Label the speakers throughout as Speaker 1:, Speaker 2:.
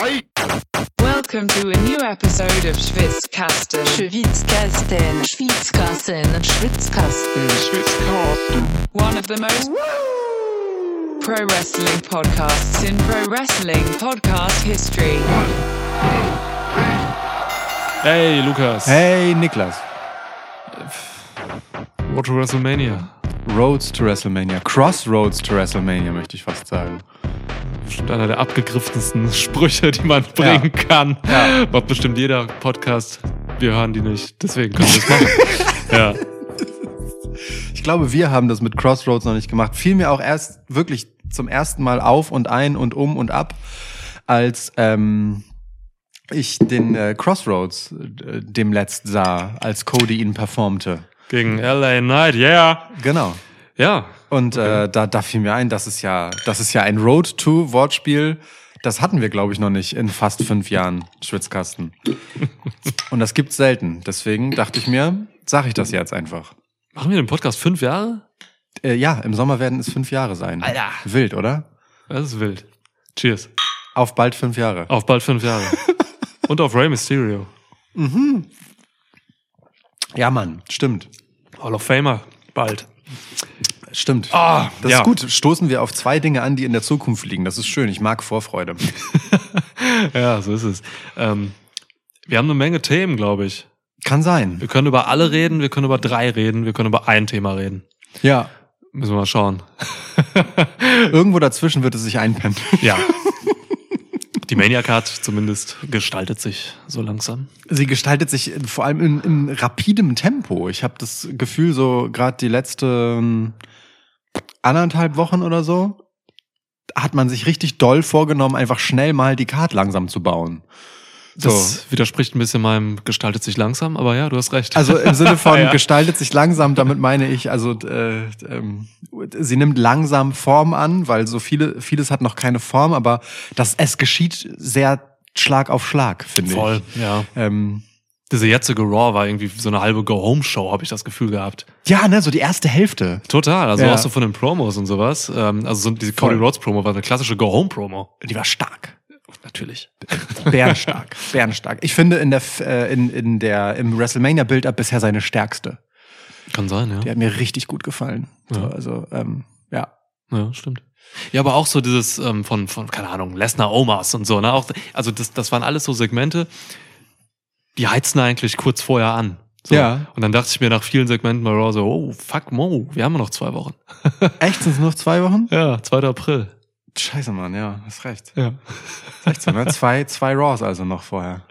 Speaker 1: Welcome to a new episode of Schwitzkasten.
Speaker 2: Schwitzkasten, Schwitzkasten, Schwitzkasten.
Speaker 1: One of the most pro wrestling podcasts in pro wrestling podcast history.
Speaker 3: Hey, Lukas.
Speaker 4: Hey Niklas,
Speaker 3: Road to WrestleMania.
Speaker 4: Roads to WrestleMania, Crossroads to WrestleMania möchte ich fast sagen.
Speaker 3: Bestimmt einer der abgegriffensten Sprüche, die man bringen kann.
Speaker 4: Ja.
Speaker 3: Macht bestimmt jeder Podcast. Wir hören die nicht, deswegen können wir es machen. ja.
Speaker 4: Ich glaube, wir haben das mit Crossroads noch nicht gemacht. Fiel mir auch erst wirklich zum ersten Mal auf und ein und um und ab, als ähm, ich den äh, Crossroads äh, dem letzt sah, als Cody ihn performte.
Speaker 3: Gegen LA Knight, yeah.
Speaker 4: Genau.
Speaker 3: Ja.
Speaker 4: Und äh, da, da fiel mir ein, das ist ja, das ist ja ein Road to Wortspiel. Das hatten wir, glaube ich, noch nicht in fast fünf Jahren Schwitzkasten. Und das gibt's selten. Deswegen dachte ich mir, sag ich das jetzt einfach.
Speaker 3: Machen wir den Podcast fünf Jahre?
Speaker 4: Äh, ja, im Sommer werden es fünf Jahre sein.
Speaker 3: Alter.
Speaker 4: Wild, oder?
Speaker 3: Das ist wild. Cheers.
Speaker 4: Auf bald fünf Jahre.
Speaker 3: Auf bald fünf Jahre. Und auf Rey Mysterio.
Speaker 4: Ja, Mann, stimmt.
Speaker 3: Hall of Famer. Bald.
Speaker 4: Stimmt.
Speaker 3: Ah,
Speaker 4: das
Speaker 3: ja.
Speaker 4: ist gut. Stoßen wir auf zwei Dinge an, die in der Zukunft liegen. Das ist schön. Ich mag Vorfreude.
Speaker 3: Ja, so ist es. Ähm, wir haben eine Menge Themen, glaube ich.
Speaker 4: Kann sein.
Speaker 3: Wir können über alle reden, wir können über drei reden, wir können über ein Thema reden.
Speaker 4: Ja.
Speaker 3: Müssen wir mal schauen.
Speaker 4: Irgendwo dazwischen wird es sich einpennen.
Speaker 3: Ja. Die Mania Card zumindest gestaltet sich so langsam.
Speaker 4: Sie gestaltet sich vor allem in, in rapidem Tempo. Ich habe das Gefühl, so gerade die letzten anderthalb Wochen oder so, hat man sich richtig doll vorgenommen, einfach schnell mal die Card langsam zu bauen.
Speaker 3: Das widerspricht ein bisschen meinem gestaltet sich langsam, aber ja, du hast recht.
Speaker 4: Also im Sinne von
Speaker 3: Ja.
Speaker 4: gestaltet sich langsam, damit meine ich, also äh, ähm, sie nimmt langsam Form an, weil so viele, vieles hat noch keine Form, aber das, es geschieht sehr Schlag auf Schlag, finde
Speaker 3: voll,
Speaker 4: ich.
Speaker 3: ja.
Speaker 4: Ähm,
Speaker 3: Diese jetzige Raw war irgendwie so eine halbe Go-Home-Show, habe ich das Gefühl gehabt.
Speaker 4: ja, ne, so die erste Hälfte.
Speaker 3: Total, also
Speaker 4: Ja.
Speaker 3: auch so von den Promos und sowas. Ähm, also so diese. Cody Rhodes Promo war eine klassische Go-Home-Promo.
Speaker 4: Die war stark.
Speaker 3: Natürlich.
Speaker 4: Bärenstark. Bärenstark. Ich finde in der, äh, in, in der, im WrestleMania-Build-Up bisher seine stärkste.
Speaker 3: Kann sein, ja.
Speaker 4: Die hat mir richtig gut gefallen. So,
Speaker 3: Ja.
Speaker 4: also, ähm, ja.
Speaker 3: Ja, stimmt. Ja, aber auch so dieses ähm, von, von, keine Ahnung, Lesnar Omas und so, ne? Auch, also das, das waren alles so Segmente, die heizen eigentlich kurz vorher an. So.
Speaker 4: Ja.
Speaker 3: Und dann dachte ich mir nach vielen Segmenten bei Raw so, oh, fuck, Mo, wir haben ja noch zwei Wochen.
Speaker 4: Echt, sind es noch zwei Wochen?
Speaker 3: Ja, 2. April.
Speaker 4: Scheiße, Mann, ja, hast recht.
Speaker 3: Ja.
Speaker 4: Ist echt so, ne? Zwei, zwei Raws also noch vorher.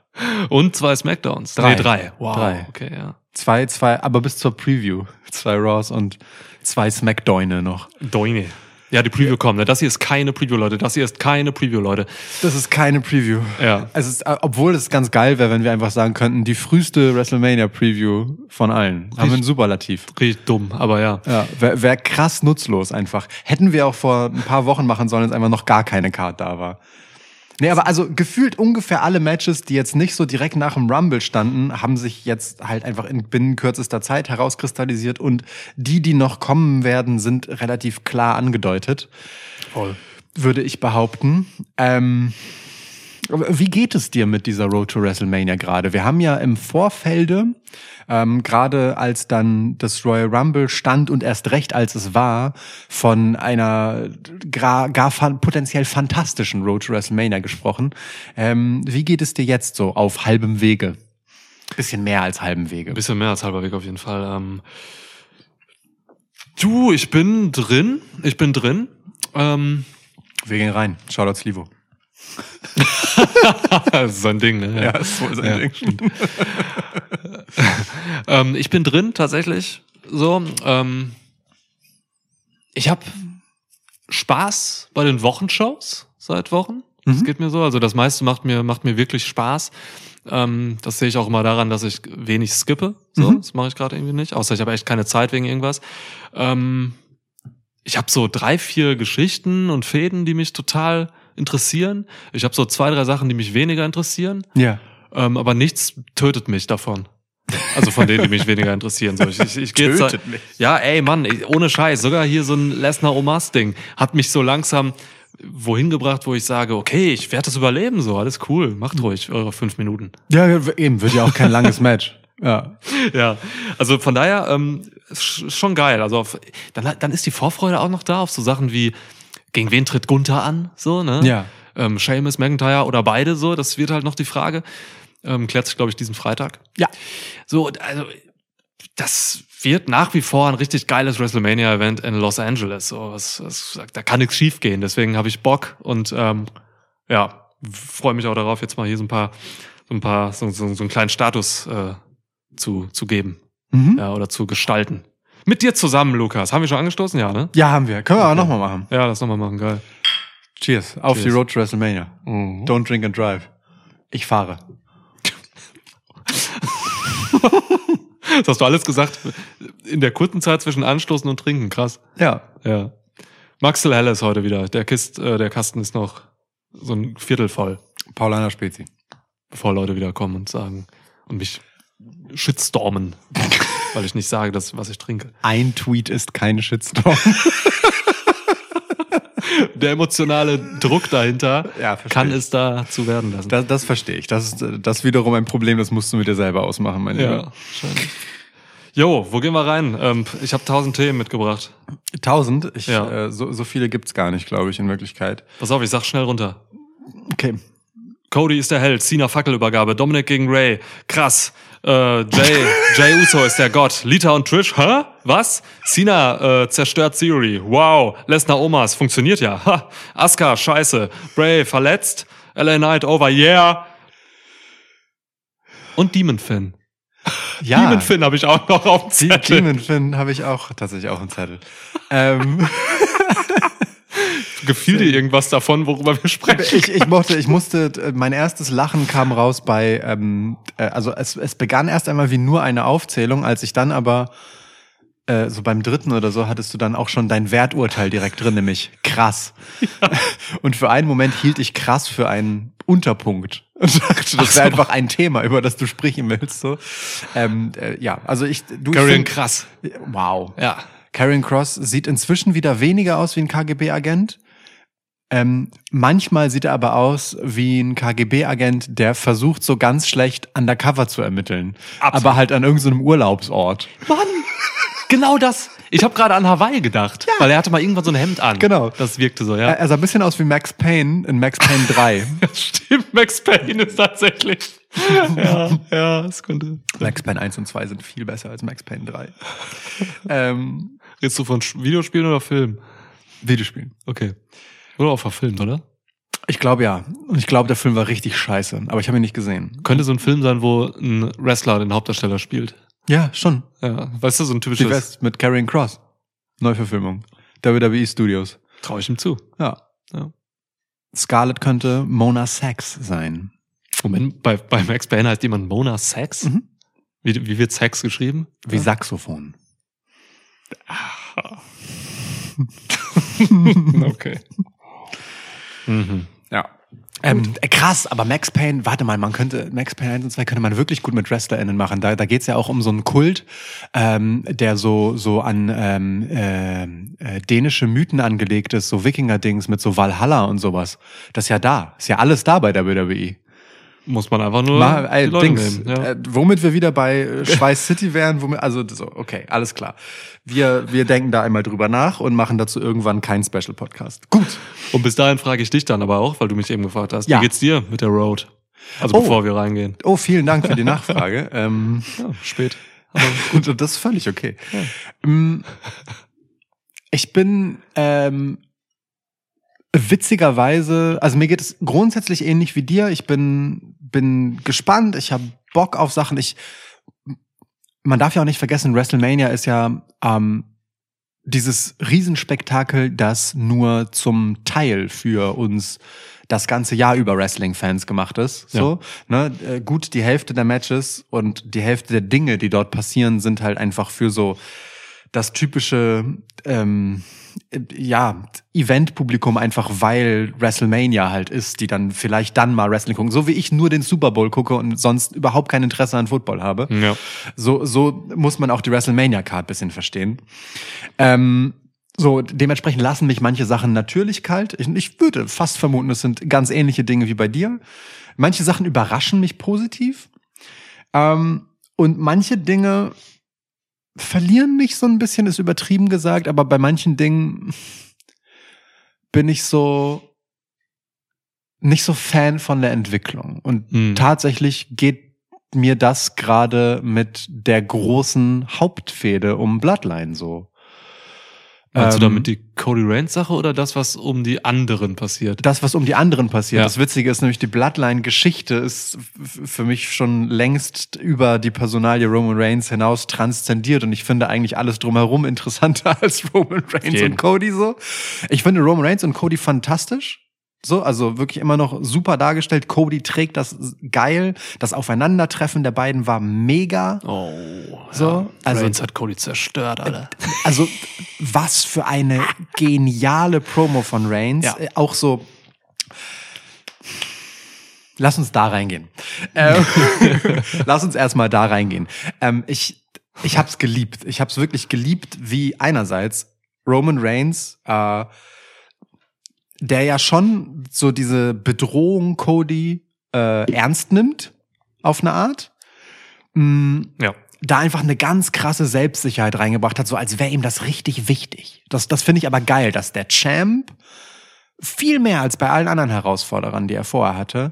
Speaker 3: Und zwei Smackdowns.
Speaker 4: Drei.
Speaker 3: Nee, drei. Wow.
Speaker 4: Drei.
Speaker 3: Okay, ja.
Speaker 4: Zwei, zwei, aber bis zur Preview. Zwei Raws und zwei Smackdowne noch.
Speaker 3: Doine. Ja, die Preview kommt. Ne? Das hier ist keine Preview, Leute. Das hier ist keine Preview, Leute.
Speaker 4: Das ist keine Preview.
Speaker 3: Ja.
Speaker 4: Es ist, äh, obwohl es ganz geil wäre, wenn wir einfach sagen könnten, die früheste WrestleMania-Preview von allen. Haben wir ein Superlativ.
Speaker 3: Richtig dumm, aber ja.
Speaker 4: Ja, wäre wär krass nutzlos einfach. Hätten wir auch vor ein paar Wochen machen sollen, als einfach noch gar keine Card da war. Nee, aber also gefühlt ungefähr alle Matches, die jetzt nicht so direkt nach dem Rumble standen, haben sich jetzt halt einfach in binnen kürzester Zeit herauskristallisiert und die, die noch kommen werden, sind relativ klar angedeutet,
Speaker 3: Voll.
Speaker 4: würde ich behaupten. Ähm, wie geht es dir mit dieser Road to WrestleMania gerade? Wir haben ja im Vorfelde, ähm, gerade als dann das Royal Rumble stand und erst recht als es war, von einer gar, gar fan potenziell fantastischen Road to WrestleMania gesprochen. Ähm, wie geht es dir jetzt so auf halbem Wege? Bisschen mehr als halbem Wege.
Speaker 3: Ein bisschen mehr als halber Weg auf jeden Fall. Ähm, du, ich bin drin. Ich bin drin. Ähm,
Speaker 4: Wir gehen rein. Shoutouts Livo.
Speaker 3: Das ist so ein Ding, ne?
Speaker 4: ist wohl
Speaker 3: Ja. ähm, ich bin drin tatsächlich. So. Ähm, ich habe Spaß bei den Wochenshows seit Wochen. Das geht mir so. Also das meiste macht mir macht mir wirklich Spaß. Ähm, das sehe ich auch immer daran, dass ich wenig skippe. So, das mache ich gerade irgendwie nicht. Außer ich habe echt keine Zeit wegen irgendwas. Ähm, ich habe so drei, vier Geschichten und Fäden, die mich total interessieren. Ich habe so zwei, drei Sachen, die mich weniger interessieren.
Speaker 4: Ja.
Speaker 3: Ähm, aber nichts tötet mich davon. Also von denen, die mich weniger interessieren. So, ich, ich, ich jetzt
Speaker 4: Tötet
Speaker 3: da-
Speaker 4: mich.
Speaker 3: Ja, ey, Mann, ich, ohne Scheiß. Sogar hier so ein Lesnar Omas Ding hat mich so langsam wohin gebracht, wo ich sage, okay, ich werde das überleben, so, alles cool, macht ruhig eure fünf Minuten.
Speaker 4: Ja, eben, wird ja auch kein langes Match. Ja.
Speaker 3: Ja, also von daher ähm, sch- schon geil. Also auf, dann, dann ist die Vorfreude auch noch da auf so Sachen wie gegen wen tritt Gunther an, so ne?
Speaker 4: Ja.
Speaker 3: Ähm, Seamus, McIntyre oder beide so. Das wird halt noch die Frage. Ähm, klärt sich glaube ich diesen Freitag.
Speaker 4: Ja.
Speaker 3: So, also das wird nach wie vor ein richtig geiles WrestleMania-Event in Los Angeles. So, was, was, da kann nichts schief gehen. Deswegen habe ich Bock und ähm, ja, freue mich auch darauf, jetzt mal hier so ein paar, so ein paar, so, so, so einen kleinen Status äh, zu, zu geben
Speaker 4: Mhm.
Speaker 3: ja, oder zu gestalten. Mit dir zusammen, Lukas. Haben wir schon angestoßen? Ja, ne?
Speaker 4: Ja, haben wir. Können wir auch nochmal machen.
Speaker 3: Ja, lass nochmal machen, geil.
Speaker 4: Cheers. Auf
Speaker 3: Cheers.
Speaker 4: die Road to WrestleMania.
Speaker 3: Mhm.
Speaker 4: Don't drink and drive. Ich fahre.
Speaker 3: Das hast du alles gesagt in der kurzen Zeit zwischen Anstoßen und Trinken. Krass.
Speaker 4: Ja.
Speaker 3: Ja. Maxel Helle ist heute wieder. Der, Kist, äh, der Kasten ist noch so ein Viertel voll,
Speaker 4: Paulaner Spezi.
Speaker 3: bevor Leute wieder kommen und sagen und mich shitstormen, weil ich nicht sage, dass, was ich trinke.
Speaker 4: Ein Tweet ist kein Shitstorm.
Speaker 3: Der emotionale Druck dahinter
Speaker 4: Ja,
Speaker 3: kann es da zu werden lassen.
Speaker 4: Das, das verstehe ich. Das ist das ist wiederum ein Problem, das musst du mit dir selber ausmachen, mein
Speaker 3: ja,
Speaker 4: Lieber.
Speaker 3: Jo, wo gehen wir rein? Ähm, ich habe tausend Themen mitgebracht.
Speaker 4: Tausend? Ich,
Speaker 3: Ja.
Speaker 4: äh, so, so viele gibt's gar nicht, glaube ich, in Wirklichkeit.
Speaker 3: Pass auf, ich sag schnell runter.
Speaker 4: Okay.
Speaker 3: Cody ist der Held, Cena Fackelübergabe, Dominic gegen Ray, krass. Äh, Jay, Jay Uso ist der Gott, Lita und Trish, hä? Was? Cena äh, zerstört Theory, wow. Lesnar Omas, funktioniert ja, ha. Asuka, scheiße. Bray, verletzt. LA Knight, over, yeah. Und Demon Finn.
Speaker 4: Ja.
Speaker 3: Demon Finn habe ich auch noch auf dem Zettel.
Speaker 4: Demon Finn habe ich auch tatsächlich auch einen Zettel. ähm,
Speaker 3: Gefiel dir irgendwas davon, worüber wir sprechen?
Speaker 4: ich, ich mochte, ich musste, äh, mein erstes Lachen kam raus bei, ähm, äh, also es, es begann erst einmal wie nur eine Aufzählung, als ich dann aber äh, so beim dritten oder so hattest du dann auch schon dein Werturteil direkt drin, nämlich krass. Und für einen Moment hielt ich krass für einen Unterpunkt und dachte, das wäre einfach ein Thema, über das du sprechen willst. So. Ähm, äh, ja, also ich, du find-
Speaker 3: krass.
Speaker 4: Wow.
Speaker 3: Ja.
Speaker 4: Karen Cross sieht inzwischen wieder weniger aus wie ein KGB-Agent. Ähm, manchmal sieht er aber aus wie ein KGB-Agent, der versucht so ganz schlecht undercover zu ermitteln.
Speaker 3: Absolut.
Speaker 4: Aber halt an irgendeinem Urlaubsort.
Speaker 3: Mann, genau das. Ich habe gerade an Hawaii gedacht, weil er hatte mal irgendwann so ein Hemd an.
Speaker 4: Genau.
Speaker 3: Das wirkte so, ja.
Speaker 4: Er, sah ein bisschen aus wie Max Payne in Max Payne 3.
Speaker 3: Stimmt, Max Payne ist tatsächlich. ja, ja, es könnte.
Speaker 4: Max Payne 1 und 2 sind viel besser als Max Payne 3. ähm,
Speaker 3: Redest du von Videospielen oder Film?
Speaker 4: Videospielen.
Speaker 3: Okay. Oder auch verfilmt, oder?
Speaker 4: Ich glaube ja. Und ich glaube, der Film war richtig scheiße. Aber ich habe ihn nicht gesehen.
Speaker 3: Könnte so ein Film sein, wo ein Wrestler den Hauptdarsteller spielt.
Speaker 4: Ja, schon.
Speaker 3: Ja, weißt du, so ein
Speaker 4: Die
Speaker 3: typisches.
Speaker 4: West mit Karrion Cross. Neuverfilmung. WWE Studios.
Speaker 3: Traue ich ihm zu.
Speaker 4: Ja.
Speaker 3: Ja.
Speaker 4: Scarlett könnte Mona Sachs sein.
Speaker 3: Moment, bei, bei Max Payne heißt jemand Mona Sax?
Speaker 4: Mhm.
Speaker 3: Wie, wie wird Sax geschrieben?
Speaker 4: Wie Saxophon.
Speaker 3: okay. Mhm.
Speaker 4: Ja. Ähm, äh, krass, aber Max Payne, warte mal, man könnte, Max Payne 1 und 2 könnte man wirklich gut mit WrestlerInnen machen. Da, da geht's ja auch um so einen Kult, ähm, der so, so an ähm, ähm, äh, dänische Mythen angelegt ist, so Wikinger-Dings mit so Valhalla und sowas. Das ist ja da. Ist ja alles da bei der WWE.
Speaker 3: Muss man einfach nur
Speaker 4: Mal,
Speaker 3: Leute
Speaker 4: Dings,
Speaker 3: nehmen. Ja.
Speaker 4: äh, womit wir wieder bei äh, Schweiß City wären, womit, also so, okay, alles klar. Wir, wir denken da einmal drüber nach und machen dazu irgendwann keinen Special Podcast. Gut.
Speaker 3: Und bis dahin frage ich dich dann aber auch, weil du mich eben gefragt hast.
Speaker 4: Ja.
Speaker 3: Wie geht's dir mit der Road? Also
Speaker 4: Oh.
Speaker 3: bevor wir reingehen.
Speaker 4: Oh, vielen Dank für die Nachfrage. ähm,
Speaker 3: Ja, spät.
Speaker 4: und das ist völlig okay. Ähm, Ich bin ähm, witzigerweise, also mir geht es grundsätzlich ähnlich wie dir. Ich bin bin gespannt. Ich habe Bock auf Sachen. Ich man darf ja auch nicht vergessen, WrestleMania ist ja ähm, dieses Riesenspektakel, das nur zum Teil für uns das ganze Jahr über Wrestling-Fans gemacht ist. So, ne, äh, gut, die Hälfte der Matches und die Hälfte der Dinge, die dort passieren, sind halt einfach für so das typische ähm, äh, ja, Event-Publikum einfach, weil WrestleMania halt ist, die dann vielleicht dann mal Wrestling gucken. So wie ich nur den Super Bowl gucke und sonst überhaupt kein Interesse an Football habe.
Speaker 3: Ja.
Speaker 4: So, so muss man auch die WrestleMania-Card bisschen verstehen. Ähm, So, dementsprechend lassen mich manche Sachen natürlich kalt. Ich, ich würde fast vermuten, es sind ganz ähnliche Dinge wie bei dir. Manche Sachen überraschen mich positiv. Ähm, und manche Dinge verlieren mich so ein bisschen, ist übertrieben gesagt, aber bei manchen Dingen bin ich so nicht so Fan von der Entwicklung. Und
Speaker 3: Hm.
Speaker 4: tatsächlich geht mir das gerade mit der großen Hauptfehde um Bloodline so.
Speaker 3: Meinst
Speaker 4: Ähm,
Speaker 3: du damit die Cody Reigns Sache oder das, was um die anderen passiert?
Speaker 4: das, was um die anderen passiert.
Speaker 3: Ja.
Speaker 4: Das Witzige ist nämlich, die Bloodline-Geschichte ist f- für mich schon längst über die Personalie Roman Reigns hinaus transzendiert und ich finde eigentlich alles drumherum interessanter als Roman Reigns
Speaker 3: jeden.
Speaker 4: und Cody so. Ich finde Roman Reigns und Cody fantastisch. So, also wirklich immer noch super dargestellt. Cody trägt das geil. Das Aufeinandertreffen der beiden war mega.
Speaker 3: Oh,
Speaker 4: So,
Speaker 3: ja.
Speaker 4: also-
Speaker 3: Reigns hat Cody zerstört, Alter.
Speaker 4: Also, was für eine geniale Promo von Reigns.
Speaker 3: Ja.
Speaker 4: Äh, Auch so. Lass uns da reingehen. Ähm, lass uns erstmal da reingehen. Ähm, ich ich habe es geliebt. Ich habe es wirklich geliebt, wie einerseits Roman Reigns, äh, der ja schon so diese Bedrohung Cody äh, ernst nimmt, auf eine Art. Mm,
Speaker 3: Ja.
Speaker 4: da einfach eine ganz krasse Selbstsicherheit reingebracht hat, so als wäre ihm das richtig wichtig. Das, das finde ich aber geil, dass der Champ viel mehr als bei allen anderen Herausforderern, die er vorher hatte,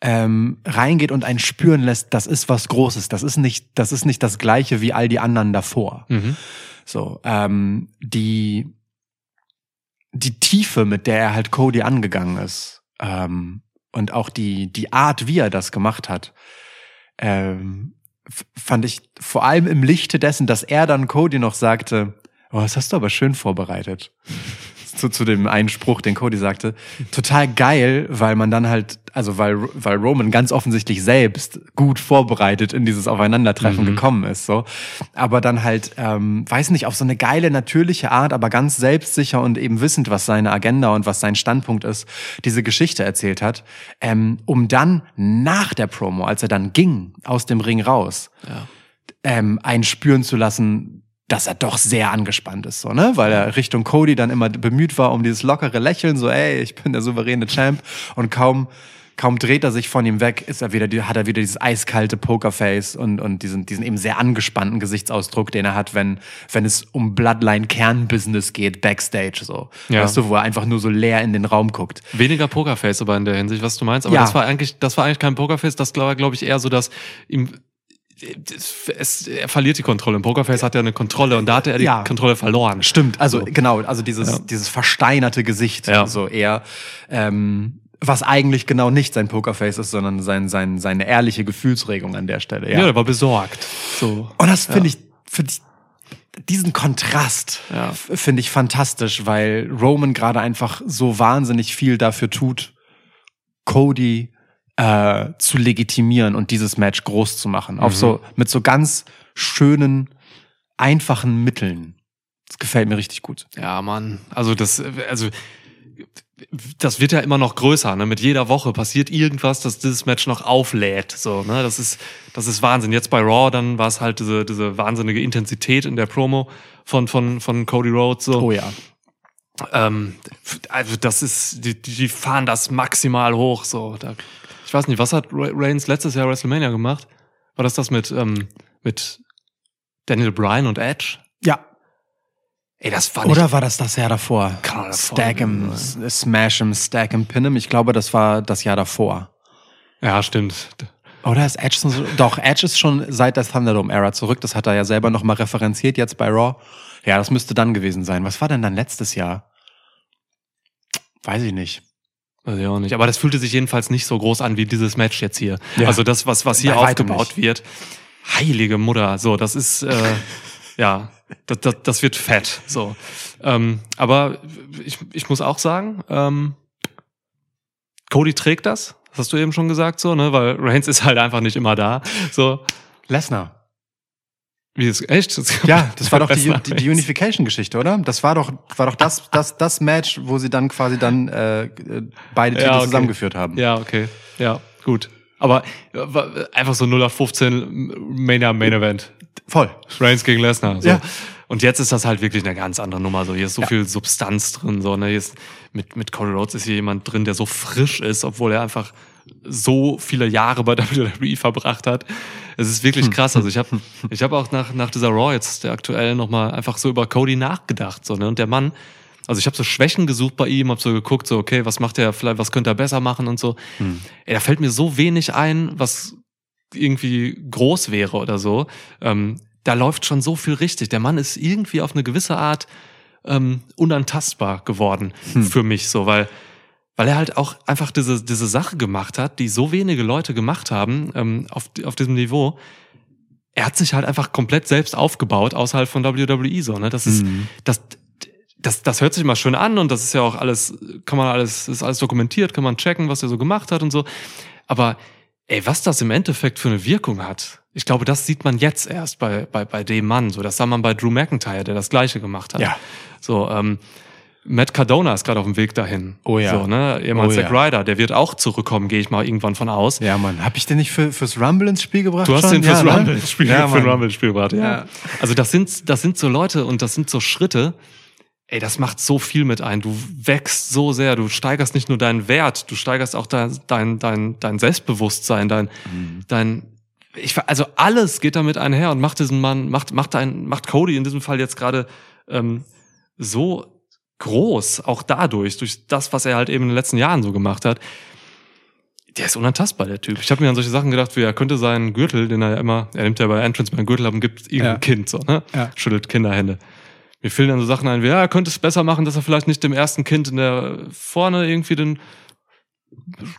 Speaker 4: ähm, reingeht und einen spüren lässt, das ist was Großes, das ist nicht, das ist nicht das Gleiche wie all die anderen davor.
Speaker 3: Mhm.
Speaker 4: So, ähm, die, die Tiefe, mit der er halt Cody angegangen ist, ähm, und auch die, die Art, wie er das gemacht hat, ähm, fand ich vor allem im Lichte dessen, dass er dann Cody noch sagte, oh, das hast du aber schön vorbereitet. Zu, zu dem einen Spruch, den Cody sagte, total geil, weil man dann halt, also weil, weil Roman ganz offensichtlich selbst gut vorbereitet in dieses Aufeinandertreffen
Speaker 3: Mhm.
Speaker 4: gekommen ist, so. Aber dann halt, ähm, weiß nicht, auf so eine geile, natürliche Art, aber ganz selbstsicher und eben wissend, was seine Agenda und was sein Standpunkt ist, diese Geschichte erzählt hat, ähm, um dann nach der Promo, als er dann ging, aus dem Ring raus,
Speaker 3: Ja.
Speaker 4: ähm, einen spüren zu lassen, dass er doch sehr angespannt ist, so, ne? Weil er Richtung Cody dann immer bemüht war um dieses lockere Lächeln, so, ey, ich bin der souveräne Champ. Und kaum, kaum dreht er sich von ihm weg, ist er wieder, hat er wieder dieses eiskalte Pokerface und, und diesen, diesen eben sehr angespannten Gesichtsausdruck, den er hat, wenn, wenn es um Bloodline-Kernbusiness geht, Backstage, so.
Speaker 3: Ja.
Speaker 4: Weißt du, wo er einfach nur so leer in den Raum guckt.
Speaker 3: Weniger Pokerface aber in der Hinsicht, was du meinst. Aber
Speaker 4: Ja.
Speaker 3: das war eigentlich, das war eigentlich kein Pokerface. Das war, glaube ich, eher so, dass ihm es, es, er verliert die Kontrolle. Im Pokerface hat er eine Kontrolle und da hatte er die
Speaker 4: Ja.
Speaker 3: Kontrolle verloren.
Speaker 4: Stimmt, also
Speaker 3: So.
Speaker 4: genau, also dieses,
Speaker 3: Ja.
Speaker 4: dieses versteinerte Gesicht,
Speaker 3: Ja.
Speaker 4: so eher, ähm, was eigentlich genau nicht sein Pokerface ist, sondern sein, sein, seine ehrliche Gefühlsregung an der Stelle.
Speaker 3: Ja,
Speaker 4: Ja.
Speaker 3: er war besorgt. So.
Speaker 4: Und das finde ich, finde ich, diesen Kontrast
Speaker 3: Ja.
Speaker 4: finde ich fantastisch, weil Roman gerade einfach so wahnsinnig viel dafür tut, Cody äh, zu legitimieren und dieses Match groß zu machen. Auf
Speaker 3: Mhm.
Speaker 4: so, mit so ganz schönen, einfachen Mitteln. Das gefällt mir richtig gut.
Speaker 3: Ja, Mann. Also das, also das wird ja immer noch größer. Ne? Mit jeder Woche passiert irgendwas, dass dieses Match noch auflädt. So, ne? Das ist, das ist Wahnsinn. Jetzt bei Raw, dann war es halt diese, diese wahnsinnige Intensität in der Promo von, von, von Cody Rhodes. So.
Speaker 4: Oh ja.
Speaker 3: Ähm, also das ist, die, die fahren das maximal hoch. So, da, ich weiß nicht, was hat Re- Reigns letztes Jahr WrestleMania gemacht? War das das mit ähm, mit Daniel Bryan und Edge?
Speaker 4: Ja.
Speaker 3: Ey, das war.
Speaker 4: Oder war das das Jahr davor?
Speaker 3: Kann er davor
Speaker 4: Stack 'em,
Speaker 3: gewesen
Speaker 4: S- Smash 'em, Stack 'em, Pin 'em. Ich glaube, das war das Jahr davor.
Speaker 3: Ja, stimmt.
Speaker 4: Oder ist Edge so, doch, Edge ist schon seit der Thunderdome-Ära zurück. Das hat er ja selber nochmal referenziert jetzt bei Raw. Ja, das müsste dann gewesen sein. Was war denn dann letztes Jahr? Weiß ich nicht.
Speaker 3: Weiß ich auch nicht. Aber das fühlte sich jedenfalls nicht so groß an wie dieses Match jetzt hier.
Speaker 4: Ja.
Speaker 3: Also das, was, was hier
Speaker 4: weitem
Speaker 3: aufgebaut wird. Heilige Mutter. So, das ist, äh, ja, das, das, das wird fett. So. Ähm, aber ich, ich muss auch sagen, ähm, Cody trägt das. Das hast du eben schon gesagt, so, ne? Weil Reigns ist halt einfach nicht immer da. So.
Speaker 4: Lesnar.
Speaker 3: Wie ist echt? Das-
Speaker 4: Ja, das war doch die, die, die. Unification-Geschichte, oder? Das war doch, war doch das, das, das Match, wo sie dann quasi dann äh, äh, beide Titel
Speaker 3: Ja, okay.
Speaker 4: zusammengeführt haben.
Speaker 3: Ja, okay. Ja, gut. Aber äh, einfach so 0 auf 15 Mania Main Event.
Speaker 4: Voll.
Speaker 3: Reigns gegen Lesnar. So.
Speaker 4: Ja.
Speaker 3: Und jetzt ist das halt wirklich eine ganz andere Nummer. So, hier ist so
Speaker 4: Ja.
Speaker 3: viel Substanz drin. So, ne? hier ist, mit, mit Cody Rhodes ist hier jemand drin, der so frisch ist, obwohl er einfach so viele Jahre bei WWE verbracht hat. Es ist wirklich krass. Also ich habe ich hab auch nach, nach dieser Raw jetzt, der aktuell nochmal einfach so über Cody nachgedacht. So, ne? Und der Mann, also ich habe so Schwächen gesucht bei ihm, habe so geguckt, so okay, was macht er vielleicht, was könnte er besser machen und so. Ey, da fällt mir so wenig ein, was irgendwie groß wäre oder so. Ähm, da läuft schon so viel richtig. Der Mann ist irgendwie auf eine gewisse Art ähm, unantastbar geworden für mich so, weil weil er halt auch einfach diese diese Sache gemacht hat, die so wenige Leute gemacht haben ähm, auf auf diesem Niveau. Er hat sich halt einfach komplett selbst aufgebaut außerhalb von WWE so, ne? Das ist das das, das hört sich mal schön an und das ist ja auch alles, kann man alles, ist alles dokumentiert, kann man checken, was er so gemacht hat und so. Aber ey, was das im Endeffekt für eine Wirkung hat, ich glaube, das sieht man jetzt erst bei, bei, bei dem Mann. So, das sah man bei Drew McIntyre, der das Gleiche gemacht hat.
Speaker 4: Ja.
Speaker 3: So, ähm, Matt Cardona ist gerade auf dem Weg dahin.
Speaker 4: Oh ja.
Speaker 3: So, ne? Jemand
Speaker 4: Oh
Speaker 3: Zack
Speaker 4: ja.
Speaker 3: Ryder, der wird auch zurückkommen, gehe ich mal irgendwann von aus.
Speaker 4: Ja, Mann. Hab ich den nicht für, fürs Rumble ins Spiel gebracht?
Speaker 3: Du hast
Speaker 4: schon?
Speaker 3: den fürs
Speaker 4: ja, ne?
Speaker 3: Rumble-Spiel
Speaker 4: Ja,
Speaker 3: für ein
Speaker 4: Mann.
Speaker 3: Rumble-Spiel gebracht, ja.
Speaker 4: Ja.
Speaker 3: Also das sind, das sind so Leute und das sind so Schritte, ey, das macht so viel mit ein. Du wächst so sehr, du steigerst nicht nur deinen Wert, du steigerst auch dein, dein, dein, dein Selbstbewusstsein, dein, dein, ich, also alles geht damit einher und macht diesen Mann, macht, macht ein, macht Cody in diesem Fall jetzt gerade ähm, so groß, auch dadurch, durch das, was er halt eben in den letzten Jahren so gemacht hat. Der ist unantastbar, der Typ. Ich habe mir an solche Sachen gedacht, wie er könnte seinen Gürtel, den er ja immer, er nimmt ja bei Entrance mal einen Gürtel ab und gibt irgendein
Speaker 4: Ja.
Speaker 3: Kind so, ne?
Speaker 4: Ja.
Speaker 3: Schüttelt Kinderhände. Mir fielen dann so Sachen ein, wie, ja, er könnte es besser machen, dass er vielleicht nicht dem ersten Kind in der vorne irgendwie den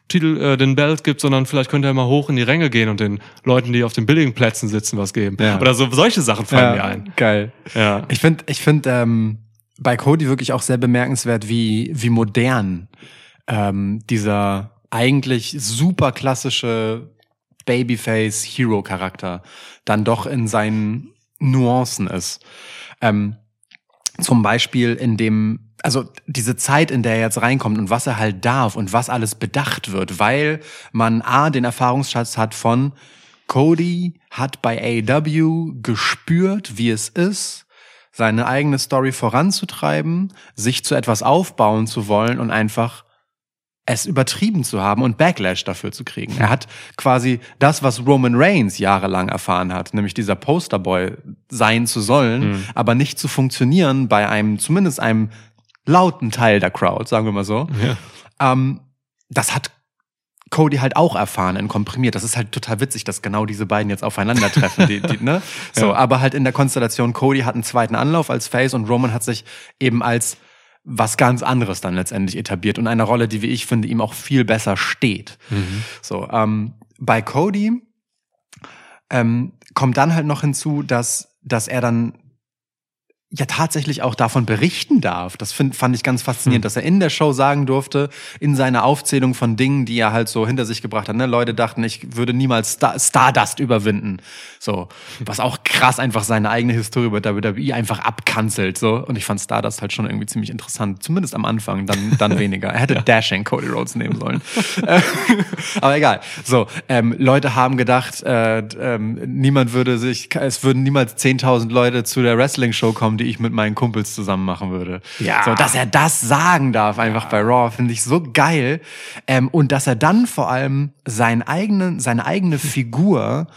Speaker 3: Titel, äh, den Belt gibt, sondern vielleicht könnte er mal hoch in die Ränge gehen und den Leuten, die auf den billigen Plätzen sitzen, was geben.
Speaker 4: Ja.
Speaker 3: Oder so solche Sachen fallen mir
Speaker 4: Ja,
Speaker 3: ein.
Speaker 4: geil.
Speaker 3: Ja.
Speaker 4: Ich finde, ich finde ähm, bei Cody wirklich auch sehr bemerkenswert, wie wie modern ähm, dieser eigentlich super klassische Babyface Hero Charakter dann doch in seinen Nuancen ist. Ähm, zum Beispiel in dem, also diese Zeit, in der er jetzt reinkommt und was er halt darf und was alles bedacht wird, weil man A, den Erfahrungsschatz hat von Cody hat bei AEW gespürt, wie es ist, seine eigene Story voranzutreiben, sich zu etwas aufbauen zu wollen und einfach es übertrieben zu haben und Backlash dafür zu kriegen. Er hat quasi das, was Roman Reigns jahrelang erfahren hat, nämlich dieser Posterboy sein zu sollen, aber nicht zu funktionieren bei einem, zumindest einem lauten Teil der Crowd, sagen wir mal so. Ähm, das hat Cody halt auch erfahren in komprimiert. Das ist halt total witzig, dass genau diese beiden jetzt aufeinandertreffen. die, die, ne? So,
Speaker 3: Ja.
Speaker 4: aber halt in der Konstellation Cody hat einen zweiten Anlauf als Face und Roman hat sich eben als was ganz anderes dann letztendlich etabliert und eine Rolle, die wie ich finde ihm auch viel besser steht. So, ähm, bei Cody ähm, kommt dann halt noch hinzu, dass dass er dann ja tatsächlich auch davon berichten darf. Das find, fand ich ganz faszinierend, dass er in der Show sagen durfte, in seiner Aufzählung von Dingen, die er halt so hinter sich gebracht hat. Ne? Leute dachten, ich würde niemals Star Stardust überwinden. So, was auch krass einfach seine eigene Historie über WWE einfach abkanzelt. So. Und ich fand Stardust halt schon irgendwie ziemlich interessant. Zumindest am Anfang, dann, dann weniger. Er hätte Dashing Cody Rhodes nehmen sollen. Äh, Aber egal. So, ähm, Leute haben gedacht, äh, ähm, niemand würde sich, es würden niemals 10.000 Leute zu der Wrestling-Show kommen, die ich mit meinen Kumpels zusammen machen würde.
Speaker 3: Ja.
Speaker 4: So, dass er das sagen darf einfach bei Raw, finde ich so geil. Ähm, und dass er dann vor allem seinen eigenen, seine eigene Figur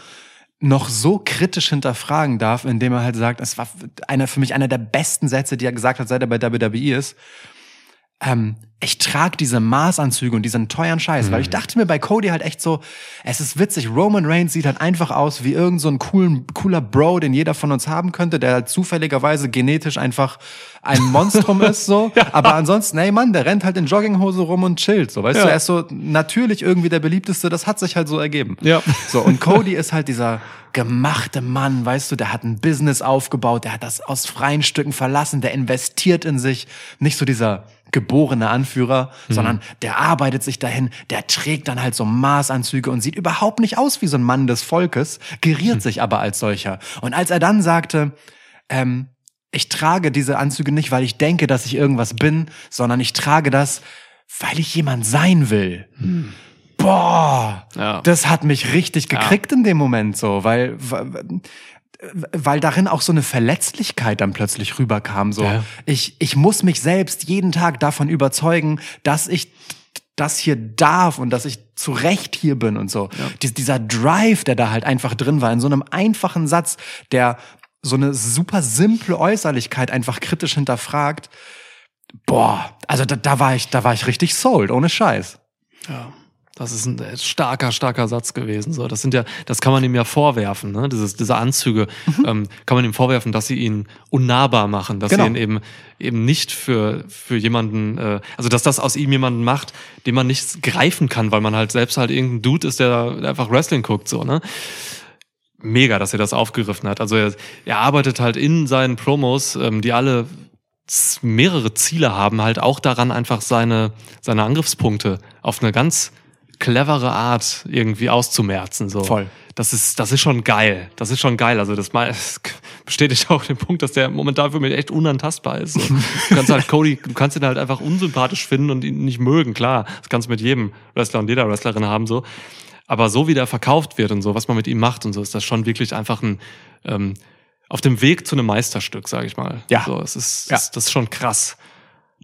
Speaker 4: noch so kritisch hinterfragen darf, indem er halt sagt, es war einer für mich einer der besten Sätze, die er gesagt hat, seit er bei WWE ist. Ähm, ich trage diese Maßanzüge und diesen teuren Scheiß, weil ich dachte mir bei Cody halt echt so, es ist witzig, Roman Reigns sieht halt einfach aus wie irgend so ein coolen, cooler Bro, den jeder von uns haben könnte, der halt zufälligerweise genetisch einfach ein Monstrum ist, so. Aber ansonsten, ey Mann, der rennt halt in Jogginghose rum und chillt, so. Weißt
Speaker 3: Ja.
Speaker 4: du, er ist so natürlich irgendwie der beliebteste, das hat sich halt so ergeben.
Speaker 3: Ja.
Speaker 4: So, und Cody ist halt dieser gemachte Mann, weißt du, der hat ein Business aufgebaut, der hat das aus freien Stücken verlassen, der investiert in sich, nicht so dieser geborene Anführer, sondern der arbeitet sich dahin, der trägt dann halt so Maßanzüge und sieht überhaupt nicht aus wie so ein Mann des Volkes, geriert sich aber als solcher. Und als er dann sagte, ähm, ich trage diese Anzüge nicht, weil ich denke, dass ich irgendwas bin, sondern ich trage das, weil ich jemand sein will. Boah,
Speaker 3: Ja.
Speaker 4: das hat mich richtig gekriegt in dem Moment so, weil weil darin auch so eine Verletzlichkeit dann plötzlich rüberkam. So,
Speaker 3: Ja.
Speaker 4: ich, ich muss mich selbst jeden Tag davon überzeugen, dass ich das hier darf und dass ich zu Recht hier bin und so. Dies, dieser Drive, der da halt einfach drin war, in so einem einfachen Satz, der so eine super simple Äußerlichkeit einfach kritisch hinterfragt. Boah, also da, da war ich, da war ich richtig sold, ohne Scheiß.
Speaker 3: Ja. Das ist ein äh, starker, starker Satz gewesen. So, das sind ja, das kann man ihm ja vorwerfen, ne? Dieses, diese Anzüge ähm, kann man ihm vorwerfen, dass sie ihn unnahbar machen, dass
Speaker 4: Genau.
Speaker 3: sie ihn eben eben nicht für für jemanden, äh, also dass das aus ihm jemanden macht, den man nicht greifen kann, weil man halt selbst halt irgendein Dude ist, der einfach Wrestling guckt, so ne? Mega, dass er das aufgegriffen hat. Also er, er arbeitet halt in seinen Promos, ähm, die alle mehrere Ziele haben, halt auch daran, einfach seine, seine Angriffspunkte auf eine ganz clevere Art irgendwie auszumerzen. So.
Speaker 4: Voll.
Speaker 3: Das ist, das ist schon geil. Das ist schon geil. Also das, mal, das bestätigt auch den Punkt, dass der momentan für mich echt unantastbar ist. So. Du kannst halt Cody, du kannst ihn halt einfach unsympathisch finden und ihn nicht mögen. Klar, das kannst du mit jedem Wrestler und jeder Wrestlerin haben so. Aber so wie der verkauft wird und so, was man mit ihm macht und so, ist das schon wirklich einfach ein ähm, auf dem Weg zu einem Meisterstück, sage ich mal.
Speaker 4: Ja.
Speaker 3: So, es ist,
Speaker 4: Ja.
Speaker 3: das, das ist schon krass.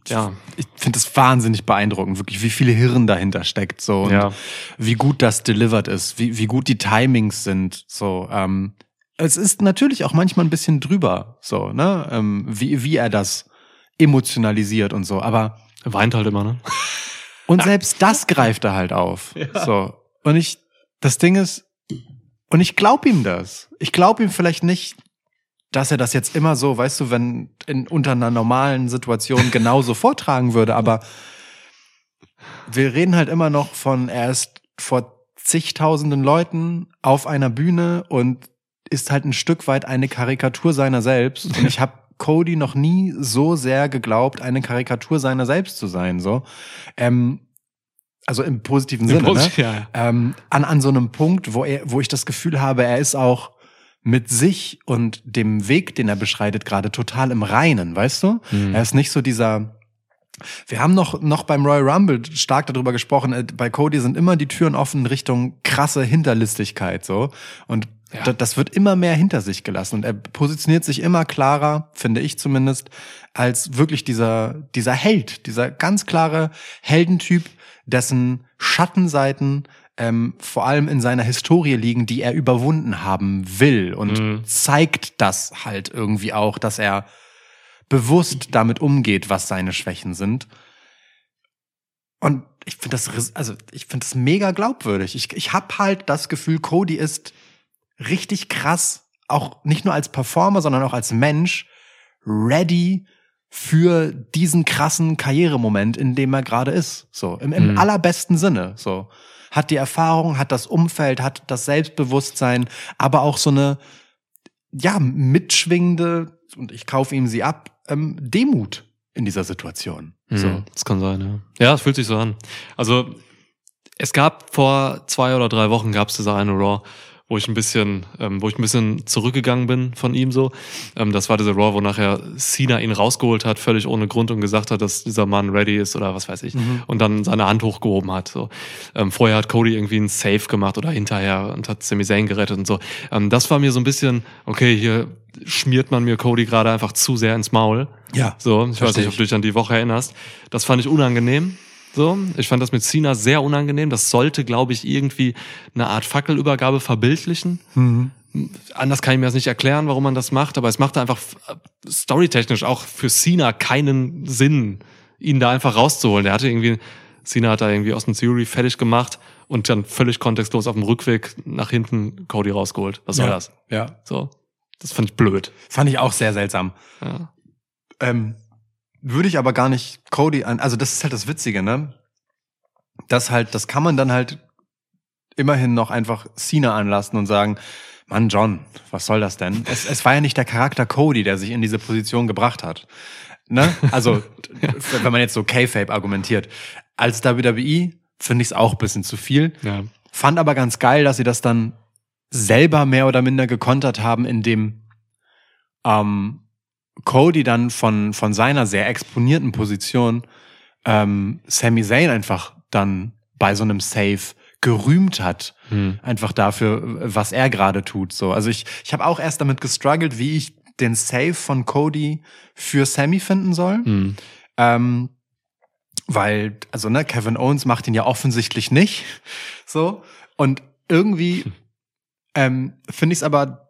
Speaker 3: Ja.
Speaker 4: ich finde das wahnsinnig beeindruckend, wirklich, wie viele Hirn dahinter steckt, so und
Speaker 3: Ja.
Speaker 4: wie gut das delivered ist, wie, wie gut die Timings sind, so. Ähm, es ist natürlich auch manchmal ein bisschen drüber, so, ne, ähm, wie, wie er das emotionalisiert und so, aber
Speaker 3: Er weint halt immer, ne?
Speaker 4: und selbst das greift er halt auf, so. Und ich, das Ding ist, und ich glaube ihm das. Ich glaube ihm vielleicht nicht, dass er das jetzt immer so, weißt du, wenn in unter einer normalen Situation genauso vortragen würde, aber wir reden halt immer noch von, er ist vor zigtausenden Leuten auf einer Bühne und ist halt ein Stück weit eine Karikatur seiner selbst. Und ich habe Cody noch nie so sehr geglaubt, eine Karikatur seiner selbst zu sein. So, ähm, also im positiven Sinne. Ne?
Speaker 3: Ja, ja.
Speaker 4: ähm, an, an so einem Punkt, wo er, wo ich das Gefühl habe, er ist auch mit sich und dem Weg, den er beschreitet, gerade total im Reinen, weißt du?
Speaker 3: Mhm.
Speaker 4: Er ist nicht so dieser. Wir haben noch, noch beim Royal Rumble stark darüber gesprochen, äh, bei Cody sind immer die Türen offen in Richtung krasse Hinterlistigkeit, so. Und
Speaker 3: Ja.
Speaker 4: da- das wird immer mehr hinter sich gelassen und er positioniert sich immer klarer, finde ich zumindest, als wirklich dieser, dieser Held, dieser ganz klare Heldentyp, dessen Schattenseiten ähm, vor allem in seiner Historie liegen, die er überwunden haben will und
Speaker 3: Mhm.
Speaker 4: zeigt das halt irgendwie auch, dass er bewusst damit umgeht, was seine Schwächen sind. Und ich finde das, also ich finde das mega glaubwürdig. Ich, ich habe halt das Gefühl, Cody ist richtig krass, auch nicht nur als Performer, sondern auch als Mensch, ready für diesen krassen Karrieremoment, in dem er gerade ist. So, im, im
Speaker 3: Mhm.
Speaker 4: allerbesten Sinne. So. Hat die Erfahrung, hat das Umfeld, hat das Selbstbewusstsein, aber auch so eine, ja, mitschwingende, und ich kaufe ihm sie ab, ähm, Demut in dieser Situation.
Speaker 3: So.
Speaker 4: So.
Speaker 3: Das kann sein, ja. Ja, es fühlt sich so an. Also, es gab vor zwei oder drei Wochen gab es diese eine Raw, wo ich ein bisschen, ähm, wo ich ein bisschen zurückgegangen bin von ihm so. Ähm, das war diese Raw, wo nachher Cena ihn rausgeholt hat, völlig ohne Grund und gesagt hat, dass dieser Mann ready ist oder was weiß ich. Und dann seine Hand hochgehoben hat. So. Ähm, vorher hat Cody irgendwie einen Save gemacht oder hinterher und hat Sami Zayn gerettet und so. Ähm, das war mir so ein bisschen, okay, hier schmiert man mir Cody gerade einfach zu sehr ins Maul.
Speaker 4: Ja.
Speaker 3: So, ich weiß nicht, ob du dich an die Woche erinnerst. Das fand ich unangenehm. So, ich fand das mit Cena sehr unangenehm. Das sollte, glaube ich, irgendwie eine Art Fackelübergabe verbildlichen.
Speaker 4: Mhm.
Speaker 3: Anders kann ich mir das nicht erklären, warum man das macht, aber es machte einfach äh, storytechnisch auch für Cena keinen Sinn, ihn da einfach rauszuholen. Der hatte irgendwie, Cena hat da irgendwie Austin Theory fertig gemacht und dann völlig kontextlos auf dem Rückweg nach hinten Cody rausgeholt. Was soll
Speaker 4: ja.
Speaker 3: das?
Speaker 4: Ja.
Speaker 3: So. Das fand ich blöd.
Speaker 4: Fand ich auch sehr seltsam.
Speaker 3: Ja.
Speaker 4: Ähm, würde ich aber gar nicht Cody an. Also das ist halt das Witzige, ne? Das halt, das kann man dann halt immerhin noch einfach Cena anlassen und sagen, Mann, John, was soll das denn? Es, es war ja nicht der Charakter Cody, der sich in diese Position gebracht hat. Ne? Also, wenn man jetzt so K-Fape argumentiert. Als WWE finde ich es auch ein bisschen zu viel.
Speaker 3: Ja.
Speaker 4: Fand aber ganz geil, dass sie das dann selber mehr oder minder gekontert haben, indem ähm, Cody dann von, von seiner sehr exponierten Position ähm, Sami Zayn einfach dann bei so einem Save gerühmt hat.
Speaker 3: Hm.
Speaker 4: Einfach dafür, was er gerade tut. So, also ich, ich habe auch erst damit gestruggelt, wie ich den Save von Cody für Sammy finden soll.
Speaker 3: Hm.
Speaker 4: Ähm, weil, also ne, Kevin Owens macht ihn ja offensichtlich nicht. So. Und irgendwie ähm, finde ich es aber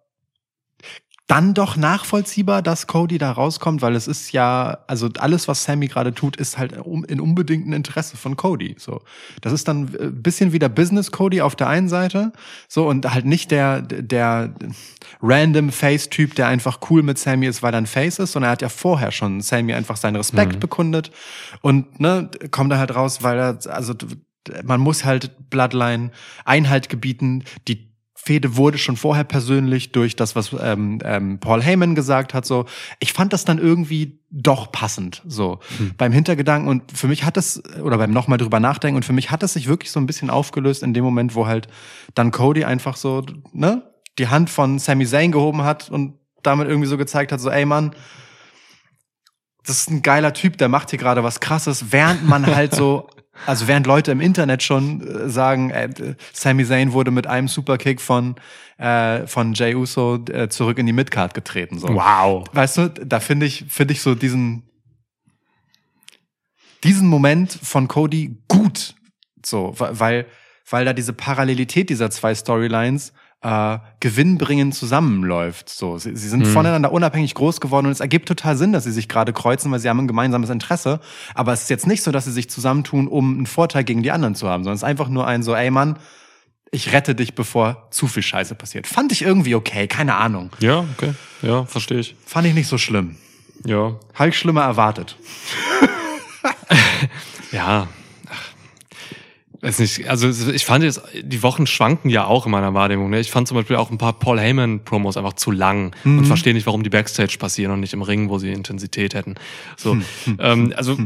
Speaker 4: dann doch nachvollziehbar, dass Cody da rauskommt, weil es ist ja, also alles, was Sammy gerade tut, ist halt in unbedingtem Interesse von Cody. So, das ist dann ein bisschen wieder Business Cody auf der einen Seite, so und halt nicht der der random Face-Typ, der einfach cool mit Sammy ist, weil er ein Face ist, sondern er hat ja vorher schon Sammy einfach seinen Respekt
Speaker 3: Mhm.
Speaker 4: bekundet und ne kommt da halt raus, weil er also man muss halt Bloodline Einhalt gebieten, die Fehde wurde schon vorher persönlich durch das, was ähm, ähm, Paul Heyman gesagt hat. So, ich fand das dann irgendwie doch passend. So beim Hintergedanken und für mich hat es oder beim nochmal drüber nachdenken und für mich hat es sich wirklich so ein bisschen aufgelöst in dem Moment, wo halt dann Cody einfach so ne die Hand von Sami Zayn gehoben hat und damit irgendwie so gezeigt hat, so ey Mann, das ist ein geiler Typ, der macht hier gerade was Krasses, während man halt so, also während Leute im Internet schon äh, sagen, äh, Sami Zayn wurde mit einem Superkick von äh, von Jay Uso äh, zurück in die Midcard getreten. So.
Speaker 3: Wow.
Speaker 4: Weißt du, da finde ich finde ich so diesen diesen Moment von Cody gut, so, weil weil da diese Parallelität dieser zwei Storylines äh, gewinnbringend zusammenläuft. So, sie, sie sind
Speaker 3: Mhm.
Speaker 4: voneinander unabhängig groß geworden und es ergibt total Sinn, dass sie sich gerade kreuzen, weil sie haben ein gemeinsames Interesse. Aber es ist jetzt nicht so, dass sie sich zusammentun, um einen Vorteil gegen die anderen zu haben, sondern es ist einfach nur ein so, ey Mann, ich rette dich, bevor zu viel Scheiße passiert. Fand ich irgendwie okay, keine Ahnung.
Speaker 3: Ja, okay. Ja, verstehe ich.
Speaker 4: Fand ich nicht so schlimm.
Speaker 3: Ja.
Speaker 4: Habe ich schlimmer erwartet.
Speaker 3: Ja. Weiß nicht, also ich fand jetzt, die Wochen schwanken ja auch in meiner Wahrnehmung. Ne? Ich fand zum Beispiel auch ein paar Paul Heyman-Promos einfach zu lang und verstehe nicht, warum die Backstage passieren und nicht im Ring, wo sie Intensität hätten. So, ähm, also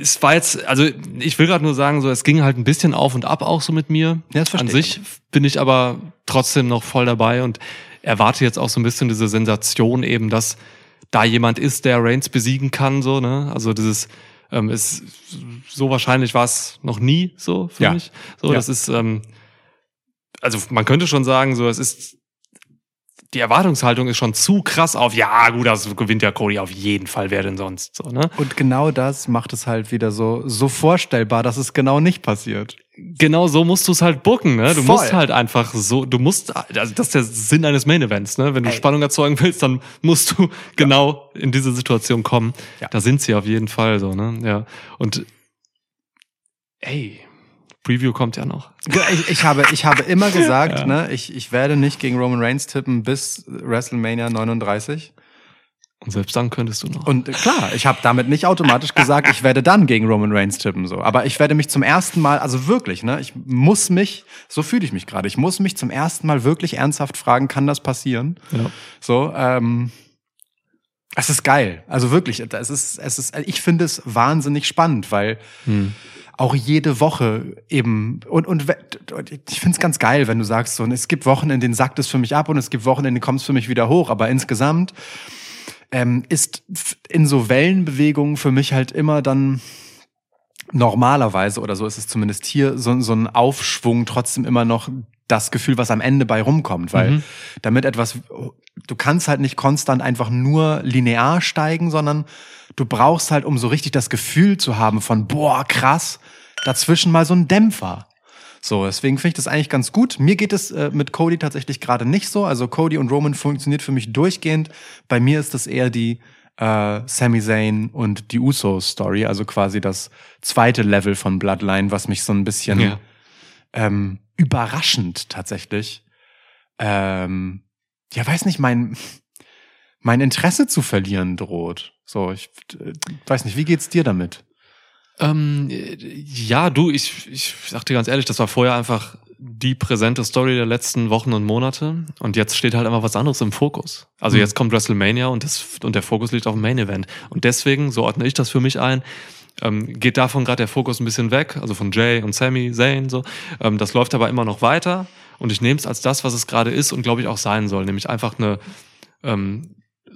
Speaker 3: es war jetzt, also ich will gerade nur sagen, so es ging halt ein bisschen auf und ab auch so mit mir.
Speaker 4: Ja, das verstehe
Speaker 3: An
Speaker 4: ich.
Speaker 3: sich bin ich aber trotzdem noch voll dabei und erwarte jetzt auch so ein bisschen diese Sensation eben, dass da jemand ist, der Reigns besiegen kann, so, ne? Also dieses ähm, ist so wahrscheinlich war es noch nie so für
Speaker 4: Ja.
Speaker 3: mich. So,
Speaker 4: Ja.
Speaker 3: das ist, ähm, also man könnte schon sagen, so, es ist die Erwartungshaltung ist schon zu krass auf, ja, gut, das gewinnt ja Cody auf jeden Fall, wer denn sonst, so, ne?
Speaker 4: Und genau das macht es halt wieder so, so vorstellbar, dass es genau nicht passiert.
Speaker 3: Genau so musst du es halt booken, ne? Du
Speaker 4: Voll.
Speaker 3: musst halt einfach so, du musst, also das ist der Sinn eines Main Events, ne? Wenn du
Speaker 4: Ey.
Speaker 3: Spannung erzeugen willst, dann musst du genau in diese Situation kommen.
Speaker 4: Ja.
Speaker 3: Da sind sie auf jeden Fall so, ne? Ja. Und ey, Preview kommt ja noch.
Speaker 4: Ich, ich, habe, ich habe immer gesagt,
Speaker 3: Ja.
Speaker 4: ne, ich, ich werde nicht gegen Roman Reigns tippen bis WrestleMania 39.
Speaker 3: Und selbst dann könntest du noch.
Speaker 4: Und äh, klar, ich habe damit nicht automatisch gesagt, ich werde dann gegen Roman Reigns tippen. so. Aber ich werde mich zum ersten Mal, also wirklich, ne, ich muss mich, so fühle ich mich gerade, ich muss mich zum ersten Mal wirklich ernsthaft fragen, kann das passieren?
Speaker 3: ja.
Speaker 4: So, ähm, es ist geil. Also wirklich, es ist, es ist, ich finde es wahnsinnig spannend, weil
Speaker 3: Hm.
Speaker 4: auch jede Woche eben und und ich finde es ganz geil, wenn du sagst so, es gibt Wochen, in denen sackt es für mich ab und es gibt Wochen, in denen kommt es für mich wieder hoch, aber insgesamt ähm, ist in so Wellenbewegungen für mich halt immer dann normalerweise oder so ist es zumindest hier so, so ein Aufschwung trotzdem immer noch das Gefühl, was am Ende bei rumkommt, weil
Speaker 3: Mhm.
Speaker 4: damit etwas, du kannst halt nicht konstant einfach nur linear steigen, sondern du brauchst halt, um so richtig das Gefühl zu haben von, boah, krass, dazwischen mal so ein Dämpfer. So, deswegen finde ich das eigentlich ganz gut. Mir geht es äh, mit Cody tatsächlich gerade nicht so. Also Cody und Roman funktioniert für mich durchgehend. Bei mir ist das eher die äh, Sami Zayn und die Usos-Story, also quasi das zweite Level von Bloodline, was mich so ein bisschen
Speaker 3: Ja.
Speaker 4: ähm, überraschend tatsächlich, ähm, ja, weiß nicht, mein, mein Interesse zu verlieren droht. So, ich äh, weiß nicht, wie geht's dir damit?
Speaker 3: Ähm, ja, du, ich, ich sag dir ganz ehrlich, das war vorher einfach die präsente Story der letzten Wochen und Monate. Und jetzt steht halt immer was anderes im Fokus. Also
Speaker 4: Mhm.
Speaker 3: jetzt kommt WrestleMania und, das, und der Fokus liegt auf dem Main Event. Und deswegen, so ordne ich das für mich ein, ähm, geht davon gerade der Fokus ein bisschen weg, also von Jay und Sammy, Zayn, so. Ähm, das läuft aber immer noch weiter. Und ich nehme es als das, was es gerade ist und glaube ich auch sein soll, nämlich einfach eine ähm,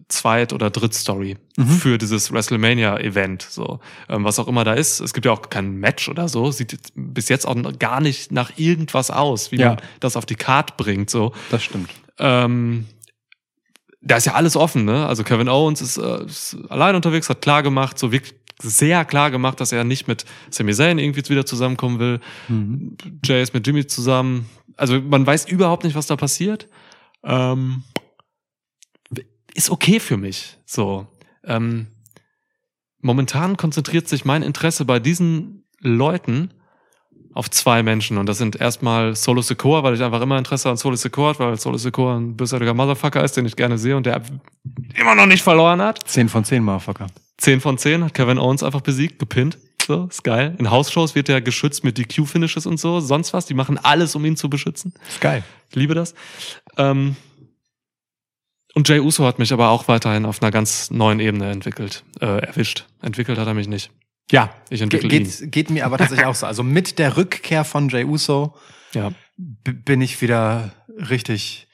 Speaker 3: Zweit- oder Drittstory für dieses WrestleMania-Event, so ähm, was auch immer da ist. Es gibt ja auch kein Match oder so, sieht bis jetzt auch noch gar nicht nach irgendwas aus, wie
Speaker 4: Ja.
Speaker 3: man das auf die Card bringt, so.
Speaker 4: Das stimmt.
Speaker 3: Ähm, da ist ja alles offen, ne? Also Kevin Owens ist, äh, ist allein unterwegs, hat klar gemacht, so wirklich sehr klar gemacht, dass er nicht mit Sami Zayn irgendwie wieder zusammenkommen will. Jay ist mit Jimmy zusammen. Also man weiß überhaupt nicht, was da passiert. Ähm, ist okay für mich. So. Ähm, momentan konzentriert sich mein Interesse bei diesen Leuten auf zwei Menschen. Und das sind erstmal Solo Secor, weil ich einfach immer Interesse an Solo Secor habe, weil Solo Secor ein bösartiger Motherfucker ist, den ich gerne sehe und der immer noch nicht verloren hat.
Speaker 4: 10 von 10 Motherfucker.
Speaker 3: 10 von 10 hat Kevin Owens einfach besiegt, gepinnt. So, ist geil. In Hausshows wird er geschützt mit DQ-Finishes und so, sonst was. Die machen alles, um ihn zu beschützen.
Speaker 4: Ist geil.
Speaker 3: Ich liebe das. Ähm, und Jay Uso hat mich aber auch weiterhin auf einer ganz neuen Ebene entwickelt, äh, erwischt. Entwickelt hat er mich nicht.
Speaker 4: Ja,
Speaker 3: Ich
Speaker 4: Ge
Speaker 3: entwickle ihn.
Speaker 4: geht, geht mir aber tatsächlich auch so. Also mit der Rückkehr von Jay Uso
Speaker 3: Ja.
Speaker 4: bin ich wieder richtig.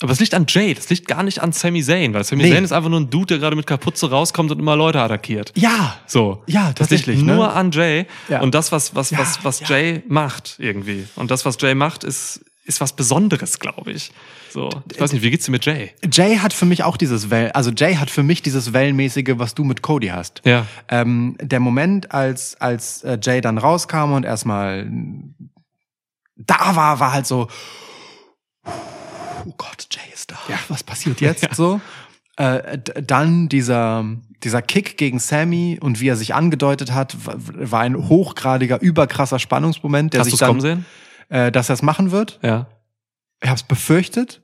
Speaker 3: Aber es liegt an Jay, das liegt gar nicht an Sami Zayn, weil Sami
Speaker 4: Nee.
Speaker 3: Zayn ist einfach nur ein Dude, der gerade mit Kapuze rauskommt und immer Leute attackiert.
Speaker 4: Ja,
Speaker 3: So.
Speaker 4: Ja,
Speaker 3: das liegt
Speaker 4: tatsächlich,
Speaker 3: nur
Speaker 4: ne?
Speaker 3: an Jay
Speaker 4: Ja.
Speaker 3: und das, was, was,
Speaker 4: Ja,
Speaker 3: was, was
Speaker 4: ja.
Speaker 3: Jay macht irgendwie. Und das, was Jay macht, ist, ist was Besonderes, glaube ich. So. Ich weiß nicht, wie geht's dir mit Jay?
Speaker 4: Jay hat für mich auch dieses Well, also Jay hat für mich dieses Wellenmäßige, was du mit Cody hast.
Speaker 3: Ja.
Speaker 4: Ähm, der Moment, als, als äh, Jay dann rauskam und erstmal da war, war halt so, oh Gott, Jay ist da. Ja. Was passiert jetzt so? Äh, dann dieser, dieser Kick gegen Sammy und wie er sich angedeutet hat, wa- war ein hochgradiger, überkrasser Spannungsmoment, der
Speaker 3: Hast
Speaker 4: sich
Speaker 3: du's
Speaker 4: dann,
Speaker 3: kommen sehen?
Speaker 4: Äh, dass er es machen wird.
Speaker 3: Ja.
Speaker 4: Ich habe es befürchtet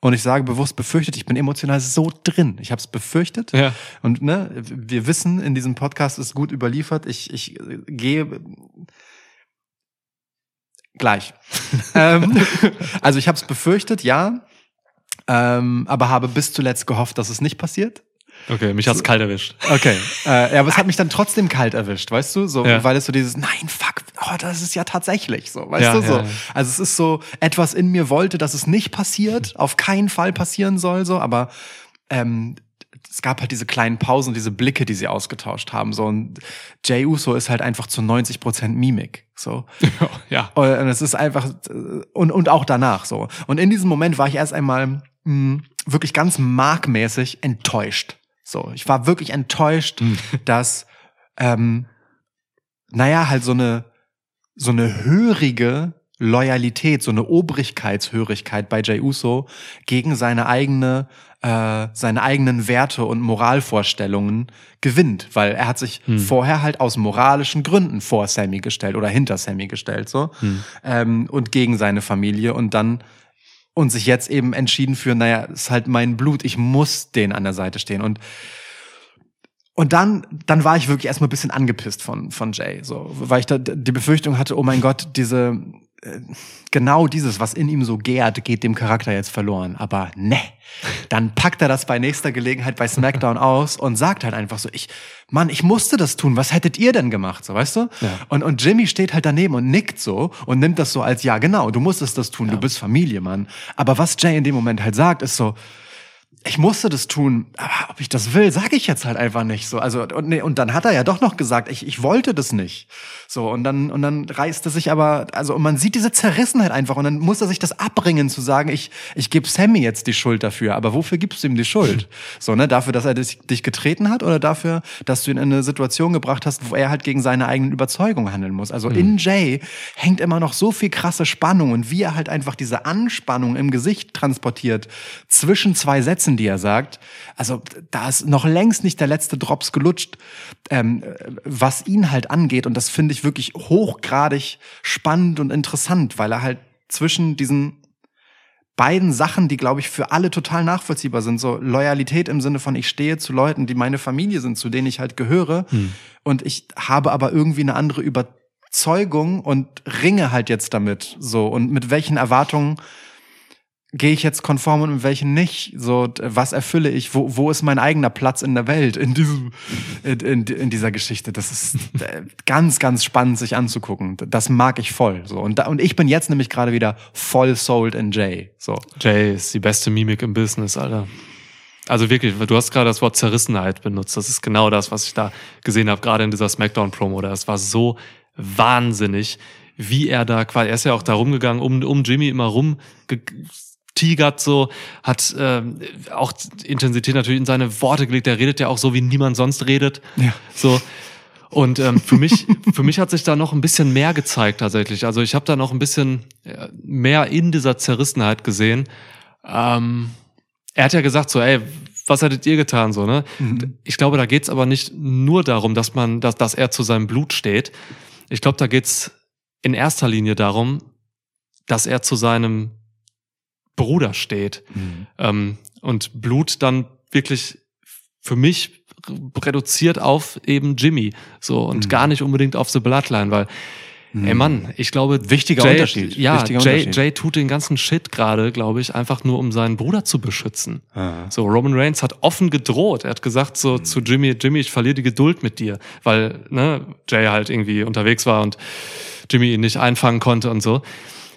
Speaker 4: und ich sage bewusst befürchtet. Ich bin emotional so drin. Ich habe es befürchtet.
Speaker 3: Ja.
Speaker 4: Und ne, wir wissen, in diesem Podcast ist gut überliefert. Ich, ich gehe gleich. ähm, also ich habe es befürchtet, ja, ähm, aber habe bis zuletzt gehofft, dass es nicht passiert.
Speaker 3: Okay, mich hat's kalt erwischt.
Speaker 4: Okay, äh, ja, aber es hat mich dann trotzdem kalt erwischt, weißt du, so,
Speaker 3: Ja.
Speaker 4: weil es so dieses, nein, fuck, oh, das ist ja tatsächlich so, weißt
Speaker 3: Ja,
Speaker 4: du, so.
Speaker 3: ja.
Speaker 4: Also es ist so, etwas in mir wollte, dass es nicht passiert, auf keinen Fall passieren soll, so, aber ähm, es gab halt diese kleinen Pausen, diese Blicke, die sie ausgetauscht haben, so und Jay Uso ist halt einfach zu 90 Prozent Mimik, so.
Speaker 3: ja.
Speaker 4: Und es ist einfach, äh, und, und auch danach so. Und in diesem Moment war ich erst einmal mh, wirklich ganz markmäßig enttäuscht. So, ich war wirklich enttäuscht, dass, ähm, naja, halt so eine, so eine hörige Loyalität, so eine Obrigkeitshörigkeit bei Jay Uso gegen seine eigene, äh, seine eigenen Werte und Moralvorstellungen gewinnt, weil er hat sich vorher halt aus moralischen Gründen vor Sammy gestellt oder hinter Sammy gestellt, so, ähm, und gegen seine Familie. Und dann und sich jetzt eben entschieden für, naja, ist halt mein Blut, ich muss den an der Seite stehen. Und und dann, dann war ich wirklich erstmal ein bisschen angepisst von, von Jay, so, weil ich da die Befürchtung hatte, oh mein Gott, diese, genau dieses, was in ihm so gärt, geht dem Charakter jetzt verloren. Aber ne, dann packt er das bei nächster Gelegenheit bei SmackDown aus und sagt halt einfach so, ich, Mann, ich musste das tun, was hättet ihr denn gemacht, so, weißt du?
Speaker 3: Ja.
Speaker 4: Und, und Jimmy steht halt daneben und nickt so und nimmt das so als, ja, genau, du musstest das tun, du bist Familie, Mann. Aber was Jay in dem Moment halt sagt, ist so, ich musste das tun, aber ob ich das will, sage ich jetzt halt einfach nicht so. Also und, nee, und dann hat er ja doch noch gesagt, ich, ich wollte das nicht. So und dann und dann reißt er sich aber also und man sieht diese Zerrissenheit einfach und dann muss er sich das abbringen zu sagen, ich ich gebe Sammy jetzt die Schuld dafür, aber wofür gibst du ihm die Schuld? So, ne, dafür, dass er dich, dich getreten hat oder dafür, dass du ihn in eine Situation gebracht hast, wo er halt gegen seine eigenen Überzeugungen handeln muss. Also in Jay hängt immer noch so viel krasse Spannung und wie er halt einfach diese Anspannung im Gesicht transportiert zwischen zwei Sätzen, die er sagt. Also da ist noch längst nicht der letzte Drops gelutscht, ähm, was ihn halt angeht. Und das finde ich wirklich hochgradig spannend und interessant, weil er halt zwischen diesen beiden Sachen, die, glaube ich, für alle total nachvollziehbar sind. So Loyalität im Sinne von, ich stehe zu Leuten, die meine Familie sind, zu denen ich halt gehöre. Und ich habe aber irgendwie eine andere Überzeugung und ringe halt jetzt damit. So. Und mit welchen Erwartungen gehe ich jetzt konform und mit welchen nicht? So, was erfülle ich? Wo, wo ist mein eigener Platz in der Welt? In diesem, in, in, in dieser Geschichte. Das ist äh, ganz, ganz spannend, sich anzugucken. Das mag ich voll. So. Und, da, und ich bin jetzt nämlich gerade wieder voll sold in Jay. So.
Speaker 3: Jay ist die beste Mimik im Business, Alter. Also wirklich, du hast gerade das Wort Zerrissenheit benutzt. Das ist genau das, was ich da gesehen habe, gerade in dieser Smackdown-Promo. Das war so wahnsinnig, wie er da quasi, er ist ja auch da rumgegangen, um, um Jimmy immer rum tigert so, hat äh, auch Intensität natürlich in seine Worte gelegt. Der redet ja auch so, wie niemand sonst redet.
Speaker 4: Ja.
Speaker 3: So. Und ähm, für mich, für mich hat sich da noch ein bisschen mehr gezeigt tatsächlich. Also ich habe da noch ein bisschen äh, mehr in dieser Zerrissenheit gesehen. Ähm, er hat ja gesagt so, ey, was hättet ihr getan so, ne?
Speaker 4: Mhm.
Speaker 3: Ich glaube, da geht's aber nicht nur darum, dass man, dass, dass er zu seinem Blut steht. Ich glaube, da geht's in erster Linie darum, dass er zu seinem Bruder steht.
Speaker 4: Mhm.
Speaker 3: Ähm, und Blut dann wirklich für mich reduziert auf eben Jimmy. So und
Speaker 4: Mhm.
Speaker 3: gar nicht unbedingt auf The Bloodline, weil Ey Mann, ich glaube,
Speaker 4: Wichtiger
Speaker 3: Jay,
Speaker 4: Unterschied.
Speaker 3: Ja,
Speaker 4: Wichtiger
Speaker 3: Jay,
Speaker 4: Unterschied.
Speaker 3: Jay tut den ganzen Shit gerade, glaube ich, einfach nur um seinen Bruder zu beschützen.
Speaker 4: Ah.
Speaker 3: So, Roman Reigns hat offen gedroht. Er hat gesagt so zu Jimmy, Jimmy, ich verliere die Geduld mit dir, weil ne, Jay halt irgendwie unterwegs war und Jimmy ihn nicht einfangen konnte und so.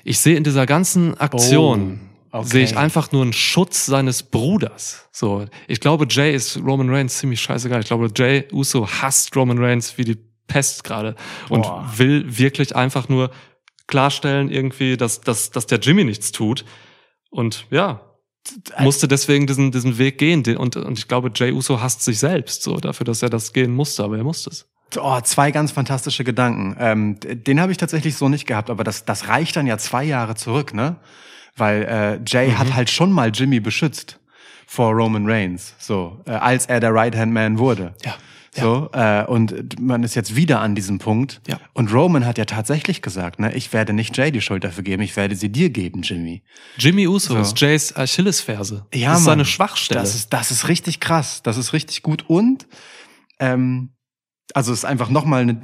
Speaker 3: Ich sehe in dieser ganzen Aktion
Speaker 4: Oh, okay.
Speaker 3: sehe ich einfach nur einen Schutz seines Bruders. So, ich glaube, Jay ist Roman Reigns ziemlich scheißegal. Ich glaube, Jay Uso hasst Roman Reigns wie die Pest gerade und
Speaker 4: Boah.
Speaker 3: will wirklich einfach nur klarstellen irgendwie, dass, dass, dass der Jimmy nichts tut. Und ja, musste deswegen diesen, diesen Weg gehen. Und, und ich glaube, Jay Uso hasst sich selbst so dafür, dass er das gehen musste, aber er musste es.
Speaker 4: Oh, zwei ganz fantastische Gedanken. Ähm, den habe ich tatsächlich so nicht gehabt, aber das, das reicht dann ja zwei Jahre zurück, ne? Weil äh, Jay
Speaker 3: Mhm.
Speaker 4: hat halt schon mal Jimmy beschützt vor Roman Reigns, so äh, als er der Right Hand Man wurde.
Speaker 3: Ja.
Speaker 4: So, äh, und man ist jetzt wieder an diesem Punkt.
Speaker 3: Ja.
Speaker 4: Und Roman hat ja tatsächlich gesagt, ne, ich werde nicht Jay die Schuld dafür geben, ich werde sie dir geben, Jimmy.
Speaker 3: Jimmy Uso
Speaker 4: So.
Speaker 3: ist Jays Achillesferse.
Speaker 4: Ja,
Speaker 3: das ist
Speaker 4: Mann.
Speaker 3: seine Schwachstelle.
Speaker 4: Das ist, das ist richtig krass. Das ist richtig gut. Und ähm, also es ist einfach nochmal eine,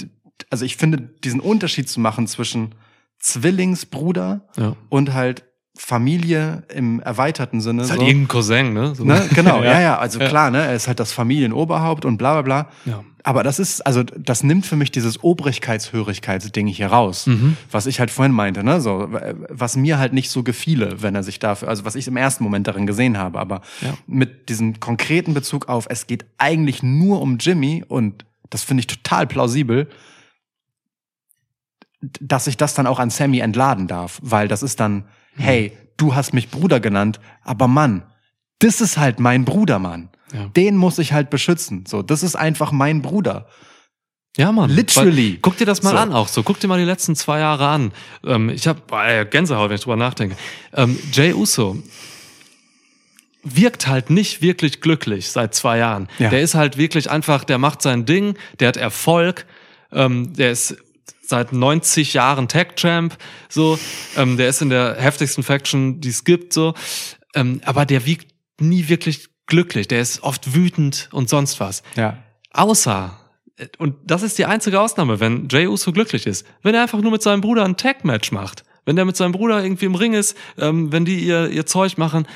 Speaker 4: also ich finde, diesen Unterschied zu machen zwischen Zwillingsbruder
Speaker 3: ja.
Speaker 4: und halt Familie im erweiterten Sinne.
Speaker 3: ist halt
Speaker 4: so.
Speaker 3: irgendein Cousin, ne? So.
Speaker 4: Ne? Genau, ja, ja, also
Speaker 3: Ja.
Speaker 4: klar, ne, er ist halt das Familienoberhaupt und bla bla bla.
Speaker 3: Ja.
Speaker 4: Aber das ist, also das nimmt für mich dieses Obrigkeitshörigkeitsding hier raus,
Speaker 3: Mhm.
Speaker 4: was ich halt vorhin meinte, ne, so, was mir halt nicht so gefiele, wenn er sich dafür, also was ich im ersten Moment darin gesehen habe, aber
Speaker 3: Ja.
Speaker 4: mit diesem konkreten Bezug auf, es geht eigentlich nur um Jimmy und das finde ich total plausibel, dass ich das dann auch an Sammy entladen darf, weil das ist dann, hey, du hast mich Bruder genannt, aber Mann, das ist halt mein Bruder, Mann.
Speaker 3: Ja.
Speaker 4: Den muss ich halt beschützen. So, das ist einfach mein Bruder.
Speaker 3: Ja, Mann.
Speaker 4: Literally.
Speaker 3: Weil, guck dir das mal
Speaker 4: So.
Speaker 3: an auch so. Guck dir mal die letzten zwei Jahre an. Ähm, ich habe äh, Gänsehaut, wenn ich drüber nachdenke. Ähm, Jay Uso wirkt halt nicht wirklich glücklich seit zwei Jahren.
Speaker 4: Ja.
Speaker 3: Der ist halt wirklich einfach, der macht sein Ding, der hat Erfolg, ähm, der ist seit 90 Jahren Tech Champ, so, ähm, der ist in der heftigsten Faction, die es gibt, so, ähm, aber der wiegt nie wirklich glücklich. Der ist oft wütend und sonst was.
Speaker 4: Ja.
Speaker 3: Außer, und das ist die einzige Ausnahme, wenn Jey Uso glücklich ist, wenn er einfach nur mit seinem Bruder ein Tag-Match macht. Wenn der mit seinem Bruder irgendwie im Ring ist, ähm, wenn die ihr, ihr Zeug machen,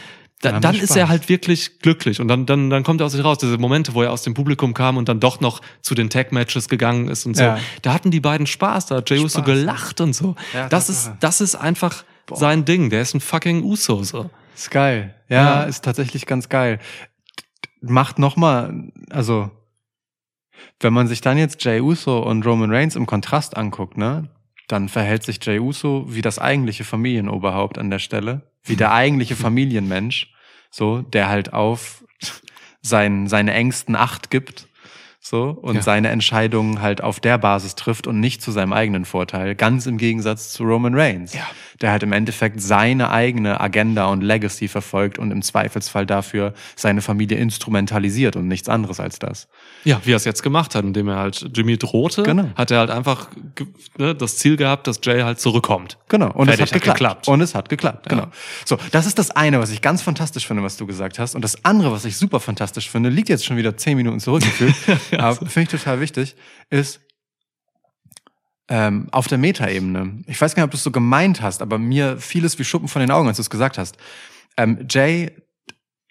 Speaker 3: da,
Speaker 4: Dann
Speaker 3: ist er halt wirklich glücklich. Und dann, dann, dann kommt er aus sich raus. Diese Momente, wo er aus dem Publikum kam und dann doch noch zu den Tag-Matches gegangen ist und so.
Speaker 4: Ja.
Speaker 3: Da hatten die beiden Spaß, da hat Jey Uso gelacht und so.
Speaker 4: Ja,
Speaker 3: das, ist, das ist einfach sein Ding. Der ist ein fucking Uso, so.
Speaker 4: Ist geil. Ja,
Speaker 3: Ja.
Speaker 4: ist tatsächlich ganz geil. Macht noch mal, also wenn man sich dann jetzt Jay Uso und Roman Reigns im Kontrast anguckt, ne, dann verhält sich Jay Uso wie das eigentliche Familienoberhaupt an der Stelle, wie der eigentliche Familienmensch, so, der halt auf sein, seine engsten Acht gibt, so, und
Speaker 3: Ja.
Speaker 4: seine Entscheidungen halt auf der Basis trifft und nicht zu seinem eigenen Vorteil, ganz im Gegensatz zu Roman Reigns
Speaker 3: Ja.
Speaker 4: der halt im Endeffekt seine eigene Agenda und Legacy verfolgt und im Zweifelsfall dafür seine Familie instrumentalisiert und nichts anderes als das.
Speaker 3: Ja, wie er es jetzt gemacht hat, indem er halt Jimmy drohte,
Speaker 4: Genau.
Speaker 3: hat er halt einfach ne, das Ziel gehabt, dass Jay halt zurückkommt.
Speaker 4: Genau. Und
Speaker 3: Fertig,
Speaker 4: es hat geklappt.
Speaker 3: geklappt.
Speaker 4: Und es hat geklappt.
Speaker 3: Ja.
Speaker 4: Genau. So, das ist das eine, was ich ganz fantastisch finde, was du gesagt hast. Und das andere, was ich super fantastisch finde, liegt jetzt schon wieder zehn Minuten zurückgeführt, aber finde ich total wichtig, ist ähm, auf der Metaebene. Ich weiß gar nicht, ob du es so gemeint hast, aber mir fiel es wie Schuppen von den Augen, als du es gesagt hast. Ähm, Jay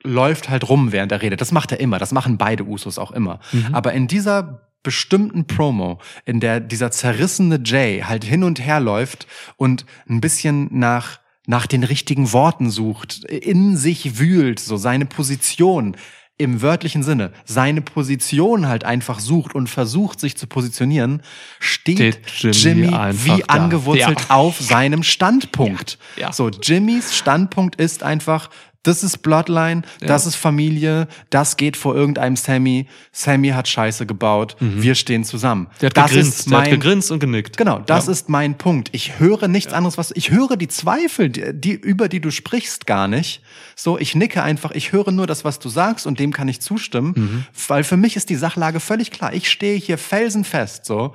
Speaker 4: läuft halt rum, während er redet. Das macht er immer. Das machen beide Usos auch immer. Aber in dieser bestimmten Promo, in der dieser zerrissene Jay halt hin und her läuft und ein bisschen nach nach den richtigen Worten sucht, in sich wühlt, so seine Position im wörtlichen Sinne seine Position halt einfach sucht und versucht, sich zu positionieren, steht,
Speaker 3: Steht
Speaker 4: Jimmy,
Speaker 3: Jimmy
Speaker 4: wie
Speaker 3: da.
Speaker 4: angewurzelt
Speaker 3: Ja.
Speaker 4: auf seinem Standpunkt.
Speaker 3: Ja. Ja.
Speaker 4: So, Jimmys Standpunkt ist einfach, das ist Bloodline, das ist Familie, das geht vor irgendeinem Sammy. Sammy hat Scheiße gebaut, wir stehen zusammen.
Speaker 3: Mhm. Der hat
Speaker 4: das
Speaker 3: gegrinst,
Speaker 4: ist
Speaker 3: der hat
Speaker 4: mein,
Speaker 3: gegrinst und genickt.
Speaker 4: Genau, das
Speaker 3: Ja.
Speaker 4: ist mein Punkt. Ich höre nichts anderes, was ich höre die Zweifel, die, die über die du sprichst, gar nicht. So, ich nicke einfach, ich höre nur das, was du sagst und dem kann ich zustimmen,
Speaker 3: Mhm.
Speaker 4: weil für mich ist die Sachlage völlig klar. Ich stehe hier felsenfest, so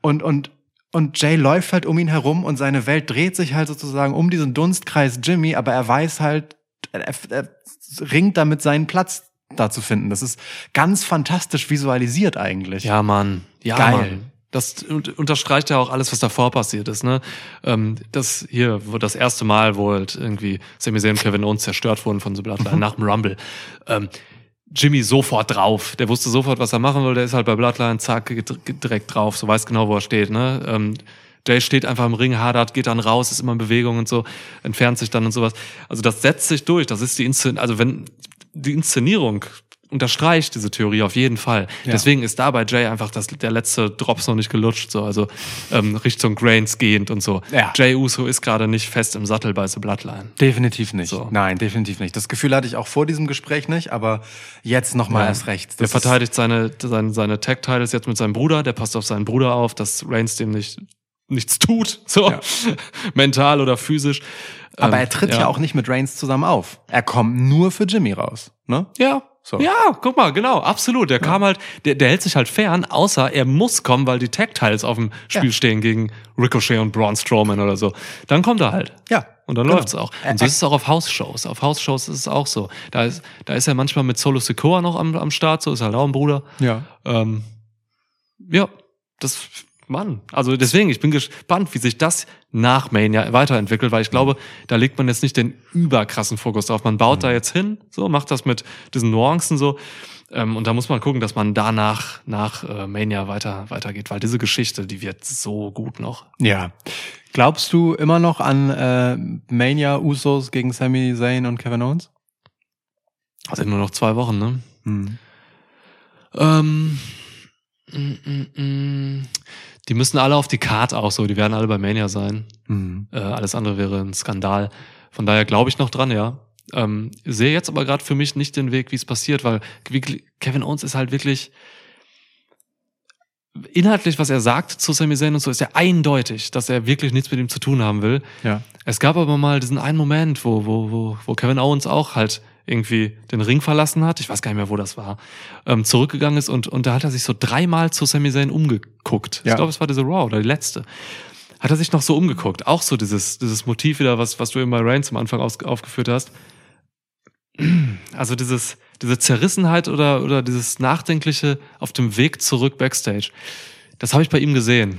Speaker 4: und und und Jay läuft halt um ihn herum und seine Welt dreht sich halt sozusagen um diesen Dunstkreis Jimmy, aber er weiß halt, er, er ringt damit seinen Platz da zu finden. Das ist ganz fantastisch visualisiert eigentlich.
Speaker 3: Ja, Mann. Ja,
Speaker 4: Geil.
Speaker 3: Mann. Das un- unterstreicht ja auch alles, was davor passiert ist, ne? Ähm, das hier, wo das erste Mal, wo halt irgendwie Sami Zayn und Kevin Owens zerstört wurden von The Bloodline nach dem Rumble. Ähm, Jimmy sofort drauf. Der wusste sofort, was er machen will. Der ist halt bei Bloodline, zack, direkt drauf. So weiß genau, wo er steht, ne? Ähm, Jay steht einfach im Ring, hadert, geht dann raus, ist immer in Bewegung und so, entfernt sich dann und sowas. Also das setzt sich durch. Das ist die Inszen also wenn die Inszenierung unterstreicht diese Theorie auf jeden Fall.
Speaker 4: Ja.
Speaker 3: Deswegen ist da bei Jay einfach das, der letzte Drops noch nicht gelutscht, so also ähm, Richtung Grains gehend und so.
Speaker 4: Ja.
Speaker 3: Jay Uso ist gerade nicht fest im Sattel bei The Bloodline.
Speaker 4: Definitiv nicht.
Speaker 3: So.
Speaker 4: Nein, definitiv nicht. Das Gefühl hatte ich auch vor diesem Gespräch nicht, aber jetzt noch mal
Speaker 3: Ja.
Speaker 4: erst recht.
Speaker 3: Der
Speaker 4: Das
Speaker 3: verteidigt seine, seine, seine Tag-Titles jetzt mit seinem Bruder, der passt auf seinen Bruder auf, dass Reigns dem nicht nichts tut, so
Speaker 4: Ja.
Speaker 3: mental oder physisch.
Speaker 4: aber
Speaker 3: Ähm,
Speaker 4: er tritt ja. auch nicht mit Reigns zusammen auf. Er kommt nur für Jimmy raus. Ne?
Speaker 3: Ja.
Speaker 4: So.
Speaker 3: Ja, guck mal, genau, absolut. Der kam halt, der, der hält sich halt fern, außer er muss kommen, weil die Tag-Tiles auf dem Spiel
Speaker 4: Ja.
Speaker 3: stehen gegen Ricochet und Braun Strowman oder so. Dann kommt er halt.
Speaker 4: Ja.
Speaker 3: Und dann
Speaker 4: Genau.
Speaker 3: läuft's auch. Und so ist es auch auf House-Shows. Auf House-Shows ist es auch so. Da ist, da ist er manchmal mit Solo Sikoa noch am, am Start, so ist halt auch ein Bruder.
Speaker 4: Ja.
Speaker 3: Ähm, ja, das, Mann. Also deswegen, ich bin gespannt, wie sich das nach Mania weiterentwickelt, weil ich glaube, da legt man jetzt nicht den überkrassen Fokus drauf. Man baut da jetzt hin, so, macht das mit diesen Nuancen so. Ähm, und da muss man gucken, dass man danach nach äh, Mania weiter weitergeht, weil diese Geschichte, die wird so gut noch.
Speaker 4: Ja. Glaubst du immer noch an äh, Mania Usos gegen Sami Zayn und Kevin Owens?
Speaker 3: Also nur noch zwei Wochen, ne?
Speaker 4: Hm.
Speaker 3: Ähm, mm, mm, mm. Die müssen alle auf die Card auch so, die werden alle bei Mania sein.
Speaker 4: Hm.
Speaker 3: Äh, alles andere wäre ein Skandal. Von daher glaube ich noch dran, ja. Ähm, sehe jetzt aber gerade für mich nicht den Weg, wie es passiert, weil Kevin Owens ist halt wirklich inhaltlich, was er sagt zu Sami Zayn und so, ist ja eindeutig, dass er wirklich nichts mit ihm zu tun haben will.
Speaker 4: Ja.
Speaker 3: Es gab aber mal diesen einen Moment, wo, wo, wo, wo Kevin Owens auch halt irgendwie den Ring verlassen hat, ich weiß gar nicht mehr, wo das war, ähm, zurückgegangen ist und, und da hat er sich so dreimal zu Sami Zayn umgeguckt.
Speaker 4: Ja.
Speaker 3: Ich glaube, es war diese Raw oder die letzte. Hat er sich noch so umgeguckt. Auch so dieses, dieses Motiv wieder, was, was du eben bei Reigns am Anfang aus, aufgeführt hast. Also dieses, diese Zerrissenheit oder, oder dieses Nachdenkliche auf dem Weg zurück backstage. Das habe ich bei ihm gesehen.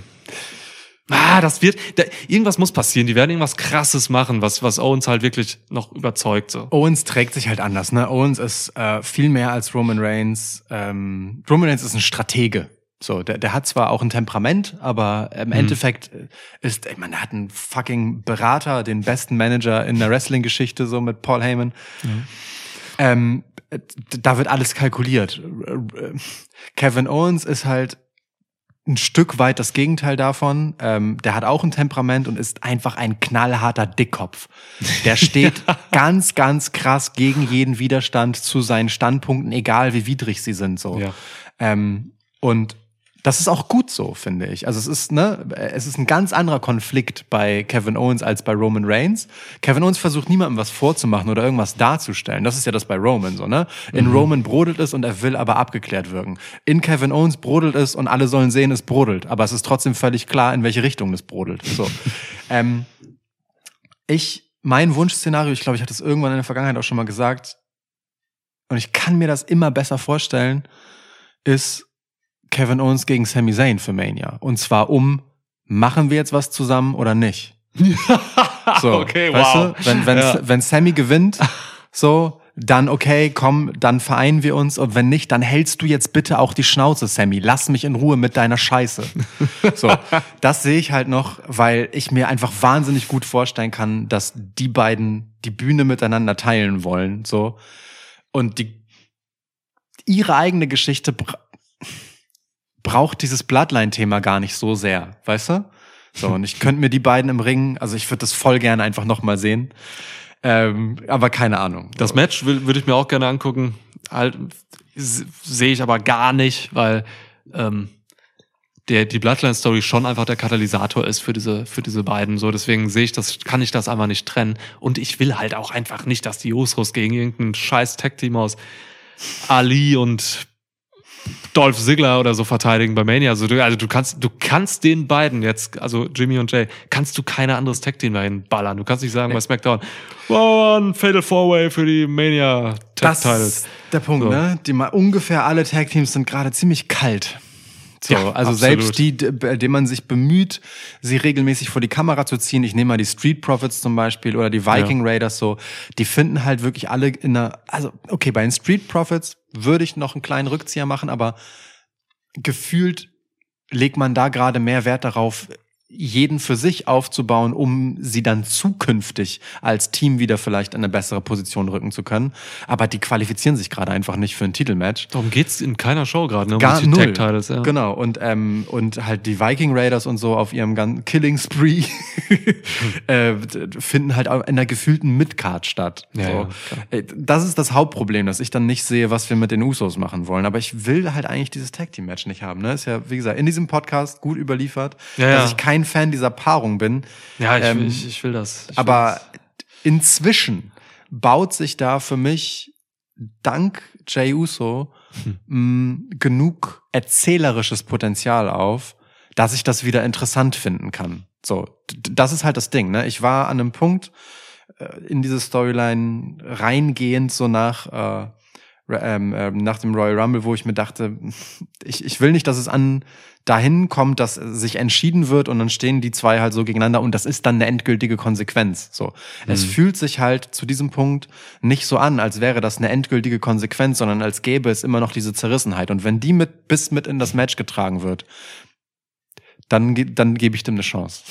Speaker 3: Ah, das wird, da, irgendwas muss passieren. Die werden irgendwas krasses machen, was, was Owens halt wirklich noch überzeugt, so.
Speaker 4: Owens trägt sich halt anders. Ne? Owens ist äh, viel mehr als Roman Reigns. Ähm, Roman Reigns ist ein Stratege. So, der, der hat zwar auch ein Temperament, aber im Endeffekt ist, ich meine, er hat einen fucking Berater, den besten Manager in der Wrestling-Geschichte, so mit Paul Heyman. Ähm, äh, da wird alles kalkuliert. Kevin Owens ist halt ein Stück weit das Gegenteil davon. Ähm, der hat auch ein Temperament und ist einfach ein knallharter Dickkopf. Der steht ganz, ganz krass gegen jeden Widerstand zu seinen Standpunkten, egal wie widrig sie sind. So.
Speaker 3: Ja.
Speaker 4: Ähm, und das ist auch gut so, finde ich. Also es ist, ne, es ist ein ganz anderer Konflikt bei Kevin Owens als bei Roman Reigns. Kevin Owens versucht niemandem was vorzumachen oder irgendwas darzustellen. Das ist ja das bei Roman so, ne? In Roman brodelt es und er will aber abgeklärt wirken. In Kevin Owens brodelt es und alle sollen sehen, es brodelt. Aber es ist trotzdem völlig klar, in welche Richtung es brodelt. So. ähm, ich, mein Wunschszenario, ich glaube, ich hatte es irgendwann in der Vergangenheit auch schon mal gesagt, und ich kann mir das immer besser vorstellen, ist Kevin Owens gegen Sami Zayn für Mania. Und zwar um, machen wir jetzt was zusammen oder nicht? So,
Speaker 3: Okay,
Speaker 4: weißt
Speaker 3: wow.
Speaker 4: Du, wenn, wenn,
Speaker 3: Ja.
Speaker 4: wenn Sammy gewinnt, so, dann okay, komm, dann vereinen wir uns. Und wenn nicht, dann hältst du jetzt bitte auch die Schnauze, Sammy. Lass mich in Ruhe mit deiner Scheiße. So, das sehe ich halt noch, weil ich mir einfach wahnsinnig gut vorstellen kann, dass die beiden die Bühne miteinander teilen wollen. So. Und die ihre eigene Geschichte braucht dieses Bloodline-Thema gar nicht so sehr, weißt du? So, und ich könnte mir die beiden im Ring, also ich würde das voll gerne einfach nochmal sehen. Ähm, aber keine Ahnung.
Speaker 3: Das Match würde ich mir auch gerne angucken. Halt, sehe ich aber gar nicht, weil ähm, der, die Bloodline-Story schon einfach der Katalysator ist für diese, für diese beiden. So, deswegen sehe ich das, kann ich das einfach nicht trennen. Und ich will halt auch einfach nicht, dass die Usos gegen irgendein scheiß Tag-Team aus Ali und Dolph Ziggler oder so verteidigen bei Mania. Also du, also du kannst, du kannst den beiden jetzt, also Jimmy und Jay, kannst du keine anderes Tag-Team dahin ballern. Du kannst nicht sagen bei SmackDown, wow, ein Fatal Four-Way für die Mania
Speaker 4: Das
Speaker 3: Tag-Titles.
Speaker 4: ist der Punkt,
Speaker 3: So.
Speaker 4: ne? Die mal ungefähr alle Tag-Teams sind gerade ziemlich kalt. So,
Speaker 3: Ja,
Speaker 4: also
Speaker 3: absolut.
Speaker 4: selbst die, bei denen man sich bemüht, sie regelmäßig vor die Kamera zu ziehen. Ich nehme mal die Street Profits zum Beispiel oder die Viking Raiders so. Die finden halt wirklich alle in einer, also okay, bei den Street Profits würde ich noch einen kleinen Rückzieher machen, aber gefühlt legt man da gerade mehr Wert darauf, jeden für sich aufzubauen, um sie dann zukünftig als Team wieder vielleicht in eine bessere Position rücken zu können. Aber die qualifizieren sich gerade einfach nicht für ein Titelmatch.
Speaker 3: Darum geht's in keiner Show gerade, ne? Um
Speaker 4: Gar
Speaker 3: die
Speaker 4: null.
Speaker 3: Tag-Titles, ja.
Speaker 4: Genau. Und, ähm, und halt die Viking Raiders und so auf ihrem ganzen Killing Spree äh, finden halt in einer gefühlten Midcard statt.
Speaker 3: Ja,
Speaker 4: so.
Speaker 3: ja.
Speaker 4: Äh, Das ist das Hauptproblem, dass ich dann nicht sehe, was wir mit den Usos machen wollen. Aber ich will halt eigentlich dieses Tag Team Match nicht haben. Ne? Ist ja, wie gesagt, in diesem Podcast gut überliefert, dass ich kein Fan dieser Paarung bin.
Speaker 3: Ja, ich,
Speaker 4: Ähm,
Speaker 3: ich, ich will das. Ich will
Speaker 4: Aber
Speaker 3: das.
Speaker 4: inzwischen baut sich da für mich dank Jay Uso
Speaker 3: Hm.
Speaker 4: mh, genug erzählerisches Potenzial auf, dass ich das wieder interessant finden kann. So, das ist halt das Ding. Ne? Ich war an einem Punkt äh, in diese Storyline reingehend so nach äh, ähm, ähm, nach dem Royal Rumble, wo ich mir dachte, ich, ich will nicht, dass es an dahin kommt, dass sich entschieden wird und dann stehen die zwei halt so gegeneinander und das ist dann eine endgültige Konsequenz. So, es fühlt sich halt zu diesem Punkt nicht so an, als wäre das eine endgültige Konsequenz, sondern als gäbe es immer noch diese Zerrissenheit. Und wenn die mit bis mit in das Match getragen wird, dann, dann gebe ich dem eine Chance.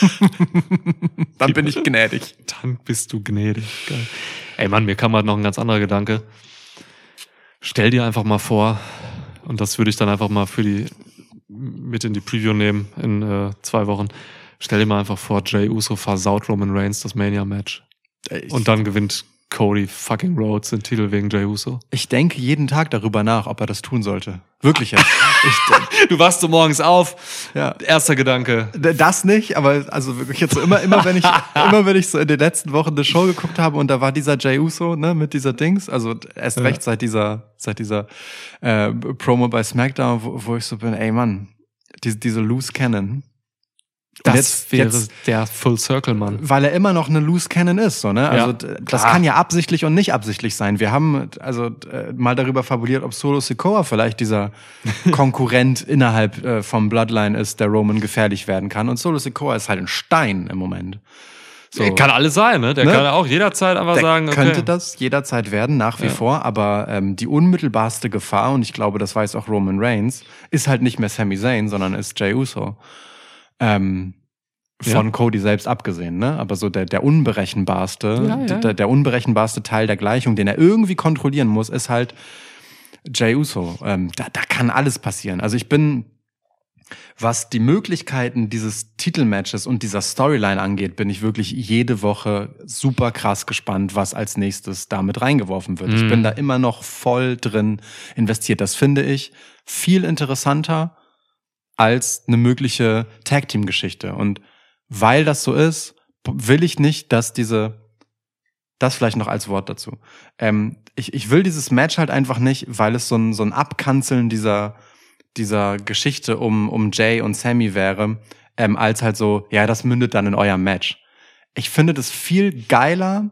Speaker 4: dann bin ich gnädig.
Speaker 3: Dann bist du gnädig. Geil. Ey Mann, mir kam halt noch ein ganz anderer Gedanke. Stell dir einfach mal vor, und das würde ich dann einfach mal für die mit in die Preview nehmen in äh, zwei Wochen. Stell dir mal einfach vor, Jay Uso versaut Roman Reigns das Mania-Match. Und dann gewinnt Cody fucking Rhodes den Titel wegen Jay Uso.
Speaker 4: Ich denke jeden Tag darüber nach, ob er das tun sollte. Wirklich jetzt. ich,
Speaker 3: Du wachst so morgens auf.
Speaker 4: Ja.
Speaker 3: Erster Gedanke.
Speaker 4: das nicht, aber also wirklich jetzt so immer, immer wenn ich, immer wenn ich so in den letzten Wochen eine Show geguckt habe und da war dieser Jay Uso, ne, mit dieser Dings, also erst recht seit dieser, seit dieser äh, Promo bei SmackDown, wo, wo ich so bin, ey Mann, diese, diese Loose Cannon.
Speaker 3: Das
Speaker 4: jetzt-
Speaker 3: wäre
Speaker 4: jetzt-
Speaker 3: der Full Circle Mann.
Speaker 4: weil er immer noch eine Loose Cannon ist, so, ne? Also
Speaker 3: Ja,
Speaker 4: das kann ja absichtlich und nicht absichtlich sein. Wir haben also äh, mal darüber fabuliert, ob Solo Sikoa vielleicht dieser Konkurrent innerhalb äh, vom Bloodline ist, der Roman gefährlich werden kann. Und Solo Sikoa ist halt ein Stein im Moment. So.
Speaker 3: Kann alles sein, ne? Der
Speaker 4: Ne?
Speaker 3: kann auch jederzeit einfach
Speaker 4: Der
Speaker 3: sagen, okay.
Speaker 4: könnte das jederzeit werden, nach wie
Speaker 3: Ja.
Speaker 4: vor, aber ähm, die unmittelbarste Gefahr, und ich glaube, das weiß auch Roman Reigns, ist halt nicht mehr Sami Zayn, sondern ist Jay Uso. Ähm, von
Speaker 3: Ja.
Speaker 4: Cody selbst abgesehen, ne? Aber so der, der unberechenbarste,
Speaker 3: Ja, ja.
Speaker 4: Der, der unberechenbarste Teil der Gleichung, den er irgendwie kontrollieren muss, ist halt Jay Uso. Ähm, da, da kann alles passieren. Also ich bin, was die Möglichkeiten dieses Titelmatches und dieser Storyline angeht, bin ich wirklich jede Woche super krass gespannt, was als nächstes damit reingeworfen wird. Ich
Speaker 3: Mhm.
Speaker 4: bin da immer noch voll drin investiert. Das finde ich viel interessanter als eine mögliche Tag-Team-Geschichte. Und weil das so ist, will ich nicht, dass diese, das vielleicht noch als Wort dazu. Ähm, ich, ich will dieses Match halt einfach nicht, weil es so ein, so ein Abkanzeln dieser, dieser Geschichte um, um Jay und Sammy wäre, ähm, als halt so, ja, das mündet dann in eurem Match. Ich finde das viel geiler,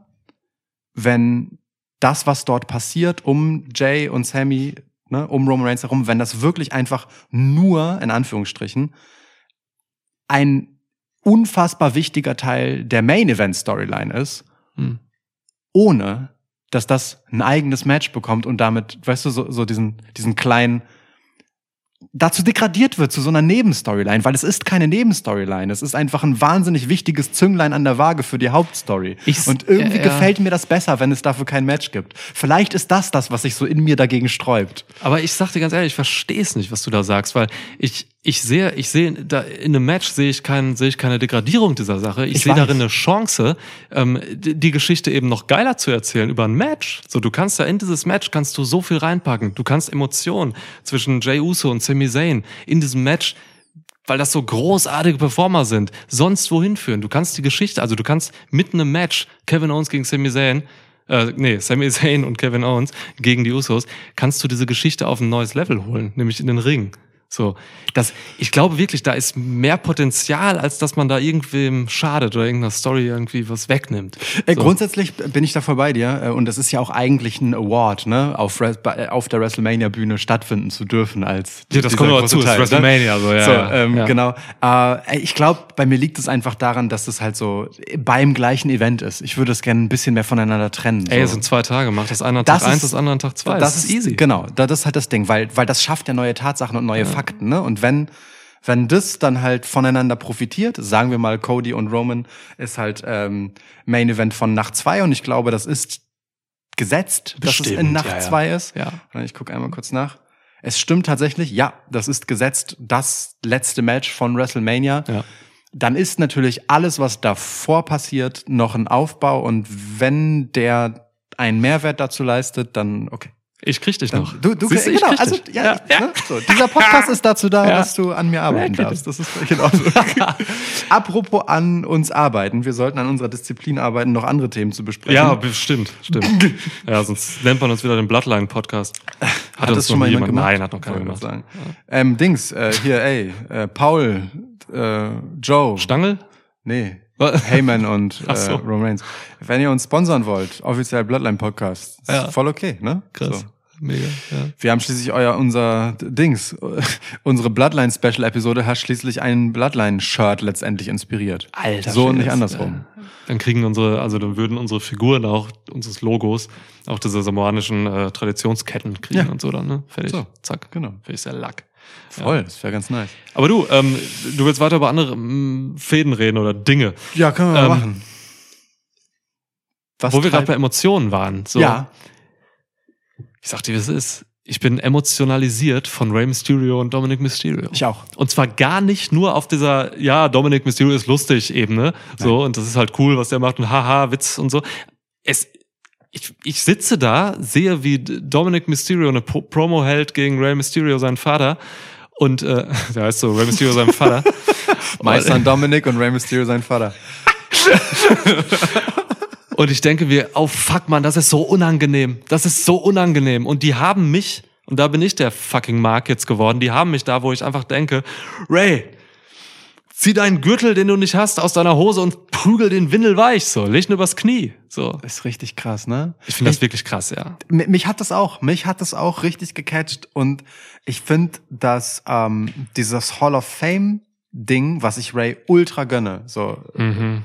Speaker 4: wenn das, was dort passiert, um Jay und Sammy, ne, um Roman Reigns herum, wenn das wirklich einfach nur, in Anführungsstrichen, ein unfassbar wichtiger Teil der Main Event Storyline ist,
Speaker 3: Hm.
Speaker 4: ohne dass das ein eigenes Match bekommt und damit, weißt du, so, so diesen, diesen kleinen dazu degradiert wird, zu so einer Nebenstoryline, weil es ist keine Nebenstoryline. Es ist einfach ein wahnsinnig wichtiges Zünglein an der Waage für die Hauptstory.
Speaker 3: Ich-
Speaker 4: Und irgendwie
Speaker 3: ja.
Speaker 4: gefällt mir das besser, wenn es dafür kein Match gibt. Vielleicht ist das das, was sich so in mir dagegen sträubt.
Speaker 3: Aber ich sag dir ganz ehrlich, ich verstehe es nicht, was du da sagst, weil ich ich sehe, ich sehe da in einem Match sehe ich keinen, sehe ich keine Degradierung dieser Sache. Ich,
Speaker 4: Ich
Speaker 3: sehe
Speaker 4: weiß.
Speaker 3: darin eine Chance, ähm, die, die Geschichte eben noch geiler zu erzählen über ein Match. So, du kannst da in dieses Match kannst du so viel reinpacken. Du kannst Emotionen zwischen Jay Uso und Sami Zayn in diesem Match weil das so großartige Performer sind, sonst wohin führen. Du kannst die Geschichte, also du kannst mitten im Match Kevin Owens gegen Sami Zayn, äh, nee, Sami Zayn und Kevin Owens gegen die Usos, kannst du diese Geschichte auf ein neues Level holen, nämlich in den Ring. So, das, ich glaube wirklich, da ist mehr Potenzial, als dass man da irgendwem schadet oder irgendeiner Story irgendwie was wegnimmt.
Speaker 4: Äh,
Speaker 3: So.
Speaker 4: Grundsätzlich bin ich da voll bei dir äh, und das ist ja auch eigentlich ein Award, ne, auf, bei- auf der WrestleMania-Bühne stattfinden zu dürfen als
Speaker 3: Ja, das kommt noch dazu, ist
Speaker 4: Teil, ne?
Speaker 3: WrestleMania, so, ja,
Speaker 4: so
Speaker 3: ja,
Speaker 4: ähm,
Speaker 3: ja.
Speaker 4: genau. Äh, ich glaube, bei mir liegt es einfach daran, dass es halt so beim gleichen Event ist. Ich würde es gerne ein bisschen mehr voneinander trennen.
Speaker 3: Ey,
Speaker 4: so.
Speaker 3: es sind zwei Tage, mach das einer
Speaker 4: Das
Speaker 3: Tag eins,
Speaker 4: ist-
Speaker 3: das andere an Tag zwei.
Speaker 4: Das ist easy. Genau, da- das ist halt das Ding, weil, weil das schafft ja neue Tatsachen und neue Fakten, ne? Und wenn, wenn das dann halt voneinander profitiert, sagen wir mal, Cody und Roman ist halt ähm, Main Event von Nacht zwei und ich glaube, das ist gesetzt, dass es in
Speaker 3: Bestimmt,
Speaker 4: Nacht
Speaker 3: ja, ja.
Speaker 4: zwei ist.
Speaker 3: Ja.
Speaker 4: Ich gucke einmal kurz nach. Es stimmt tatsächlich, ja, das ist gesetzt, das letzte Match von WrestleMania.
Speaker 3: Ja.
Speaker 4: Dann ist natürlich alles, was davor passiert, noch ein Aufbau und wenn der einen Mehrwert dazu leistet, dann okay.
Speaker 3: Ich krieg dich noch.
Speaker 4: Du, du,
Speaker 3: Siehst
Speaker 4: genau, also,
Speaker 3: dich.
Speaker 4: ja, Ne? So, dieser Podcast ist dazu da,
Speaker 3: Ja.
Speaker 4: dass du an mir arbeiten
Speaker 3: Ja,
Speaker 4: darfst. Das ist genau so. Apropos an uns arbeiten. Wir sollten an unserer Disziplin arbeiten, noch andere Themen zu besprechen.
Speaker 3: Ja, bestimmt, stimmt. ja, sonst nennt man uns wieder den Bloodline-Podcast. Hat,
Speaker 4: Hat
Speaker 3: uns
Speaker 4: das schon mal jemand gemacht?
Speaker 3: Nein, hat noch keiner gemacht.
Speaker 4: Sagen. Ähm, Dings, äh, hier, ey, äh, Paul, äh, Joe.
Speaker 3: Stangl?
Speaker 4: Nee. Heyman und äh,
Speaker 3: so.
Speaker 4: Roman Reigns. Wenn ihr uns sponsern wollt, offiziell Bloodline Podcast, ist
Speaker 3: Ja.
Speaker 4: voll okay, ne?
Speaker 3: Krass.
Speaker 4: So.
Speaker 3: Mega, ja.
Speaker 4: Wir haben schließlich euer, unser Dings, unsere Bloodline-Special-Episode hat schließlich ein Bloodline-Shirt letztendlich inspiriert. So und nicht andersrum.
Speaker 3: Dann kriegen unsere, also dann würden unsere Figuren auch, unseres Logos, auch diese samoanischen äh, Traditionsketten kriegen
Speaker 4: Ja.
Speaker 3: und so dann, ne? Fertig.
Speaker 4: So,
Speaker 3: Zack.
Speaker 4: genau.
Speaker 3: Finde ich sehr lack.
Speaker 4: Voll, das wäre ganz nice.
Speaker 3: Aber du, ähm, du willst weiter über andere ähm, Fäden reden oder Dinge.
Speaker 4: Ja, können wir mal
Speaker 3: Ähm,
Speaker 4: machen. Was
Speaker 3: Wo wir gerade bei Emotionen waren. So,
Speaker 4: Ja,
Speaker 3: Ich sag dir, wie es ist. Ich bin emotionalisiert von Rey Mysterio und Dominic Mysterio.
Speaker 4: ich auch.
Speaker 3: Und zwar gar nicht nur auf dieser, ja, Dominic Mysterio ist lustig Ebene. So, und das ist halt cool, was der macht und haha, Witz und so. Es, ich, ich sitze da, sehe, wie Dominic Mysterio eine Pro Promo hält gegen Rey Mysterio, seinen Vater. Und, äh, der heißt so, Rey Mysterio, sein Vater.
Speaker 4: Meister Dominic und Rey Mysterio sein Vater.
Speaker 3: Und ich denke mir, oh fuck man, das ist so unangenehm. Das ist so unangenehm. Und die haben mich, und da bin ich der fucking Mark jetzt geworden, die haben mich da, wo ich einfach denke, Ray, zieh deinen Gürtel, den du nicht hast, aus deiner Hose und prügel den Windel weich, so. Leg ihn übers Knie, so.
Speaker 4: Ist richtig krass, ne?
Speaker 3: Ich finde das wirklich krass, ja.
Speaker 4: Mi- mich hat das auch, mich hat das auch richtig gecatcht und ich finde, dass ähm, dieses Hall of Fame Ding, was ich Ray ultra gönne, so
Speaker 3: Mhm.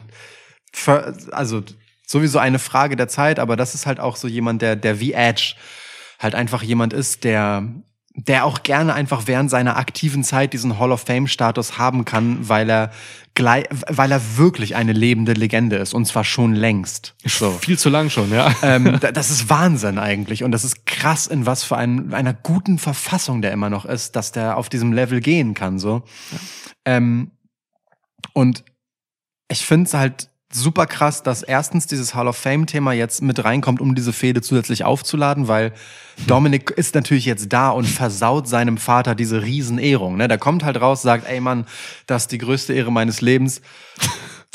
Speaker 4: für, also sowieso eine Frage der Zeit, aber das ist halt auch so jemand, der der wie Edge halt einfach jemand ist, der der auch gerne einfach während seiner aktiven Zeit diesen Hall of Fame Status haben kann, weil er gleich, weil er wirklich eine lebende Legende ist und zwar schon längst. So.
Speaker 3: Viel zu lang schon, ja.
Speaker 4: ähm, da- das ist Wahnsinn eigentlich und das ist krass, in was für ein, einer guten Verfassung der immer noch ist, dass der auf diesem Level gehen kann. So. Ähm, und ich finde es halt super krass, dass erstens dieses Hall of Fame-Thema jetzt mit reinkommt, um diese Fehde zusätzlich aufzuladen, weil Dominik ist natürlich jetzt da und versaut seinem Vater diese Riesenehrung. Ne? Der kommt halt raus, sagt, ey Mann, das ist die größte Ehre meines Lebens.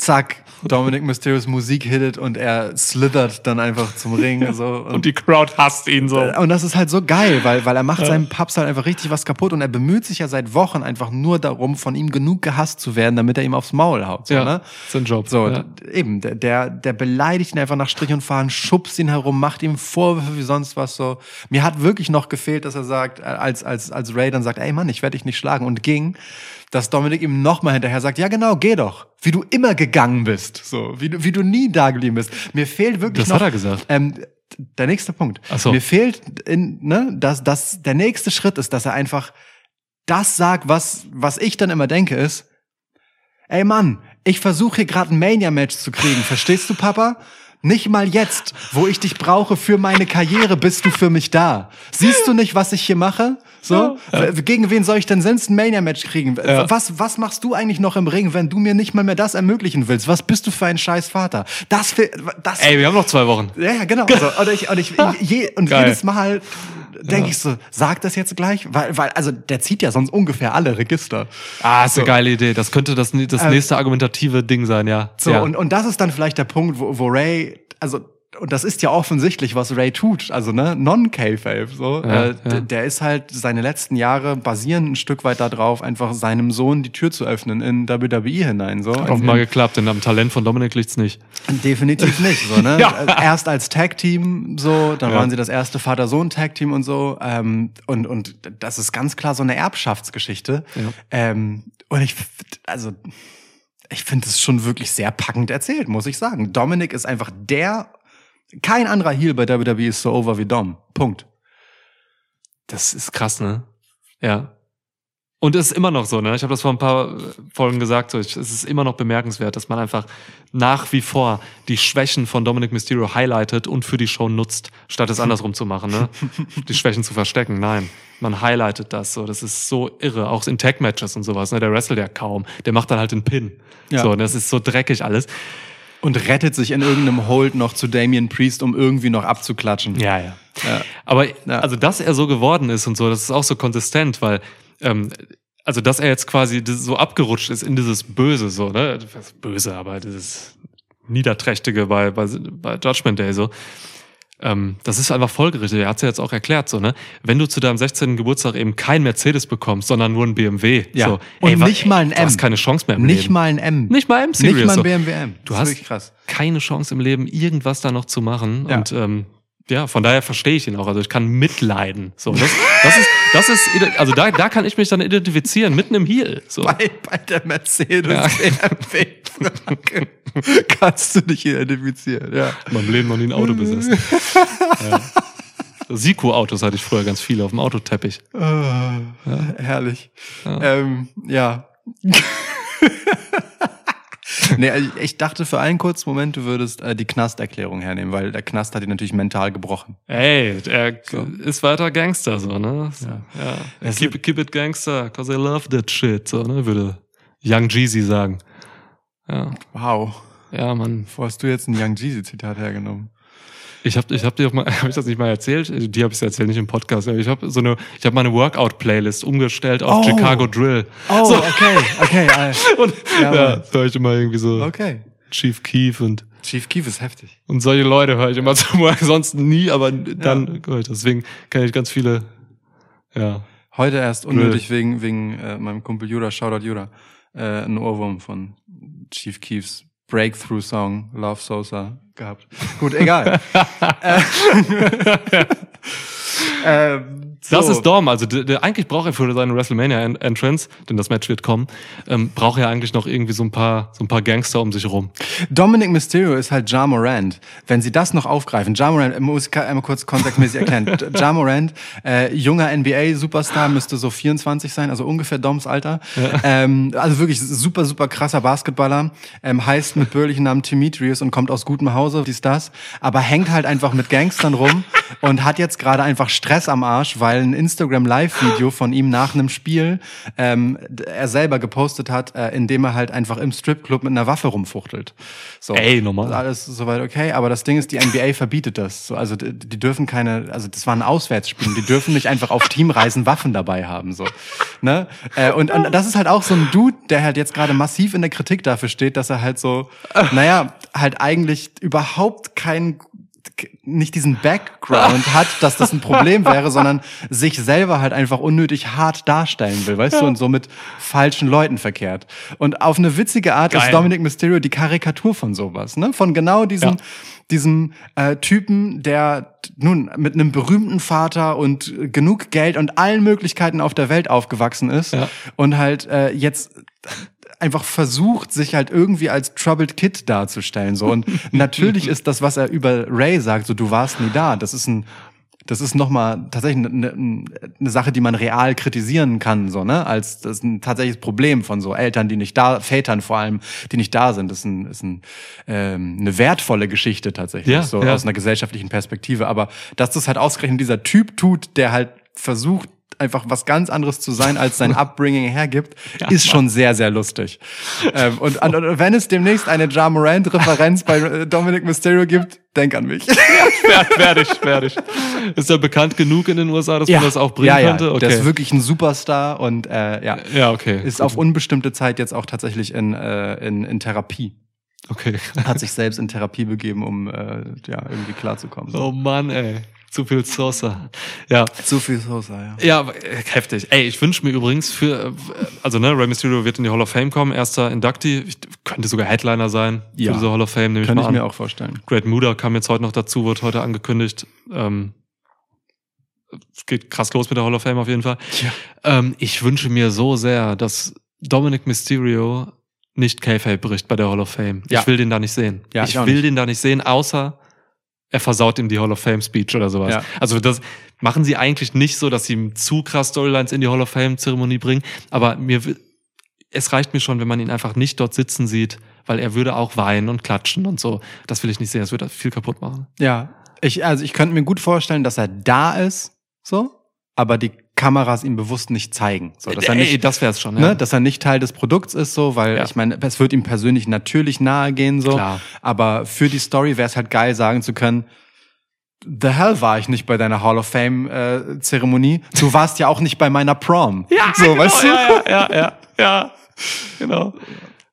Speaker 4: Zack, Dominic Mysterios Musik hittet und er slithert dann einfach zum Ring. So.
Speaker 3: Und die Crowd hasst ihn so.
Speaker 4: Und das ist halt so geil, weil, weil er macht seinem Paps halt einfach richtig was kaputt und er bemüht sich ja seit Wochen einfach nur darum, von ihm genug gehasst zu werden, damit er ihm aufs Maul haut. So,
Speaker 3: Ja,
Speaker 4: ne?
Speaker 3: sein Job.
Speaker 4: So,
Speaker 3: ja.
Speaker 4: eben, der, der, der beleidigt ihn einfach nach Strich und Faden, schubst ihn herum, macht ihm Vorwürfe wie sonst was so. Mir hat wirklich noch gefehlt, dass er sagt, als, als, als Ray dann sagt, ey Mann, ich werde dich nicht schlagen und ging, dass Dominik ihm nochmal hinterher sagt, ja genau, geh doch, wie du immer gegangen bist, so, wie du, wie du nie da geblieben bist. Mir fehlt wirklich
Speaker 3: Das
Speaker 4: noch,
Speaker 3: hat er gesagt.
Speaker 4: ähm, der nächste Punkt.
Speaker 3: Ach so.
Speaker 4: Mir fehlt, in, ne, dass, dass der nächste Schritt ist, dass er einfach das sagt, was, was ich dann immer denke, ist, ey Mann, ich versuche hier gerade ein Mania-Match zu kriegen, verstehst du, Papa? Nicht mal jetzt, wo ich dich brauche für meine Karriere, bist du für mich da. Siehst du nicht, was ich hier mache? So,
Speaker 3: Ja.
Speaker 4: gegen wen soll ich denn sonst ein Mania-Match kriegen?
Speaker 3: Ja.
Speaker 4: Was, was machst du eigentlich noch im Ring, wenn du mir nicht mal mehr das ermöglichen willst? Was bist du für ein scheiß Vater? Das, für- das,
Speaker 3: Ey, wir haben noch zwei Wochen.
Speaker 4: ja, ja, genau. So, und ich, und ich, je, und
Speaker 3: Geil.
Speaker 4: jedes Mal denke ich so, sag das jetzt gleich, weil, weil, also der zieht ja sonst ungefähr alle Register.
Speaker 3: Ah, ist eine geile Idee. Das könnte das, das
Speaker 4: Ähm,
Speaker 3: nächste argumentative Ding sein, ja.
Speaker 4: So,
Speaker 3: ja.
Speaker 4: und, und das ist dann vielleicht der Punkt, wo, wo Ray, also, und das ist ja offensichtlich, was Ray tut, also ne, non-K-Fape, so.
Speaker 3: Ja,
Speaker 4: äh,
Speaker 3: ja.
Speaker 4: Der ist halt, seine letzten Jahre basieren ein Stück weit darauf, einfach seinem Sohn die Tür zu öffnen in WWE hinein, so. In-
Speaker 3: Offenbar
Speaker 4: in-
Speaker 3: geklappt, denn am Talent von Dominik liegt's nicht.
Speaker 4: Definitiv nicht, so, ne?
Speaker 3: Ja.
Speaker 4: Erst als Tag-Team, so, dann waren sie das erste Vater-Sohn-Tag-Team und so, ähm, und, und das ist ganz klar so eine Erbschaftsgeschichte. Ähm, und ich, also, ich finde es schon wirklich sehr packend erzählt, muss ich sagen. Dominik ist einfach der, kein anderer Heel bei WWE ist so over wie Dom. Punkt.
Speaker 3: Das ist krass, ne? Ja. Und es ist immer noch so, ne? Ich habe das vor ein paar äh, Folgen gesagt, so, es ist immer noch bemerkenswert, dass man einfach nach wie vor die Schwächen von Dominic Mysterio highlightet und für die Show nutzt, statt es andersrum zu machen, ne? Die Schwächen zu verstecken. Nein, man highlightet das so. Das ist so irre, auch in Tag-Matches und sowas, ne? Der wrestelt ja kaum. Der macht dann halt den Pin.
Speaker 4: Ja.
Speaker 3: So, und das ist so dreckig alles.
Speaker 4: Und rettet sich in irgendeinem Hold noch zu Damien Priest, um irgendwie noch abzuklatschen.
Speaker 3: Ja, ja.
Speaker 4: Ja.
Speaker 3: Aber
Speaker 4: Ja.
Speaker 3: also, dass er so geworden ist und so, das ist auch so konsistent, weil ähm, also, dass er jetzt quasi so abgerutscht ist in dieses Böse, so, ne? Böse, aber dieses Niederträchtige bei, bei, bei Judgment Day, so. Ähm, das ist einfach folgerichtig. Er hat es ja jetzt auch erklärt, so, ne? Wenn du zu deinem 16. Geburtstag eben kein Mercedes bekommst, sondern nur ein BMW,
Speaker 4: Ja.
Speaker 3: so.
Speaker 4: Und
Speaker 3: wa-
Speaker 4: nicht mal ein
Speaker 3: Du hast
Speaker 4: M.
Speaker 3: keine Chance mehr im
Speaker 4: Nicht
Speaker 3: Leben.
Speaker 4: mal ein M.
Speaker 3: Nicht mal M Series.
Speaker 4: Nicht mal ein. BMW M.
Speaker 3: Du hast keine Chance im Leben, irgendwas da noch zu machen.
Speaker 4: Ja.
Speaker 3: Und ähm, ja, von daher verstehe ich ihn auch. Also ich kann mitleiden. So, das, das ist, das ist, also da, da kann ich mich dann identifizieren, mitten im Heel. So.
Speaker 4: Bei, bei der Mercedes
Speaker 3: Ja.
Speaker 4: BMW Frage kannst du dich identifizieren, ja.
Speaker 3: In meinem Leben noch nie ein Auto besessen. ja. Siko-Autos hatte ich früher ganz viele auf dem Autoteppich.
Speaker 4: Ah, Herrlich.
Speaker 3: Ja.
Speaker 4: Ähm, ja. nee, also ich dachte für einen kurzen Moment, du würdest äh, die Knasterklärung hernehmen, weil der Knast hat ihn natürlich mental gebrochen.
Speaker 3: Ey, er ist weiter Gangster, so, ne? So, ja.
Speaker 4: Es
Speaker 3: Keep, keep it Gangster, cause I love that shit, so, ne? Würde Young Jeezy sagen. Ja,
Speaker 4: Wow.
Speaker 3: ja, Mann.
Speaker 4: Wo hast du jetzt ein Young Jeezy Zitat hergenommen?
Speaker 3: Ich habe ich hab dir auch mal, habe ich das nicht mal erzählt? Die habe ich erzählt, nicht im Podcast. Ich habe so eine, ich habe meine Workout-Playlist umgestellt auf
Speaker 4: Oh.
Speaker 3: Chicago Drill.
Speaker 4: Oh,
Speaker 3: So.
Speaker 4: okay, okay, äh,
Speaker 3: Und
Speaker 4: Ja,
Speaker 3: ja, das höre ich immer irgendwie so
Speaker 4: okay.
Speaker 3: Chief Keef und
Speaker 4: Chief Keef ist heftig.
Speaker 3: und solche Leute höre ich immer zum Work, sonst nie, aber dann ich. Deswegen kenne ich ganz viele. Ja,
Speaker 4: Heute erst unnötig wegen, wegen äh, meinem Kumpel Jura, Shoutout Jura, äh, ein Ohrwurm von Chief Keefs Breakthrough-Song Love Sosa gehabt. Gut, egal. äh, ähm, so.
Speaker 3: das ist Dom. Also der, der, eigentlich braucht er für seine WrestleMania En- Entrance, denn das Match wird kommen, ähm, braucht er eigentlich noch irgendwie so ein paar, so ein paar Gangster um sich rum.
Speaker 4: Dominic Mysterio ist halt Ja Morant. Wenn sie das noch aufgreifen, Ja Morant, muss ich einmal kurz kontextmäßig erklären. Ja Morant, äh, junger NBA-Superstar, müsste so 24 sein, also ungefähr Doms Alter. Ähm, also wirklich super, super krasser Basketballer. Ähm, heißt mit bürgerlichen Namen Demetrius und kommt aus gutem Hause, dies, das. Aber hängt halt einfach mit Gangstern rum und hat jetzt gerade einfach Stress am Arsch, weil ein Instagram-Live-Video von ihm nach einem Spiel ähm, er selber gepostet hat, äh, in dem er halt einfach im Stripclub mit einer Waffe rumfuchtelt. So.
Speaker 3: Ey, normal.
Speaker 4: Alles soweit okay, aber das Ding ist, die NBA verbietet das. So, also die, die dürfen keine, also das waren Auswärtsspiele, die dürfen nicht einfach auf Teamreisen Waffen dabei haben. So. Ne? Äh, und, und das ist halt auch so ein Dude, der halt jetzt gerade massiv in der Kritik dafür steht, dass er halt so, naja, halt eigentlich überhaupt keinen nicht diesen Background hat, dass das ein Problem wäre, sondern sich selber halt einfach unnötig hart darstellen will, weißt du, und so mit falschen Leuten verkehrt. Und auf eine witzige Art
Speaker 3: Geil.
Speaker 4: ist Dominic Mysterio die Karikatur von sowas, ne? Von genau diesem,
Speaker 3: Ja.
Speaker 4: diesem äh, Typen, der nun mit einem berühmten Vater und genug Geld und allen Möglichkeiten auf der Welt aufgewachsen ist
Speaker 3: Ja.
Speaker 4: und halt äh, jetzt einfach versucht, sich halt irgendwie als Troubled Kid darzustellen. So. Und natürlich ist das, was er über Ray sagt, so du warst nie da. Das ist ein Das ist nochmal tatsächlich eine, eine Sache, die man real kritisieren kann, so, ne? Als das ist ein tatsächliches Problem von so Eltern, die nicht da, Vätern vor allem, die nicht da sind. Das ist, ein, ist ein, ähm, eine wertvolle Geschichte tatsächlich,
Speaker 3: Ja,
Speaker 4: so
Speaker 3: ja.
Speaker 4: aus einer gesellschaftlichen Perspektive. Aber dass das halt ausgerechnet dieser Typ tut, der halt versucht, einfach was ganz anderes zu sein, als sein Upbringing hergibt, ist schon sehr, sehr lustig. ähm, und, und, und wenn es demnächst eine Ja Morant-Referenz bei äh, Dominic Mysterio gibt, denk an mich.
Speaker 3: Ich, werde ich. Ist er bekannt genug in den USA, dass man das auch bringen
Speaker 4: ja, ja.
Speaker 3: könnte? Okay.
Speaker 4: Der ist wirklich ein Superstar und äh, ja,
Speaker 3: ja, okay.
Speaker 4: ist auf unbestimmte Zeit jetzt auch tatsächlich in, äh, in, in Therapie.
Speaker 3: Okay.
Speaker 4: Hat sich selbst in Therapie begeben, um äh, ja, irgendwie klarzukommen. So.
Speaker 3: Oh Mann, ey. Zu viel Sosa. Ja.
Speaker 4: Zu viel Sosa, ja.
Speaker 3: Ja, heftig. Ey, ich wünsche mir übrigens für, also ne, Rey Mysterio wird in die Hall of Fame kommen, erster Inductee, ich, könnte sogar Headliner sein
Speaker 4: Ja.
Speaker 3: für diese Hall of Fame, nehme ich mal
Speaker 4: ich
Speaker 3: an.
Speaker 4: mir auch vorstellen.
Speaker 3: Great Muda kam jetzt heute noch dazu, wird heute angekündigt. Ähm, es geht krass los mit der Hall of Fame auf jeden Fall.
Speaker 4: Ja.
Speaker 3: Ähm, ich wünsche mir so sehr, dass Dominic Mysterio nicht K-Fape bricht bei der Hall of Fame.
Speaker 4: Ja.
Speaker 3: Ich will den da nicht sehen.
Speaker 4: Ja,
Speaker 3: ich
Speaker 4: ich
Speaker 3: will
Speaker 4: nicht.
Speaker 3: den da nicht sehen, außer er versaut ihm die Hall of Fame Speech oder sowas.
Speaker 4: Ja.
Speaker 3: Also das machen sie eigentlich nicht so, dass sie ihm zu krass Storylines in die Hall of Fame Zeremonie bringen. Aber mir, es reicht mir schon, wenn man ihn einfach nicht dort sitzen sieht, weil er würde auch weinen und klatschen und so. Das will ich nicht sehen. Das würde viel kaputt machen.
Speaker 4: Ja. Ich, also ich könnte mir gut vorstellen, dass er da ist, so, aber die Kameras ihm bewusst nicht zeigen. So, dass er
Speaker 3: Ey,
Speaker 4: nicht,
Speaker 3: das wär's schon. Ja.
Speaker 4: ne, dass er nicht Teil des Produkts ist, so, weil
Speaker 3: Ja.
Speaker 4: ich meine, es wird ihm persönlich natürlich nahe gehen, so.
Speaker 3: Klar.
Speaker 4: Aber für die Story wäre es halt geil, sagen zu können, The hell war ich nicht bei deiner Hall of Fame äh, Zeremonie. Du warst ja auch nicht bei meiner Prom.
Speaker 3: Ja,
Speaker 4: so,
Speaker 3: genau,
Speaker 4: weißt du?
Speaker 3: Ja, ja, ja, ja, ja. Genau.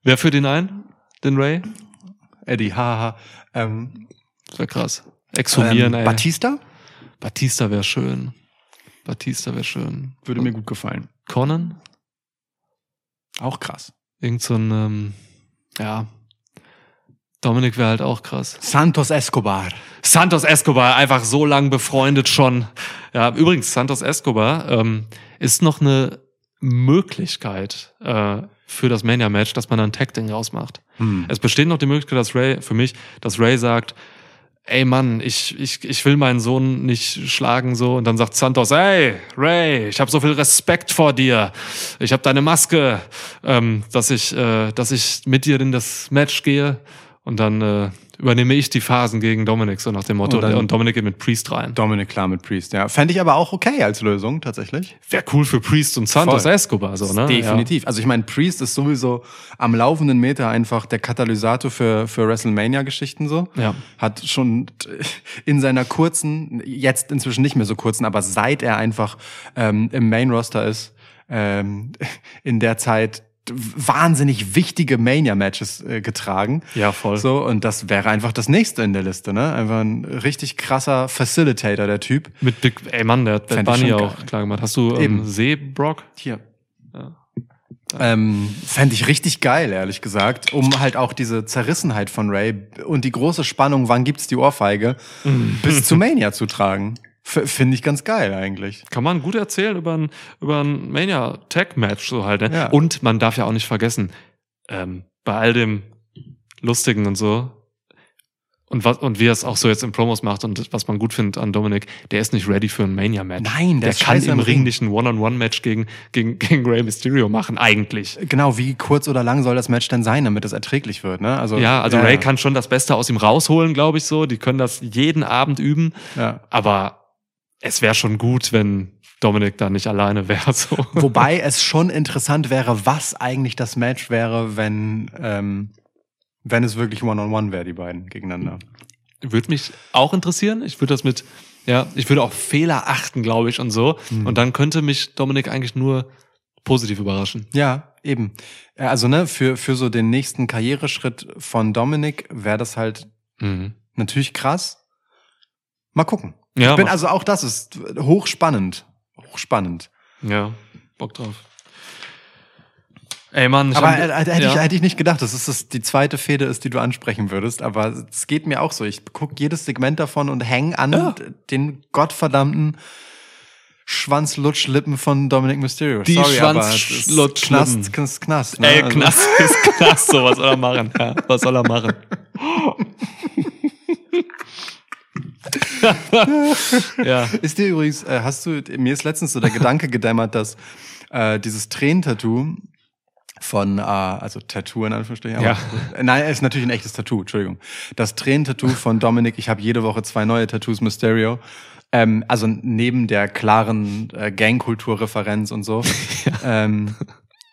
Speaker 3: Wer führt ihn ein? Den Ray?
Speaker 4: Eddie, haha. Ähm,
Speaker 3: Das wäre krass. Exhumieren,
Speaker 4: ähm,
Speaker 3: ey.
Speaker 4: Batista
Speaker 3: Batista wäre schön. Batista wäre schön.
Speaker 4: würde mir gut gefallen.
Speaker 3: Conan?
Speaker 4: Auch krass.
Speaker 3: Irgend so ein, ähm, ja. Dominik wäre halt auch krass.
Speaker 4: Santos Escobar.
Speaker 3: Santos Escobar, einfach so lang befreundet schon. Ja, übrigens, Santos Escobar ähm, ist noch eine Möglichkeit äh, für das Mania-Match, dass man dann Tag-Ding rausmacht.
Speaker 4: Hm.
Speaker 3: Es besteht noch die Möglichkeit, dass Ray, für mich, dass Ray sagt, ey Mann, ich, ich, ich will meinen Sohn nicht schlagen so. Und dann sagt Santos, ey Ray, ich habe so viel Respekt vor dir, ich habe deine Maske, ähm, dass ich, äh, dass ich mit dir in das Match gehe. Und dann äh, übernehme ich die Phasen gegen Dominik so nach dem Motto
Speaker 4: Und dann-
Speaker 3: und Dominik geht mit Priest rein.
Speaker 4: Dominic klar mit Priest, ja. Fände ich aber auch okay als Lösung, tatsächlich.
Speaker 3: Wäre cool für Priest und Santos
Speaker 4: Voll.
Speaker 3: Escobar so ne?
Speaker 4: Definitiv. Also ich meine, Priest ist sowieso am laufenden Meter einfach der Katalysator für, für WrestleMania-Geschichten so.
Speaker 3: Ja.
Speaker 4: Hat schon in seiner kurzen, jetzt inzwischen nicht mehr so kurzen, aber seit er einfach ähm, im Main-Roster ist, ähm, in der Zeit wahnsinnig wichtige Mania-Matches äh, getragen.
Speaker 3: Ja, voll.
Speaker 4: So, und das wäre einfach das nächste in der Liste, ne? Einfach ein richtig krasser Facilitator, der Typ.
Speaker 3: Mit Big, ey Mann, der hat Bad Bunny auch
Speaker 4: geil.
Speaker 3: klar gemacht. Hast du ähm,
Speaker 4: Eben.
Speaker 3: Seebrock?
Speaker 4: Hier.
Speaker 3: Ja.
Speaker 4: Ähm, Fände ich richtig geil, ehrlich gesagt, um halt auch diese Zerrissenheit von Ray und die große Spannung, wann gibt's die Ohrfeige, bis zu Mania zu tragen. Finde ich ganz geil eigentlich.
Speaker 3: Kann man gut erzählen über ein, über ein Mania-Tag-Match so halt. Ne?
Speaker 4: Ja.
Speaker 3: Und man darf ja auch nicht vergessen, ähm, bei all dem Lustigen und so, und, was, und wie er es auch so jetzt in Promos macht und was man gut findet an Dominik, der ist nicht ready für ein Mania-Match.
Speaker 4: Nein, der
Speaker 3: der kann im
Speaker 4: im
Speaker 3: Ring nicht ein One-on-One-Match gegen, gegen, gegen Rey Mysterio machen, eigentlich.
Speaker 4: Genau, wie kurz oder lang soll das Match denn sein, damit es erträglich wird, ne? Also,
Speaker 3: Ja, also Ray kann schon das Beste aus ihm rausholen, glaube ich so. Die können das jeden Abend üben.
Speaker 4: Ja.
Speaker 3: Aber es wäre schon gut, wenn Dominik da nicht alleine wäre. So.
Speaker 4: Wobei es schon interessant wäre, was eigentlich das Match wäre, wenn, ähm, wenn es wirklich One-on-One wäre, die beiden gegeneinander.
Speaker 3: Würde mich auch interessieren. Ich würde das mit, ja, ich würde auch Fehler achten, glaube ich, und so.
Speaker 4: Hm.
Speaker 3: Und dann könnte mich Dominik eigentlich nur positiv überraschen.
Speaker 4: Ja, eben. Äh, Also, ne, für, für so den nächsten Karriereschritt von Dominik wäre das halt
Speaker 3: Mhm.
Speaker 4: natürlich krass. Mal gucken.
Speaker 3: Ja,
Speaker 4: ich bin also auch das ist hochspannend. Hochspannend.
Speaker 3: ja, Bock drauf. Ey, Mann, ich
Speaker 4: aber
Speaker 3: hab-
Speaker 4: äh, hätte, ich,
Speaker 3: ja.
Speaker 4: hätte ich nicht gedacht, dass es das die zweite Fehde ist, die du ansprechen würdest. Aber es geht mir auch so. Ich gucke jedes Segment davon und häng an
Speaker 3: Ja.
Speaker 4: den gottverdammten Schwanzlutschlippen von Dominic Mysterio.
Speaker 3: Die
Speaker 4: Sorry,
Speaker 3: Schwanzlutschlippen.
Speaker 4: Knast, Knast, Knast. Ne?
Speaker 3: Ey,
Speaker 4: Also-
Speaker 3: Knast ist Knast, so was soll er machen? Ja, was soll er machen? ja.
Speaker 4: Ist dir übrigens, äh, hast du, mir ist letztens so der Gedanke gedämmert, dass äh, dieses Tränentattoo von, äh, also Tattoo in Anführungsstrichen, aber,
Speaker 3: Ja.
Speaker 4: äh, nein, es ist natürlich ein echtes Tattoo, Entschuldigung. Das Tränentattoo von Dominik, ich habe jede Woche zwei neue Tattoos, Mysterio. Ähm, also neben der klaren äh, Gangkulturreferenz und so. ähm,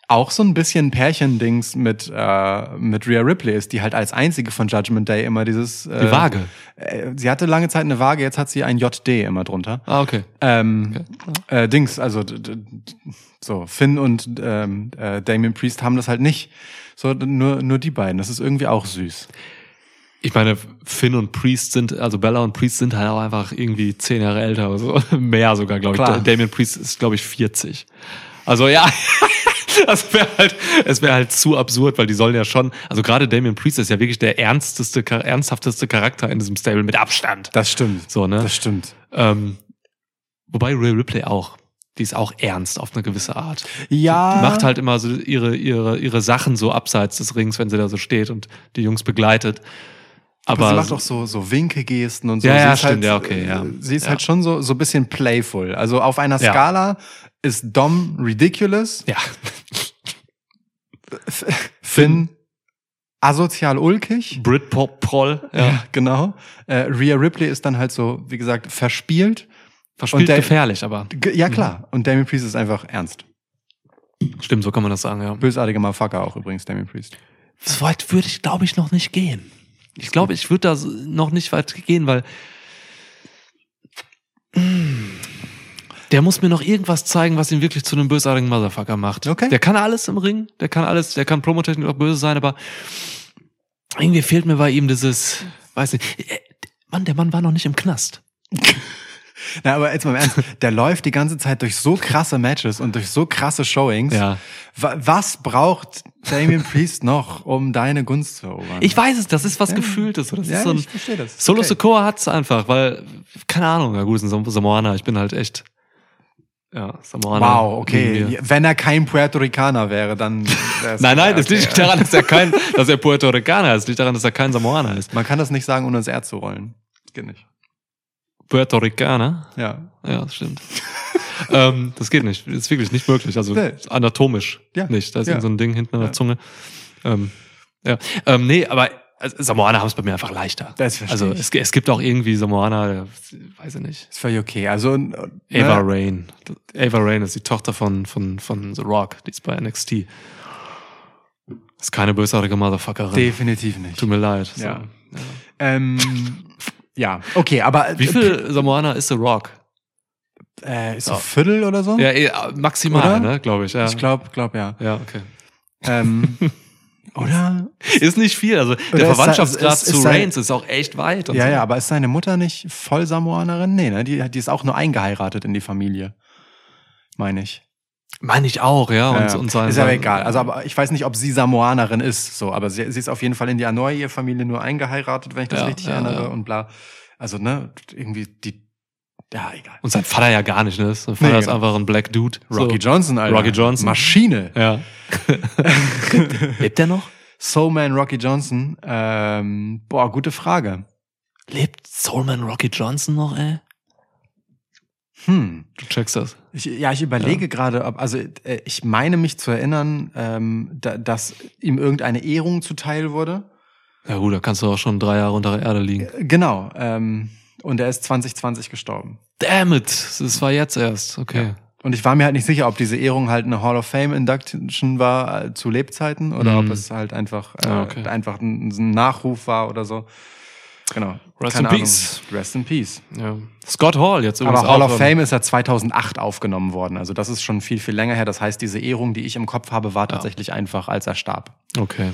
Speaker 4: auch so ein bisschen Pärchendings mit, äh, mit Rhea Ripley ist, die halt als einzige von Judgment Day immer dieses... Äh,
Speaker 3: Die Waage.
Speaker 4: Äh, sie hatte lange Zeit eine Waage, jetzt hat sie ein JD immer drunter.
Speaker 3: Ah, okay.
Speaker 4: Ähm, äh, Dings, also so Finn und ähm, äh, Damien Priest haben das halt nicht. So nur nur die beiden. Das ist irgendwie auch süß.
Speaker 3: Ich meine, Finn und Priest sind, also Bella und Priest sind halt auch einfach irgendwie zehn Jahre älter oder so. Mehr sogar, glaube ich. Damien Priest ist, glaube ich, 40. Also ja, das wäre halt, es wäre halt zu absurd, weil die sollen ja schon, also gerade Damien Priest ist ja wirklich der ernsteste, ernsthafteste Charakter in diesem Stable mit Abstand.
Speaker 4: Das stimmt.
Speaker 3: So, ne?
Speaker 4: Das stimmt.
Speaker 3: Ähm, wobei Ray Ripley auch. Die ist auch ernst auf eine gewisse Art.
Speaker 4: Ja.
Speaker 3: Die macht halt immer so ihre, ihre, ihre Sachen so abseits des Rings, wenn sie da so steht und die Jungs begleitet.
Speaker 4: aber
Speaker 3: Aber
Speaker 4: sie macht auch so so Winkegesten und so.
Speaker 3: Ja,
Speaker 4: sie
Speaker 3: ja,
Speaker 4: ist
Speaker 3: stimmt,
Speaker 4: halt,
Speaker 3: ja, okay, ja.
Speaker 4: äh, Sie ist
Speaker 3: Ja.
Speaker 4: halt schon so so ein bisschen playful. Also auf einer
Speaker 3: Ja.
Speaker 4: Skala ist Dom ridiculous,
Speaker 3: ja,
Speaker 4: Finn asozial ulkig.
Speaker 3: Britpop Proll, ja.
Speaker 4: Ja, genau. Äh, Rhea Ripley ist dann halt so, wie gesagt, verspielt.
Speaker 3: Verspielt gefährlich, aber
Speaker 4: ja, klar. Und Damien Priest ist einfach ernst.
Speaker 3: stimmt, so kann man das sagen, ja.
Speaker 4: Bösartiger Motherfucker auch übrigens, Damien Priest.
Speaker 3: So weit würde ich, glaube ich, noch nicht gehen. Ich glaube, ich würde da noch nicht weit gehen, weil Mm. Der muss mir noch irgendwas zeigen, was ihn wirklich zu einem bösartigen Motherfucker macht.
Speaker 4: Okay.
Speaker 3: Der kann alles im Ring, der kann alles, der kann promotechnisch auch böse sein, aber irgendwie fehlt mir bei ihm dieses, weiß nicht, äh, Mann, der Mann war noch nicht im Knast.
Speaker 4: Na, aber jetzt mal im Ernst, der läuft die ganze Zeit durch so krasse Matches und durch so krasse Showings.
Speaker 3: Ja.
Speaker 4: Wa was braucht Damien Priest noch, um deine Gunst zu erobern?
Speaker 3: Ich weiß es, das ist was Gefühltes. Das
Speaker 4: ja,
Speaker 3: ist so ein,
Speaker 4: ich verstehe das.
Speaker 3: Solo
Speaker 4: Okay.
Speaker 3: Sokoa hat's einfach, weil, keine Ahnung, ja gut, ist ein Sam- Samoaner, ich bin halt echt, ja, Samoaner.
Speaker 4: Wow, okay. Wenn er kein Puerto Ricaner wäre, dann
Speaker 3: Nein, nein, das liegt nicht daran, dass er kein, dass er Puerto Ricaner ist, es liegt daran, dass er kein Samoaner ist.
Speaker 4: Man kann das nicht sagen, ohne ins Erd zu rollen. Geht nicht.
Speaker 3: Puerto Ricaner?
Speaker 4: Ja.
Speaker 3: Ja, das stimmt. ähm, das geht nicht, das ist wirklich nicht möglich, also
Speaker 4: Nee.
Speaker 3: anatomisch
Speaker 4: Ja.
Speaker 3: nicht. Da ist
Speaker 4: Ja.
Speaker 3: so ein Ding hinten an der. Zunge. Ähm, ja, ähm, nee, aber Samoaner haben es bei mir einfach leichter.
Speaker 4: Das verstehe
Speaker 3: also es, es gibt auch irgendwie Samoaner, äh, weiß ich nicht.
Speaker 4: Ist völlig okay. Also, äh,
Speaker 3: Ava
Speaker 4: ne?
Speaker 3: Rain. Ava Rain ist die Tochter von, von, von The Rock, die ist bei NXT. Ist keine bösartige Motherfuckerin.
Speaker 4: Definitiv nicht.
Speaker 3: Tut mir leid.
Speaker 4: Ja.
Speaker 3: So.
Speaker 4: Ähm, ja, okay, aber
Speaker 3: Wie viel Samoaner ist The Rock?
Speaker 4: Äh, ist so
Speaker 3: Ja.
Speaker 4: Viertel oder so?
Speaker 3: Ja, eh, maximal,
Speaker 4: Oder?
Speaker 3: ne, glaube ich. Ja.
Speaker 4: Ich glaube, glaub ja.
Speaker 3: Ja, okay.
Speaker 4: Ähm, oder?
Speaker 3: Ist nicht viel. Also der
Speaker 4: Oder ist
Speaker 3: Verwandtschaftsgrad
Speaker 4: ist- ist
Speaker 3: zu Reigns ist auch echt weit. Und
Speaker 4: Ja,
Speaker 3: so.
Speaker 4: ja, aber ist seine Mutter nicht voll Samoanerin? Nee, ne? Die, die ist auch nur eingeheiratet in die Familie. Meine ich.
Speaker 3: Meine ich auch, ja. Und,
Speaker 4: Ja,
Speaker 3: und sein,
Speaker 4: ist aber egal. Also, aber ich weiß nicht, ob sie Samoanerin ist, so, aber sie, sie ist auf jeden Fall in die Anoa'i-Familie nur eingeheiratet, wenn ich das
Speaker 3: Ja,
Speaker 4: richtig
Speaker 3: ja,
Speaker 4: erinnere und bla. Also, ne, irgendwie die, ja, egal.
Speaker 3: Und sein Vater ja gar nicht, ne? Sein Vater
Speaker 4: Nee,
Speaker 3: ist
Speaker 4: genau.
Speaker 3: einfach ein Black Dude.
Speaker 4: Rocky
Speaker 3: so.
Speaker 4: Johnson, Alter.
Speaker 3: Rocky Johnson.
Speaker 4: Maschine.
Speaker 3: Ja. Lebt der noch?
Speaker 4: Soulman Rocky Johnson, ähm, boah, gute Frage.
Speaker 3: Lebt Soulman Rocky Johnson noch, ey?
Speaker 4: Hm.
Speaker 3: Du checkst das.
Speaker 4: Ich, ja, ich überlege gerade, ob, also äh, ich meine mich zu erinnern, ähm, da, dass ihm irgendeine Ehrung zuteil wurde.
Speaker 3: Ja gut, da kannst du auch schon drei Jahre unter der Erde liegen.
Speaker 4: Äh, Genau. Ähm, und er ist 2020 gestorben.
Speaker 3: Damn it, das war jetzt erst. Okay.
Speaker 4: Und ich war mir halt nicht sicher, ob diese Ehrung halt eine Hall of Fame Induction war äh, zu Lebzeiten oder
Speaker 3: Mhm.
Speaker 4: ob es halt einfach, äh,
Speaker 3: Ah, okay.
Speaker 4: einfach ein, ein Nachruf war oder so. Genau.
Speaker 3: Rest
Speaker 4: Keine
Speaker 3: in
Speaker 4: Ahnung.
Speaker 3: peace.
Speaker 4: Rest in Peace.
Speaker 3: Ja. Scott Hall jetzt übrigens
Speaker 4: Aber Hall of Fame ist ja 2008 aufgenommen worden. Also das ist schon viel, viel länger her. Das heißt, diese Ehrung, die ich im Kopf habe, war tatsächlich einfach, als er starb.
Speaker 3: Okay.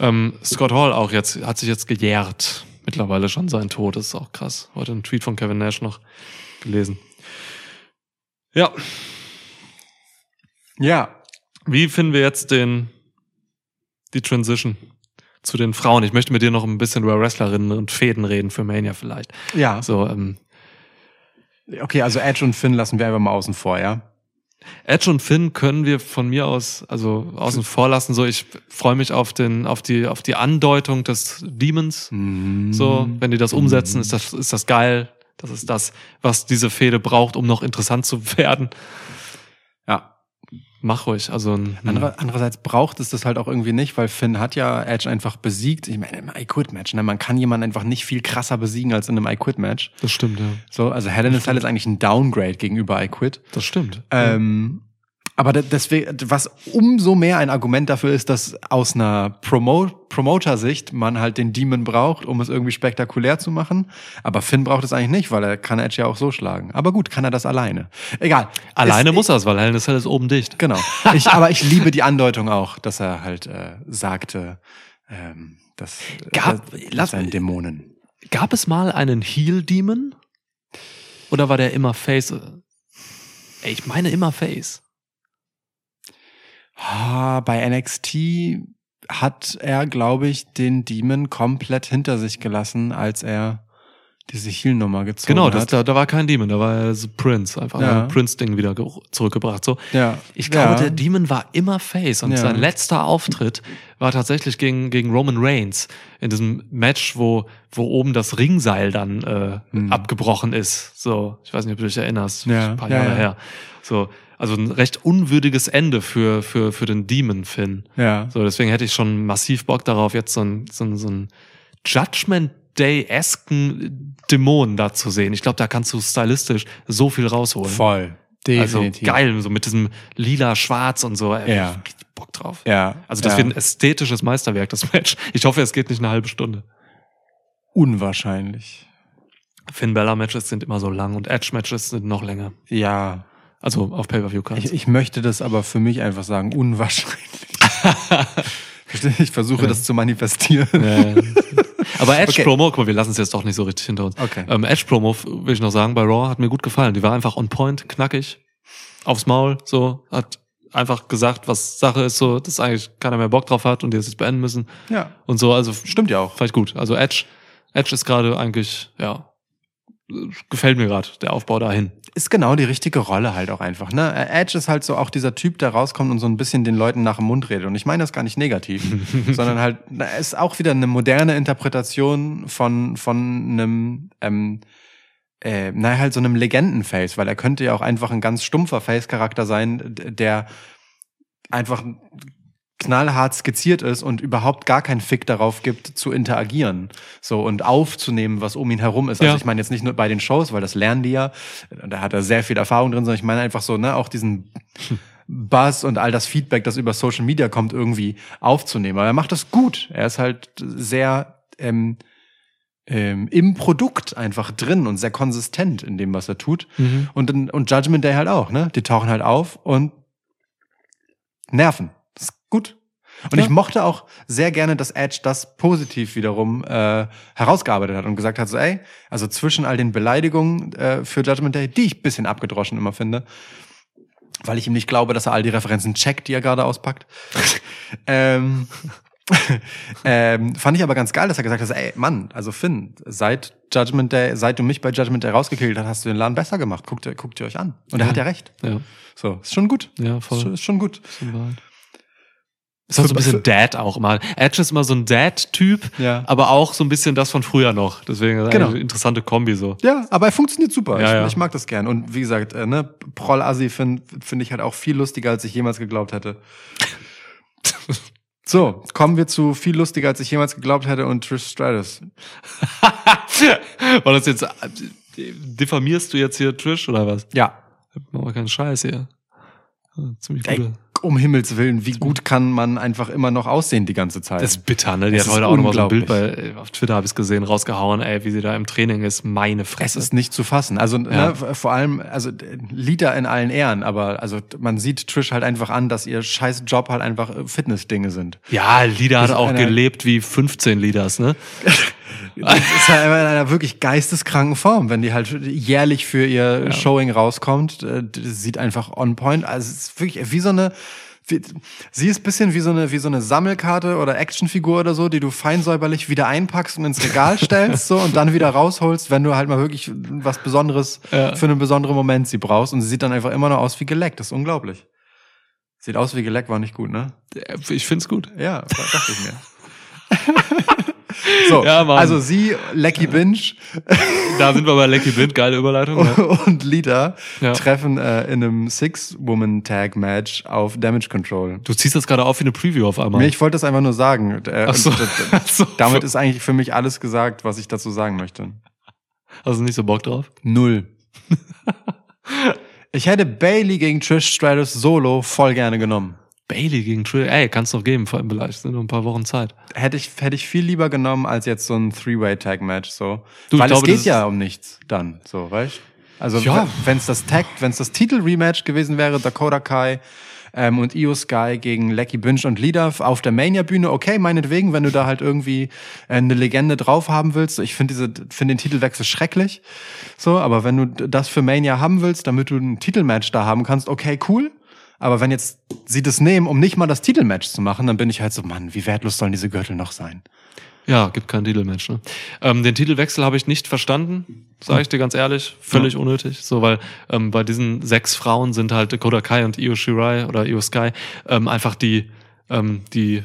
Speaker 3: Ähm, Scott Hall auch jetzt, hat sich jetzt gejährt. Mittlerweile schon sein Tod, das ist auch krass. Heute ein Tweet von Kevin Nash noch gelesen. Ja,
Speaker 4: Ja.
Speaker 3: wie finden wir jetzt den, die Transition zu den Frauen? Ich möchte mit dir noch ein bisschen über Wrestlerinnen und Fäden reden für Mania vielleicht.
Speaker 4: Ja.
Speaker 3: So, ähm,
Speaker 4: Okay, also Edge und Finn lassen wir einfach mal außen vor, ja?
Speaker 3: Edge und Finn können wir von mir aus, also außen vor lassen. So, ich freue mich auf den, auf die, auf die Andeutung des Demons.
Speaker 4: Mhm.
Speaker 3: So, wenn die das umsetzen, ist das, ist das geil. Das ist das, was diese Fehde braucht, um noch interessant zu werden. Mach ruhig. Also
Speaker 4: Andere, andererseits braucht es das halt auch irgendwie nicht, weil Finn hat ja Edge einfach besiegt. Ich meine, im I-Quit-Match, ne? man kann jemanden einfach nicht viel krasser besiegen als in einem I-Quit-Match.
Speaker 3: das stimmt, ja.
Speaker 4: So, also Hell in a Cell ist eigentlich ein Downgrade gegenüber I-Quit.
Speaker 3: Das stimmt.
Speaker 4: Ähm, aber de- deswegen, was umso mehr ein Argument dafür ist, dass aus einer Promo Promoter-Sicht man halt den Demon braucht, um es irgendwie spektakulär zu machen. Aber Finn braucht es eigentlich nicht, weil er kann Edge ja auch so schlagen. Aber gut, kann er das alleine. Egal.
Speaker 3: Alleine
Speaker 4: Es-
Speaker 3: muss er es, weil a Cell ist oben dicht.
Speaker 4: Genau. Ich, aber ich liebe die Andeutung auch, dass er halt äh, sagte, ähm, dass
Speaker 3: Gab-
Speaker 4: das, das seien Dämonen.
Speaker 3: Gab es mal einen Heal-Demon? Oder war der immer Face? Ich meine immer Face.
Speaker 4: Ah, bei NXT hat er, glaube ich, den Demon komplett hinter sich gelassen, als er diese Heal-Nummer gezogen
Speaker 3: Genau, das,
Speaker 4: hat.
Speaker 3: da, da war kein Demon, da war er so Prince, einfach
Speaker 4: Ja.
Speaker 3: ein Prince-Ding wieder ge- zurückgebracht. So.
Speaker 4: ja.
Speaker 3: Ich glaube,
Speaker 4: ja.
Speaker 3: der Demon war immer Face und
Speaker 4: Ja.
Speaker 3: sein letzter Auftritt war tatsächlich gegen, gegen Roman Reigns in diesem Match, wo, wo oben das Ringseil dann äh,
Speaker 4: Hm.
Speaker 3: abgebrochen ist. So, ich weiß nicht, ob du dich erinnerst,
Speaker 4: Ja,
Speaker 3: ein paar
Speaker 4: ja,
Speaker 3: Jahre
Speaker 4: ja.
Speaker 3: her. So, also ein recht unwürdiges Ende für, für, für den Demon, Finn.
Speaker 4: Ja.
Speaker 3: So, deswegen hätte ich schon massiv Bock darauf, jetzt so ein, so ein, so ein Judgment Day-esken Dämon da zu sehen. Ich glaube, da kannst du stylistisch so viel rausholen.
Speaker 4: Voll.
Speaker 3: Also
Speaker 4: Definitiv.
Speaker 3: geil, so mit diesem lila Schwarz und so. Ey,
Speaker 4: Ja.
Speaker 3: Bock drauf.
Speaker 4: Ja.
Speaker 3: Also das
Speaker 4: ja.
Speaker 3: wird ein ästhetisches Meisterwerk, das Match. Ich hoffe, es geht nicht eine halbe Stunde.
Speaker 4: unwahrscheinlich.
Speaker 3: Finn Bella Matches sind immer so lang und Edge Matches sind noch länger.
Speaker 4: Ja.
Speaker 3: Also auf Pay-per-View
Speaker 4: Ich, ich möchte das aber für mich einfach sagen, unwahrscheinlich. Ich versuche das zu manifestieren.
Speaker 3: Ja. Aber Edge
Speaker 4: Okay.
Speaker 3: Promo, guck mal, wir lassen es jetzt doch nicht so richtig hinter uns.
Speaker 4: Okay.
Speaker 3: Ähm, Edge Promo will ich noch sagen, bei Raw hat mir gut gefallen. Die war einfach on point, knackig, aufs Maul, so, hat einfach gesagt, was Sache ist, so, dass eigentlich keiner mehr Bock drauf hat und die es jetzt beenden müssen
Speaker 4: Ja.
Speaker 3: und so. Also
Speaker 4: Stimmt ja auch.
Speaker 3: Vielleicht gut. Also Edge, Edge ist gerade eigentlich, ja, gefällt mir gerade, der Aufbau dahin.
Speaker 4: Ist genau die richtige Rolle halt auch einfach. Ne? Edge ist halt so auch dieser Typ, der rauskommt und so ein bisschen den Leuten nach dem Mund redet. Und ich meine das gar nicht negativ, sondern halt, ist auch wieder eine moderne Interpretation von, von einem, ähm, äh, naja, halt so einem Legendenface, weil er könnte ja auch einfach ein ganz stumpfer Face-Charakter sein, der einfach knallhart skizziert ist und überhaupt gar keinen Fick darauf gibt, zu interagieren. So und aufzunehmen, was um ihn herum ist. Also
Speaker 3: Ja.
Speaker 4: ich meine jetzt nicht nur bei den Shows, weil das lernen die ja, da hat er sehr viel Erfahrung drin, sondern ich meine einfach so, ne, auch diesen Buzz und all das Feedback, das über Social Media kommt, irgendwie aufzunehmen. Aber er macht das gut. Er ist halt sehr ähm, ähm, im Produkt einfach drin und sehr konsistent in dem, was er tut. Und, dann- und Judgment Day halt auch, ne? Die tauchen halt auf und nerven. Und
Speaker 3: Ja.
Speaker 4: ich mochte auch sehr gerne, dass Edge das positiv wiederum äh, herausgearbeitet hat und gesagt hat, so ey, also zwischen all den Beleidigungen äh, für Judgment Day, die ich ein bisschen abgedroschen immer finde, weil ich ihm nicht glaube, dass er all die Referenzen checkt, die er gerade auspackt. ähm, ähm, fand ich aber ganz geil, dass er gesagt hat, ey, Mann, also Finn, seit Judgment Day, seit du mich bei Judgment Day rausgekillt hast, hast du den Laden besser gemacht. Guckt, ihr- guckt ihr euch an. Und er
Speaker 3: Ja.
Speaker 4: hat ja recht.
Speaker 3: Ja,
Speaker 4: So, ist schon gut.
Speaker 3: ja, voll.
Speaker 4: Ist schon, ist schon gut.
Speaker 3: Ist halt so ein bisschen Dad auch immer. Edge ist immer so ein Dad-Typ,
Speaker 4: Ja.
Speaker 3: aber auch so ein bisschen das von früher noch. Deswegen ist
Speaker 4: Genau.
Speaker 3: eine interessante Kombi so.
Speaker 4: Ja, aber er funktioniert super.
Speaker 3: Ja,
Speaker 4: ich,
Speaker 3: ja.
Speaker 4: ich mag das gern. Und wie gesagt, äh, ne, Proll-Assi finde find ich halt auch viel lustiger, als ich jemals geglaubt hätte. So, kommen wir zu viel lustiger, als ich jemals geglaubt hätte und Trish Stratus.
Speaker 3: War das jetzt, diffamierst du jetzt hier Trish oder was?
Speaker 4: Ja,
Speaker 3: Mach mal keinen Scheiß hier. Ziemlich gute.
Speaker 4: Um Himmels Willen, wie gut kann man einfach immer noch aussehen die ganze Zeit?
Speaker 3: Das ist bitter, ne? Die
Speaker 4: Es
Speaker 3: hat heute auch nochmal so ein Bild bei, äh, auf Twitter habe ich gesehen, rausgehauen, ey, wie sie da im Training ist. Meine
Speaker 4: es
Speaker 3: Fresse.
Speaker 4: ist nicht zu fassen. Also
Speaker 3: Ja.
Speaker 4: ne, vor allem, also Lieder in allen Ehren, aber also man sieht Trish halt einfach an, dass ihr scheiß Job halt einfach äh, Fitness-Dinge sind.
Speaker 3: ja, Lieder hat auch gelebt wie 15 Lieders, ne?
Speaker 4: Das ist halt immer in einer wirklich geisteskranken Form, wenn die halt jährlich für ihr Showing rauskommt. äh, Das sieht einfach on point. Also es ist wirklich wie so eine. Wie, sie ist bisschen wie so eine wie so eine Sammelkarte oder Actionfigur oder so, die du feinsäuberlich wieder einpackst und ins Regal stellst so und dann wieder rausholst, wenn du halt mal wirklich was Besonderes
Speaker 3: Ja.
Speaker 4: für einen besonderen Moment sie brauchst und sie sieht dann einfach immer noch aus wie geleckt. Das ist unglaublich. Sieht aus wie geleckt, war nicht gut, ne?
Speaker 3: Ich find's gut.
Speaker 4: Ja, dachte ich mir. So,
Speaker 3: Ja,
Speaker 4: also sie, Lecky Binge
Speaker 3: Da sind wir bei Lecky Blind, geile Überleitung. Ja.
Speaker 4: und Lita
Speaker 3: Ja.
Speaker 4: treffen äh, in einem Six-Woman-Tag-Match auf Damage Control.
Speaker 3: Du ziehst das gerade auf wie eine Preview auf einmal.
Speaker 4: Nee, ich wollte das einfach nur sagen. Äh,
Speaker 3: Ach so. Ach so.
Speaker 4: Damit ist eigentlich für mich alles gesagt, was ich dazu sagen möchte.
Speaker 3: Hast du nicht so Bock drauf?
Speaker 4: Null. ich hätte Bailey gegen Trish Stratus solo voll gerne genommen.
Speaker 3: Bailey gegen Trill, ey, kannst doch geben, vor allem vielleicht sind noch ein paar Wochen Zeit.
Speaker 4: Hätte ich, hätte ich viel lieber genommen als jetzt so ein Three-Way-Tag-Match, so.
Speaker 3: Du, ich
Speaker 4: Weil
Speaker 3: glaube,
Speaker 4: es geht ja um nichts dann, so, weißt Also,
Speaker 3: Ja.
Speaker 4: wenn es das Tag, wenn es das Titel-Rematch gewesen wäre, Dakota Kai ähm, und Io Sky gegen Lecky Binge und Lida auf der Mania-Bühne, okay, meinetwegen, wenn du da halt irgendwie äh, eine Legende drauf haben willst. Ich finde diese, finde den Titelwechsel schrecklich, so, aber wenn du das für Mania haben willst, damit du ein Titelmatch da haben kannst, okay, cool. Aber wenn jetzt sie das nehmen, um nicht mal das Titelmatch zu machen, dann bin ich halt so, Mann, wie wertlos sollen diese Gürtel noch sein?
Speaker 3: Ja, gibt kein Titelmatch. Ne? Ähm, den Titelwechsel habe ich nicht verstanden, sage ich dir ganz ehrlich. Völlig unnötig. So, weil ähm, bei diesen sechs Frauen sind halt Dakota Kai und Io Shirai oder Io Sky ähm, einfach die, ähm, die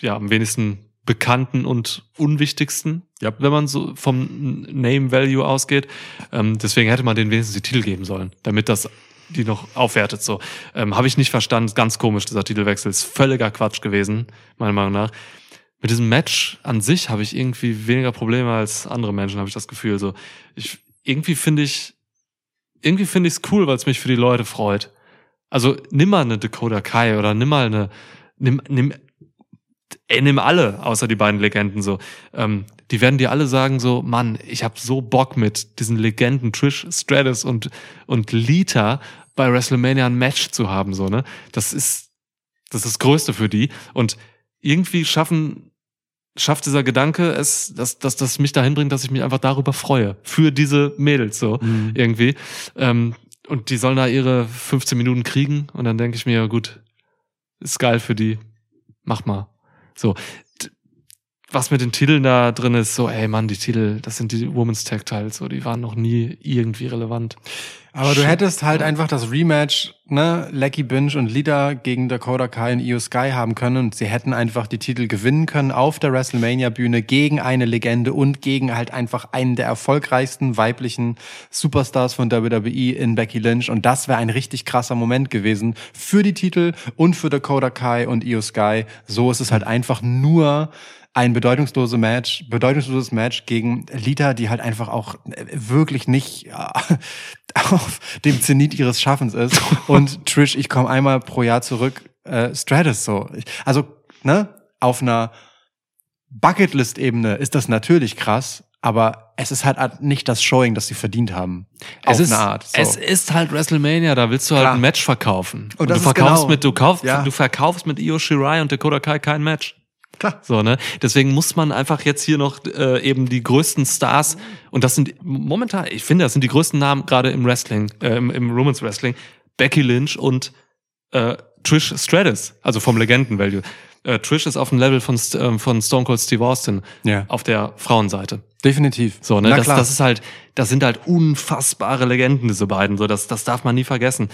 Speaker 3: ja am wenigsten bekannten und unwichtigsten,
Speaker 4: Ja.
Speaker 3: wenn man so vom Name Value ausgeht. Ähm, deswegen hätte man denen wenigstens die Titel geben sollen, damit das die noch aufwertet. So ähm, habe ich nicht verstanden. Ganz komisch dieser Titelwechsel ist völliger Quatsch gewesen, meiner Meinung nach mit diesem Match an sich habe ich irgendwie weniger Probleme als andere Menschen, habe ich das Gefühl. So, ich irgendwie finde ich, irgendwie finde ich es cool, weil es mich für die Leute freut. Also nimm mal eine Dakota Kai oder nimm mal eine, nimm, nimm, ey, nimm alle, außer die beiden Legenden so. Ähm, die werden dir alle sagen so, Mann, ich habe so Bock mit diesen Legenden Trish Stratus und und Lita bei WrestleMania ein Match zu haben so ne. Das ist das ist das Größte für die und irgendwie schaffen schafft dieser Gedanke es, dass, dass das mich dahin bringt, dass ich mich einfach darüber freue für diese Mädels so irgendwie. Ähm, und die sollen da ihre 15 Minuten kriegen und dann denke ich mir, ja gut, ist geil für die, mach mal. So, was mit den Titeln da drin ist, so, ey Mann, die Titel, das sind die Women's Tag Titles, so, die waren noch nie irgendwie relevant.
Speaker 4: Aber du hättest halt einfach das Rematch, ne, Lecky Binge und Lida gegen Dakota Kai und Io Sky haben können und sie hätten einfach die Titel gewinnen können auf der WrestleMania Bühne gegen eine Legende und gegen halt einfach einen der erfolgreichsten weiblichen Superstars von WWE in Becky Lynch. Und das wäre ein richtig krasser Moment gewesen für die Titel und für Dakota Kai und Io Sky. So ist es halt einfach nur ein bedeutungsloses Match, bedeutungsloses Match gegen Lita, die halt einfach auch wirklich nicht auf dem Zenit ihres Schaffens ist. Und Trish, ich komme einmal pro Jahr zurück, äh, Stratus so. Also, ne, auf einer Bucketlist-Ebene ist das natürlich krass, aber es ist halt nicht das Showing, das sie verdient haben. Auf
Speaker 3: es ist,
Speaker 4: eine Art. So.
Speaker 3: Es ist halt WrestleMania, da willst du halt
Speaker 4: Klar.
Speaker 3: ein Match verkaufen.
Speaker 4: Und das
Speaker 3: du verkaufst
Speaker 4: genau-
Speaker 3: mit, du kaufst,
Speaker 4: Ja.
Speaker 3: du verkaufst mit Io Shirai und Dakota Kai kein Match.
Speaker 4: Klar.
Speaker 3: So, ne? Deswegen muss man einfach jetzt hier noch äh, eben die größten Stars, und das sind momentan, ich finde, das sind die größten Namen gerade im Wrestling, äh, im, im Women's Wrestling, Becky Lynch und äh, Trish Stratus, also vom Legenden-Value. Äh, Trish ist auf dem Level von, ähm, von Stone Cold Steve Austin
Speaker 4: Ja.
Speaker 3: auf der Frauenseite.
Speaker 4: Definitiv.
Speaker 3: So, ne,
Speaker 4: Na
Speaker 3: das,
Speaker 4: klar.
Speaker 3: das ist halt, das sind halt unfassbare Legenden, diese beiden. So, das, das darf man nie vergessen.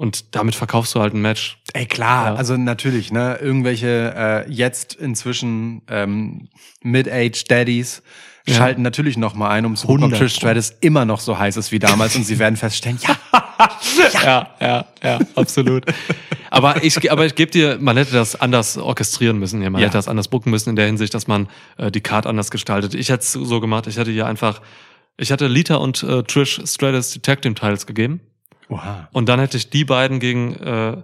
Speaker 3: Und damit verkaufst du halt ein Match.
Speaker 4: Ey, klar,
Speaker 3: Ja.
Speaker 4: also natürlich, ne, irgendwelche äh, jetzt inzwischen ähm, Mid-Age Daddies
Speaker 3: Ja.
Speaker 4: schalten natürlich noch mal ein, um zu gucken, ob
Speaker 3: 100
Speaker 4: Trish Stratus immer noch so heiß ist wie damals und sie werden feststellen, ja,
Speaker 3: Ja, ja, ja, absolut. aber ich, aber ich gebe dir, man hätte das anders orchestrieren müssen hier. Man
Speaker 4: Ja.
Speaker 3: hätte das anders booken müssen in der Hinsicht, dass man äh, die Card anders gestaltet. Ich hätte es so gemacht, ich hätte hier einfach, ich hätte Lita und äh, Trish Stratus die Tag Team Titles gegeben.
Speaker 4: Oha.
Speaker 3: Und dann hätte ich die beiden gegen, äh,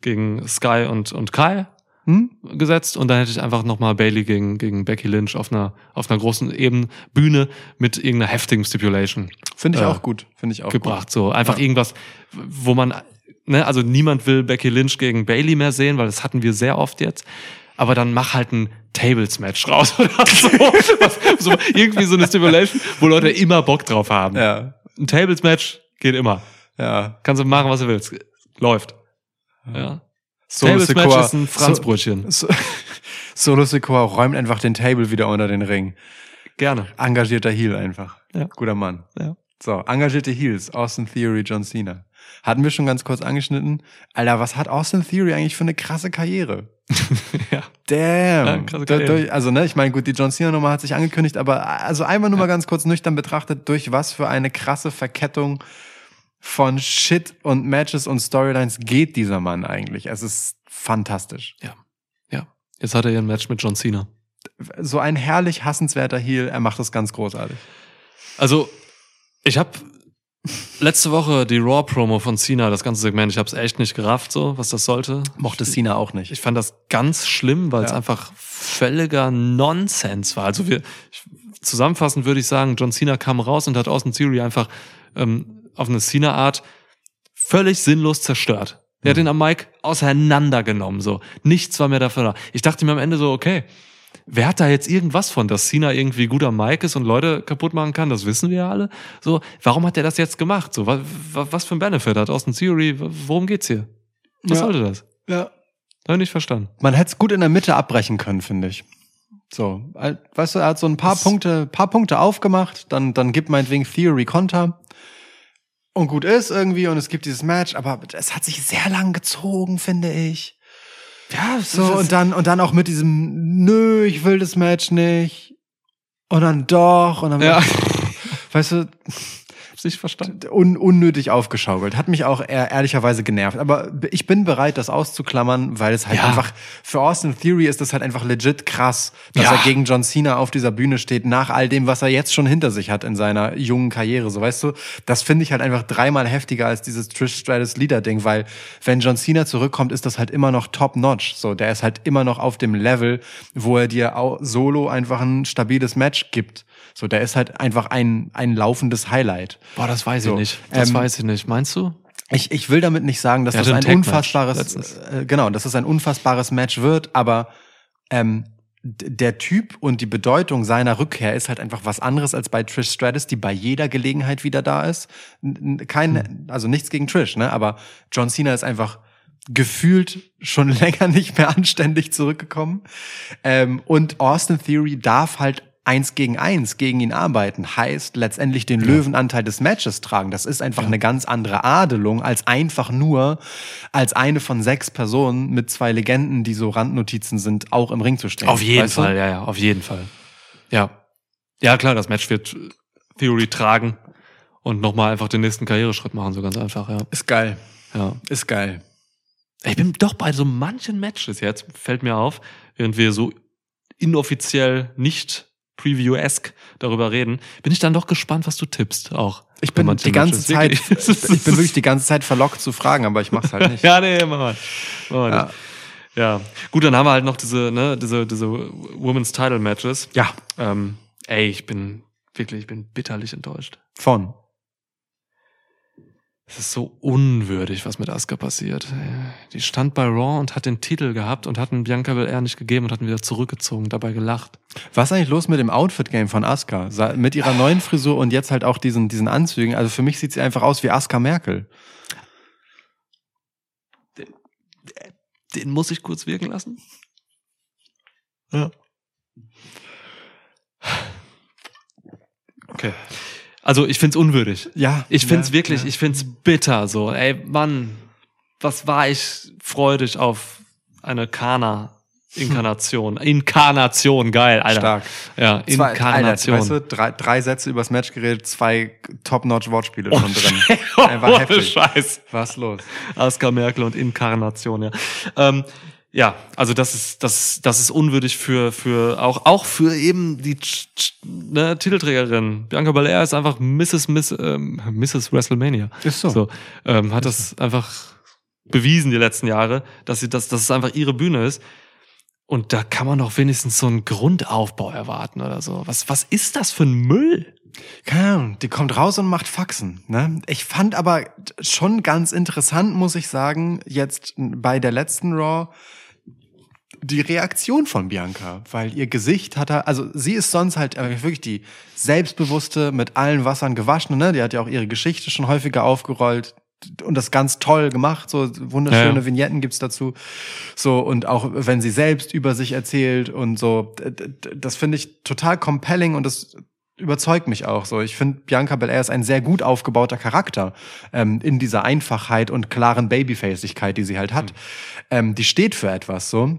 Speaker 3: gegen Sky und, und Kai
Speaker 4: Hm?
Speaker 3: gesetzt und dann hätte ich einfach nochmal Bailey gegen, gegen Becky Lynch auf einer, auf einer großen Ebene, Bühne mit irgendeiner heftigen Stipulation
Speaker 4: Finde ich
Speaker 3: Äh,
Speaker 4: auch gut, finde ich auch
Speaker 3: gebracht. So einfach
Speaker 4: Ja.
Speaker 3: irgendwas, wo man, ne, also niemand will Becky Lynch gegen Bailey mehr sehen, weil das hatten wir sehr oft jetzt. Aber dann mach halt ein Tables-Match raus oder so. Was, so. Irgendwie so eine Stipulation, wo Leute immer Bock drauf haben.
Speaker 4: gut. Ja,
Speaker 3: Ein Tables-Match geht immer.
Speaker 4: Ja.
Speaker 3: Kannst du machen, was du willst. Läuft. Ja.
Speaker 4: Solo Secor-
Speaker 3: ist ein Franzbrötchen.
Speaker 4: So, Solo Secor räumt einfach den Table wieder unter den Ring.
Speaker 3: Gerne.
Speaker 4: Engagierter Heel einfach.
Speaker 3: Ja.
Speaker 4: Guter Mann.
Speaker 3: Ja.
Speaker 4: So, engagierte Heels, Austin Theory, John Cena. Hatten wir schon ganz kurz angeschnitten. Alter, was hat Austin Theory eigentlich für eine krasse Karriere?
Speaker 3: ja.
Speaker 4: Damn.
Speaker 3: Ja, krasse Karriere.
Speaker 4: also, ne, ich meine, gut, die John Cena-Nummer hat sich angekündigt, aber also einmal nur mal ganz kurz nüchtern betrachtet, durch was für eine krasse Verkettung von Shit und Matches und Storylines geht dieser Mann eigentlich. Es ist fantastisch.
Speaker 3: Ja. Ja. Jetzt hat er ja ein Match mit John Cena.
Speaker 4: So ein herrlich hassenswerter Heel, er macht das ganz großartig.
Speaker 3: Also, ich habe letzte Woche die Raw-Promo von Cena, das ganze Segment, ich habe es echt nicht gerafft, so, was das sollte.
Speaker 4: Mochte Cena auch nicht.
Speaker 3: Ich fand das ganz schlimm, weil es
Speaker 4: Ja.
Speaker 3: einfach völliger Nonsens war. Also wir, zusammenfassend würde ich sagen, John Cena kam raus und hat Austin Theory einfach ähm, auf eine Cena-Art völlig sinnlos zerstört. Er hat
Speaker 4: Mhm.
Speaker 3: ihn am Mic auseinandergenommen, so. Nichts war mehr dafür da. Ich dachte mir am Ende so, okay, wer hat da jetzt irgendwas von, dass Cena irgendwie gut am Mic ist und Leute kaputt machen kann? Das wissen wir ja alle. So, warum hat er das jetzt gemacht? So, was, was für ein Benefit hat Austin Theory? Worum geht's hier? Was
Speaker 4: Ja.
Speaker 3: sollte das?
Speaker 4: Ja.
Speaker 3: Hab ich nicht verstanden.
Speaker 4: Man hätte es gut in der Mitte abbrechen können, finde ich. So, weißt du, er hat so ein paar
Speaker 3: Das-
Speaker 4: Punkte, paar Punkte aufgemacht, dann, dann gibt meinetwegen Theory Konter. Und gut ist irgendwie und es gibt dieses Match, aber es hat sich sehr lang gezogen, finde ich.
Speaker 3: Ja,
Speaker 4: So, und dann, und dann auch mit diesem, nö, ich will das Match nicht. Und dann doch, und dann,
Speaker 3: Ja.
Speaker 4: weißt du,
Speaker 3: Hab's nicht verstanden.
Speaker 4: un unnötig aufgeschaukelt. Hat mich auch eher, ehrlicherweise genervt. Aber ich bin bereit, das auszuklammern, weil es halt
Speaker 3: Ja.
Speaker 4: einfach, für Austin Theory ist das halt einfach legit krass, dass
Speaker 3: Ja.
Speaker 4: er gegen John Cena auf dieser Bühne steht, nach all dem, was er jetzt schon hinter sich hat in seiner jungen Karriere. So, weißt du, das finde ich halt einfach dreimal heftiger als dieses Trish Stratus Leader-Ding, weil wenn John Cena zurückkommt, ist das halt immer noch top-notch. So, der ist halt immer noch auf dem Level, wo er dir auch solo einfach ein stabiles Match gibt. So, der ist halt einfach ein, ein laufendes Highlight.
Speaker 3: Boah, das weiß
Speaker 4: So,
Speaker 3: ich nicht. Das
Speaker 4: ähm,
Speaker 3: weiß ich nicht. Meinst du?
Speaker 4: Ich, ich will damit nicht sagen, dass
Speaker 3: Er
Speaker 4: das ein
Speaker 3: ein
Speaker 4: unfassbares, äh, genau, dass das ein unfassbares Match wird, aber ähm, der Typ und die Bedeutung seiner Rückkehr ist halt einfach was anderes als bei Trish Stratus, die bei jeder Gelegenheit wieder da ist. Kein,
Speaker 3: Hm.
Speaker 4: also nichts gegen Trish, ne? Aber John Cena ist einfach gefühlt schon länger nicht mehr anständig zurückgekommen. Ähm, und Austin Theory darf halt eins gegen eins gegen ihn arbeiten. Heißt letztendlich den Löwenanteil des Matches tragen. Das ist einfach eine ganz andere Adelung als einfach nur als eine von sechs Personen mit zwei Legenden, die so Randnotizen sind, auch im Ring zu stehen.
Speaker 3: Auf jeden
Speaker 4: Weißt du?
Speaker 3: Fall, ja, ja, auf jeden Fall. Ja. Ja, klar, das Match wird Theory tragen und nochmal einfach den nächsten Karriereschritt machen, so ganz einfach, ja.
Speaker 4: Ist geil.
Speaker 3: ja.
Speaker 4: Ist geil.
Speaker 3: Ich bin doch bei so manchen Matches jetzt, fällt mir auf, während wir so inoffiziell nicht Preview-esque darüber reden, bin ich dann doch gespannt, was du tippst auch.
Speaker 4: Ich bin die ganze. Zeit, ich bin wirklich die ganze Zeit verlockt zu fragen, aber ich mach's halt nicht.
Speaker 3: Ja, nee, mach mal. Mach mal
Speaker 4: Ja.
Speaker 3: nicht. ja. Gut, dann haben wir halt noch diese, ne, diese, diese Women's Title Matches.
Speaker 4: Ja,
Speaker 3: Ähm, ey, ich bin wirklich, ich bin bitterlich enttäuscht.
Speaker 4: von.
Speaker 3: Es ist so unwürdig, was mit Asuka passiert. Die stand bei Raw und hat den Titel gehabt und hatten Bianca Belair nicht gegeben und hatten wieder zurückgezogen, dabei gelacht.
Speaker 4: Was ist eigentlich los mit dem Outfit-Game von Asuka? Mit ihrer neuen Frisur und jetzt halt auch diesen, diesen Anzügen. Also für mich sieht sie einfach aus wie Asuka Merkel.
Speaker 3: Den muss ich kurz wirken lassen.
Speaker 4: Ja.
Speaker 3: Okay. Also ich find's unwürdig.
Speaker 4: Ja.
Speaker 3: Ich find's
Speaker 4: ja,
Speaker 3: wirklich,
Speaker 4: ja.
Speaker 3: ich find's bitter so. Ey, Mann, was war ich freudig auf eine Kana-Inkarnation. Inkarnation, geil, Alter.
Speaker 4: Stark.
Speaker 3: Ja,
Speaker 4: Zwei,
Speaker 3: Inkarnation.
Speaker 4: Alter, weißt du, drei, drei Sätze übers Match geredet, zwei Top-Notch-Wortspiele schon drin. Einfach
Speaker 3: Ohne
Speaker 4: heftig.
Speaker 3: Scheiß.
Speaker 4: Was los?
Speaker 3: Asuka Merkel und Inkarnation, ja. Ähm, ja, also das ist, das, das ist unwürdig für, für, auch, auch für eben die ne, Titelträgerin. Bianca Belair ist einfach Mrs. Miss, ähm, Mrs. WrestleMania.
Speaker 4: Ist so.
Speaker 3: so ähm, hat das einfach bewiesen die letzten Jahre, dass sie, dass, dass es einfach ihre Bühne ist. Und da kann man doch wenigstens so einen Grundaufbau erwarten oder so. Was, was ist das für ein Müll?
Speaker 4: Keine Ahnung, die kommt raus und macht Faxen. Ne? Ich fand aber schon ganz interessant, muss ich sagen, jetzt bei der letzten Raw die Reaktion von Bianca, weil ihr Gesicht hat er, also sie ist sonst halt äh, wirklich die selbstbewusste, mit allen Wassern gewaschene, ne? Die hat ja auch ihre Geschichte schon häufiger aufgerollt und das ganz toll gemacht, so wunderschöne
Speaker 3: Ja.
Speaker 4: Vignetten gibt's dazu. So und auch wenn sie selbst über sich erzählt und so, das finde ich total compelling und das überzeugt mich auch so. Ich finde, Bianca Belair ist ein sehr gut aufgebauter Charakter ähm, in dieser Einfachheit und klaren Babyfacigkeit, die sie halt hat. Ähm, die steht für etwas so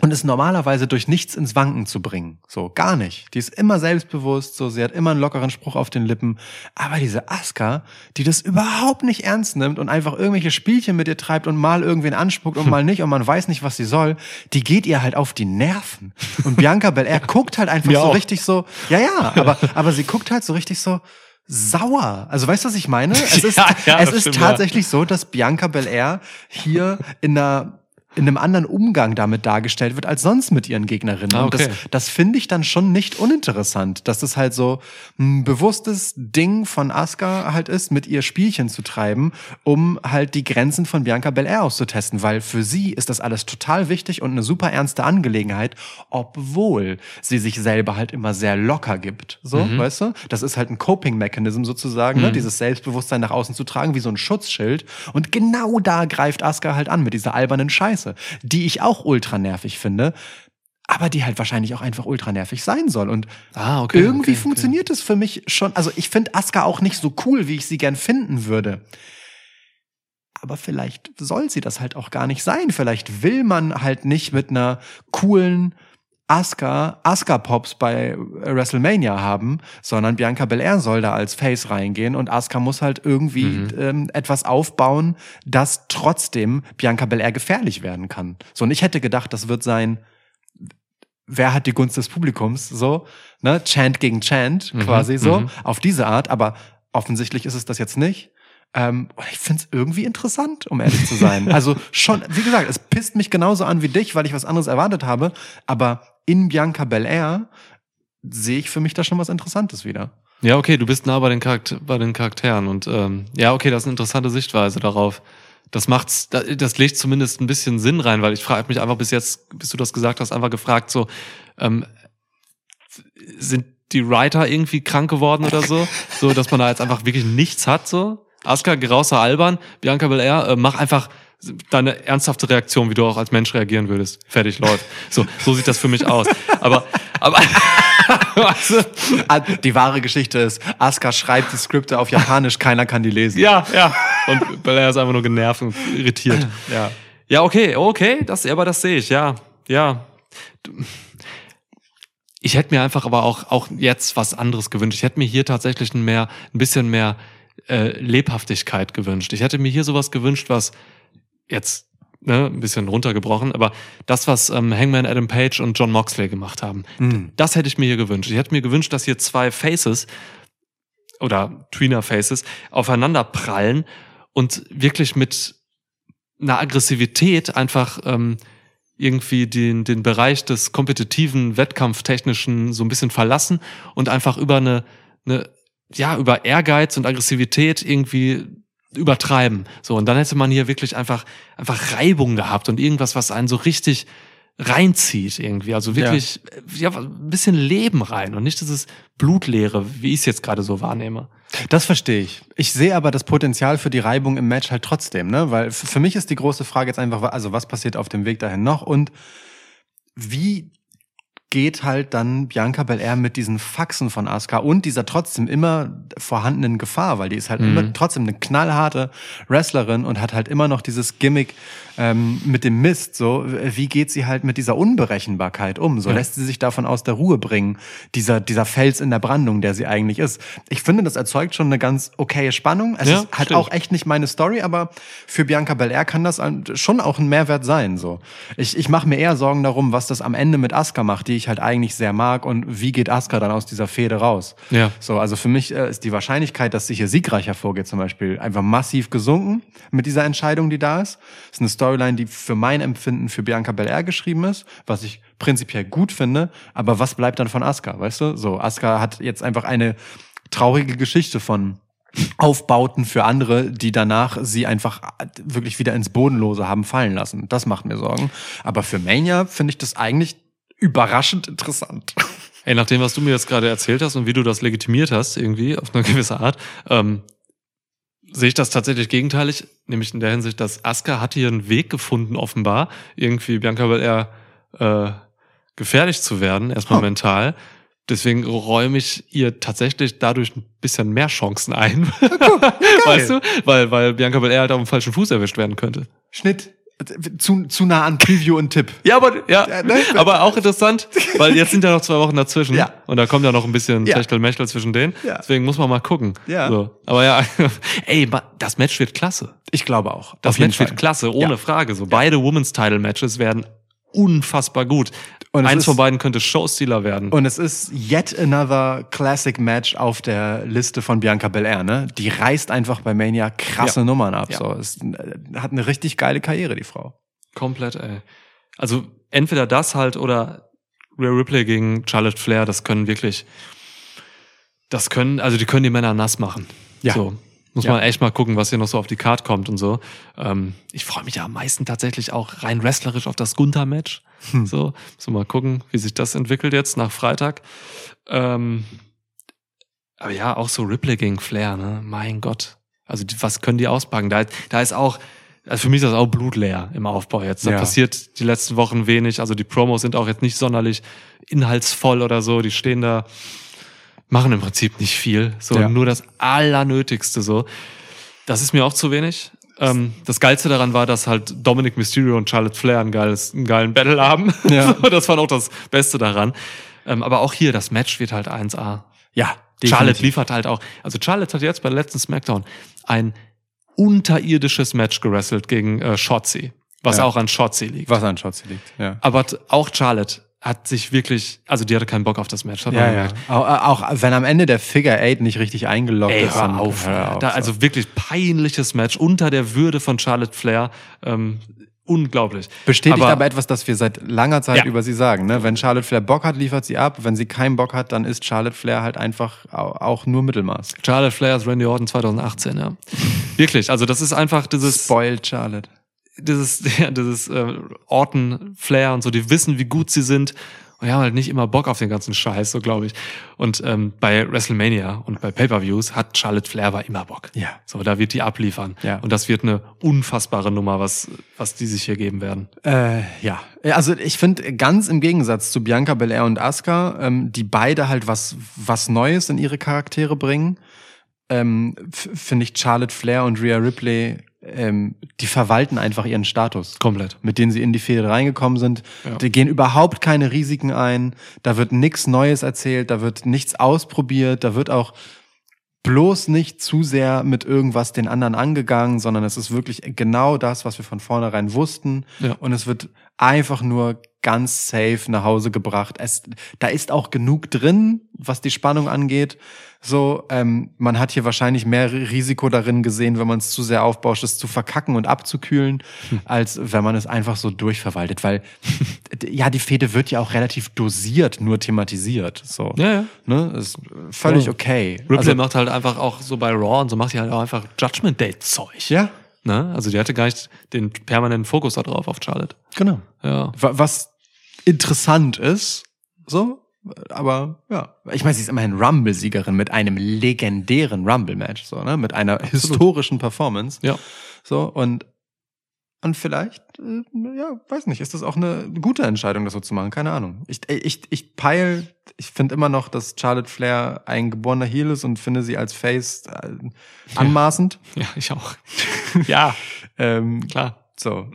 Speaker 4: und ist normalerweise durch nichts ins Wanken zu bringen. So, gar nicht. Die ist immer selbstbewusst, so, sie hat immer einen lockeren Spruch auf den Lippen. Aber diese Aska, die das überhaupt nicht ernst nimmt und einfach irgendwelche Spielchen mit ihr treibt und mal irgendwen anspuckt und mal nicht und man weiß nicht, was sie soll, die geht ihr halt auf die Nerven. Und Bianca Belair guckt halt einfach
Speaker 3: Mir
Speaker 4: so
Speaker 3: auch.
Speaker 4: richtig so, ja, ja, aber, aber sie guckt halt so richtig so, sauer. Also weißt du, was ich meine? Es ist,
Speaker 3: Ja, ja,
Speaker 4: es ist
Speaker 3: stimmt, ja.
Speaker 4: tatsächlich so, dass Bianca Belair hier in einer in einem anderen Umgang damit dargestellt wird als sonst mit ihren Gegnerinnen.
Speaker 3: Ah,
Speaker 4: Und das,
Speaker 3: okay.
Speaker 4: das finde ich dann schon nicht uninteressant, dass das halt so ein bewusstes Ding von Asuka halt ist, mit ihr Spielchen zu treiben, um halt die Grenzen von Bianca Belair auszutesten, weil für sie ist das alles total wichtig und eine super ernste Angelegenheit, obwohl sie sich selber halt immer sehr locker gibt. So,
Speaker 3: Mhm.
Speaker 4: weißt du? Das ist halt ein Coping-Mechanism sozusagen, ne? dieses Selbstbewusstsein nach außen zu tragen, wie so ein Schutzschild. Und genau da greift Asuka halt an mit dieser albernen Scheiße, die ich auch ultra nervig finde. Aber die halt wahrscheinlich auch einfach ultra nervig sein soll. Und
Speaker 3: Ah, okay.
Speaker 4: irgendwie
Speaker 3: okay,
Speaker 4: funktioniert es für mich schon. Also ich finde Asuka auch nicht so cool, wie ich sie gern finden würde. Aber vielleicht soll sie das halt auch gar nicht sein. Vielleicht will man halt nicht mit einer coolen Asuka, Asuka Pops bei WrestleMania haben, sondern Bianca Belair soll da als Face reingehen und Asuka muss halt irgendwie
Speaker 3: Mhm.
Speaker 4: ähm, etwas aufbauen, das trotzdem Bianca Belair gefährlich werden kann. So, und ich hätte gedacht, das wird sein, wer hat die Gunst des Publikums, so, ne, Chant gegen Chant,
Speaker 3: Mhm,
Speaker 4: quasi so,
Speaker 3: mhm.
Speaker 4: auf diese Art, aber offensichtlich ist es das jetzt nicht. Ähm, und ich find's irgendwie interessant, um ehrlich zu sein. Also schon, wie gesagt, es pisst mich genauso an wie dich, weil ich was anderes erwartet habe, aber in Bianca Belair sehe ich für mich da schon was Interessantes wieder.
Speaker 3: Ja, okay, du bist nah bei den, Charakter bei den Charakteren und ähm, ja, okay, das ist eine interessante Sichtweise darauf. Das macht's, da- das legt zumindest ein bisschen Sinn rein, weil ich frage mich einfach bis jetzt, bis du das gesagt hast, einfach gefragt, so, ähm, sind die Writer irgendwie krank geworden oder so? So, dass man da jetzt einfach wirklich nichts hat, so? Asuka, Gerauser Alban, Bianca Belair, äh, mach einfach deine ernsthafte Reaktion, wie du auch als Mensch reagieren würdest. Fertig, läuft. So, so sieht das für mich aus. Aber, aber,
Speaker 4: Ah, Die wahre Geschichte ist, Asuka schreibt die Skripte auf Japanisch, keiner kann die lesen.
Speaker 3: Ja, ja. Und Belair ist einfach nur genervt und irritiert.
Speaker 4: Ja.
Speaker 3: Ja, okay, okay, das, aber das sehe ich, ja, ja. Ich hätte mir einfach aber auch, auch jetzt was anderes gewünscht. Ich hätte mir hier tatsächlich ein, mehr, ein bisschen mehr äh, Lebhaftigkeit gewünscht. Ich hätte mir hier sowas gewünscht, was jetzt ne, ein bisschen runtergebrochen, aber das, was ähm, Hangman Adam Page und John Moxley gemacht haben,
Speaker 4: Mhm.
Speaker 3: das hätte ich mir hier gewünscht. Ich hätte mir gewünscht, dass hier zwei Faces oder Tweener Faces aufeinander prallen und wirklich mit einer Aggressivität einfach ähm, irgendwie den, den Bereich des kompetitiven, wettkampftechnischen so ein bisschen verlassen und einfach über eine, eine ja, über Ehrgeiz und Aggressivität irgendwie übertreiben. So, und dann hätte man hier wirklich einfach, einfach Reibung gehabt und irgendwas, was einen so richtig reinzieht irgendwie. Also wirklich, ja. ein bisschen Leben rein und nicht dieses Blutleere, wie ich es jetzt gerade so wahrnehme.
Speaker 4: Das verstehe ich. Ich sehe aber das Potenzial für die Reibung im Match halt trotzdem, ne? Weil für mich ist die große Frage jetzt einfach, also was passiert auf dem Weg dahin noch und wie geht halt dann Bianca Belair mit diesen Faxen von Asuka und dieser trotzdem immer vorhandenen Gefahr, weil die ist halt
Speaker 3: Mhm.
Speaker 4: immer trotzdem eine knallharte Wrestlerin und hat halt immer noch dieses Gimmick ähm, mit dem Mist. So, wie geht sie halt mit dieser Unberechenbarkeit um? So
Speaker 3: Ja.
Speaker 4: lässt sie sich davon aus der Ruhe bringen, dieser dieser Fels in der Brandung, der sie eigentlich ist. Ich finde, das erzeugt schon eine ganz okaye Spannung. Es
Speaker 3: Ja,
Speaker 4: ist halt
Speaker 3: stimmt.
Speaker 4: auch echt nicht meine Story, aber für Bianca Belair kann das schon auch ein Mehrwert sein. So, ich ich mache mir eher Sorgen darum, was das am Ende mit Asuka macht, die ich halt eigentlich sehr mag und wie geht Asuka dann aus dieser Fehde raus.
Speaker 3: Ja.
Speaker 4: So, also für mich äh, ist die Wahrscheinlichkeit, dass sie hier siegreich hervorgeht, zum Beispiel, einfach massiv gesunken mit dieser Entscheidung, die da ist. ist eine Storyline, die für mein Empfinden für Bianca Belair geschrieben ist, was ich prinzipiell gut finde. Aber was bleibt dann von Asuka, weißt du? So, Asuka hat jetzt einfach eine traurige Geschichte von Aufbauten für andere, die danach sie einfach wirklich wieder ins Bodenlose haben fallen lassen. Das macht mir Sorgen. Aber für Mania finde ich das eigentlich überraschend interessant.
Speaker 3: Ey, nach dem, was du mir jetzt gerade erzählt hast und wie du das legitimiert hast, irgendwie auf eine gewisse Art, ähm, sehe ich das tatsächlich gegenteilig, nämlich in der Hinsicht, dass Asuka hat hier einen Weg gefunden, offenbar, irgendwie Bianca Belair äh, gefährlich zu werden, erstmal
Speaker 4: Oh.
Speaker 3: mental, Deswegen räume ich ihr tatsächlich dadurch ein bisschen mehr Chancen ein. weißt du? Weil, weil Bianca Belair halt auf dem falschen Fuß erwischt werden könnte.
Speaker 4: Schnitt. Zu, zu nah an Preview und Tipp.
Speaker 3: Ja, aber, ja,
Speaker 4: Ja, ne?
Speaker 3: aber auch interessant, weil jetzt sind ja noch zwei Wochen dazwischen.
Speaker 4: Ja.
Speaker 3: Und da kommt ja noch ein bisschen
Speaker 4: Ja.
Speaker 3: Techtelmechtel zwischen denen.
Speaker 4: Ja.
Speaker 3: Deswegen muss man mal gucken.
Speaker 4: Ja.
Speaker 3: So. Aber ja, ey, das Match wird klasse.
Speaker 4: Ich glaube auch.
Speaker 3: Das Match wird
Speaker 4: Fall.
Speaker 3: klasse, ohne
Speaker 4: Ja.
Speaker 3: Frage. So beide Women's Title Matches werden unfassbar gut.
Speaker 4: Und
Speaker 3: Eins
Speaker 4: ist-
Speaker 3: von beiden könnte Showstealer werden.
Speaker 4: Und es ist yet another Classic Match auf der Liste von Bianca Belair, ne? Die reißt einfach bei Mania krasse
Speaker 3: Ja.
Speaker 4: Nummern ab.
Speaker 3: Ja.
Speaker 4: So, es äh, hat eine richtig geile Karriere, die Frau.
Speaker 3: Komplett, ey. Also entweder das halt oder Rhea Ripley gegen Charlotte Flair, das können wirklich, das können, also die können die Männer nass machen.
Speaker 4: Ja.
Speaker 3: So. Muss
Speaker 4: Ja.
Speaker 3: man echt mal gucken, was hier noch so auf die Card kommt und so. Ähm, ich freue mich ja am meisten tatsächlich auch rein wrestlerisch auf das Gunther-Match.
Speaker 4: Hm.
Speaker 3: So, so mal gucken, wie sich das entwickelt jetzt nach Freitag. Ähm, aber ja, auch so Ripley gegen Flair, ne? Mein Gott. Also was können die auspacken? Da, da ist auch, also für mich ist das auch blutleer im Aufbau jetzt. Da
Speaker 4: Ja.
Speaker 3: passiert die letzten Wochen wenig. Also die Promos sind auch jetzt nicht sonderlich inhaltsvoll oder so. Die stehen da, machen im Prinzip nicht viel. So
Speaker 4: Ja.
Speaker 3: nur das Allernötigste so. Das ist mir auch zu wenig. Ähm, das Geilste daran war, dass halt Dominic Mysterio und Charlotte Flair ein geiles, einen geilen Battle haben.
Speaker 4: Ja.
Speaker 3: das war auch das Beste daran. Ähm, aber auch hier, das Match wird halt 1A.
Speaker 4: Ja,
Speaker 3: Charlotte liefert halt auch. Also Charlotte hat jetzt bei der letzten Smackdown ein unterirdisches Match gewrestelt gegen äh, Shotzi, was
Speaker 4: Ja.
Speaker 3: auch an Shotzi liegt.
Speaker 4: Was an Schotzi liegt, ja.
Speaker 3: Aber auch Charlotte hat sich wirklich, also die hatte keinen Bock auf das Match. Hat man
Speaker 4: Ja, ja.
Speaker 3: gemerkt.
Speaker 4: Auch, auch wenn am Ende der Figure Eight nicht richtig eingeloggt
Speaker 3: Ey,
Speaker 4: ist.
Speaker 3: hör
Speaker 4: dann-
Speaker 3: auf.
Speaker 4: hör
Speaker 3: da,
Speaker 4: so.
Speaker 3: also wirklich peinliches Match unter der Würde von Charlotte Flair. Ähm, unglaublich.
Speaker 4: Bestätigt
Speaker 3: aber-
Speaker 4: aber, etwas, das wir seit langer Zeit
Speaker 3: Ja.
Speaker 4: über sie sagen. Ne? Wenn Charlotte Flair Bock hat, liefert sie ab. Wenn sie keinen Bock hat, dann ist Charlotte Flair halt einfach au- auch nur Mittelmaß.
Speaker 3: Charlotte Flair ist Randy Orton 2018, ja. Wirklich, also das ist einfach dieses,
Speaker 4: Spoiled Charlotte.
Speaker 3: Dieses, ja, dieses äh, Orton, Flair und so, die wissen, wie gut sie sind. Und die haben halt nicht immer Bock auf den ganzen Scheiß, so glaube ich. Und ähm, bei WrestleMania und bei Pay-Per-Views hat Charlotte Flair aber immer Bock.
Speaker 4: Ja.
Speaker 3: So, da wird die abliefern.
Speaker 4: Ja.
Speaker 3: Und das wird eine unfassbare Nummer, was, was die sich hier geben werden.
Speaker 4: Äh, ja, also ich finde ganz im Gegensatz zu Bianca Belair und Asuka, ähm, die beide halt was was Neues in ihre Charaktere bringen, ähm, finde ich Charlotte Flair und Rhea Ripley, ähm, die verwalten einfach ihren Status.
Speaker 3: Komplett.
Speaker 4: mit denen sie in die Fehde reingekommen sind.
Speaker 3: Ja.
Speaker 4: Die gehen überhaupt keine Risiken ein. Da wird nichts Neues erzählt, da wird nichts ausprobiert, da wird auch bloß nicht zu sehr mit irgendwas den anderen angegangen, sondern es ist wirklich genau das, was wir von vornherein wussten.
Speaker 3: Ja.
Speaker 4: Und es wird einfach nur ganz safe nach Hause gebracht. Es, da ist auch genug drin, was die Spannung angeht. So, ähm, man hat hier wahrscheinlich mehr Risiko darin gesehen, wenn man es zu sehr aufbauscht, es zu verkacken und abzukühlen,
Speaker 3: Hm.
Speaker 4: als wenn man es einfach so durchverwaltet. Weil ja, die Fehde wird ja auch relativ dosiert nur thematisiert. So,
Speaker 3: Ja, ja.
Speaker 4: ne, ist völlig
Speaker 3: Ja.
Speaker 4: okay.
Speaker 3: Ripley
Speaker 4: Also,
Speaker 3: macht halt einfach auch so bei Raw und so macht die halt auch einfach Judgment Day Zeug.
Speaker 4: ja,
Speaker 3: Ne? Also die hatte gar nicht den permanenten Fokus da drauf auf Charlotte.
Speaker 4: genau.
Speaker 3: Ja.
Speaker 4: Wa- Was interessant ist, so, aber ja. Ich meine, sie ist immerhin Rumble-Siegerin mit einem legendären Rumble-Match, so, ne? Mit einer historischen Performance.
Speaker 3: Ja.
Speaker 4: So, und, und vielleicht, äh, ja, weiß nicht, ist das auch eine gute Entscheidung, das so zu machen? Keine Ahnung. Ich, ich, ich peil, ich finde immer noch, dass Charlotte Flair ein geborener Heel ist und finde sie als Face äh, anmaßend.
Speaker 3: Ja, ich auch. ja,
Speaker 4: Ähm,
Speaker 3: klar.
Speaker 4: so.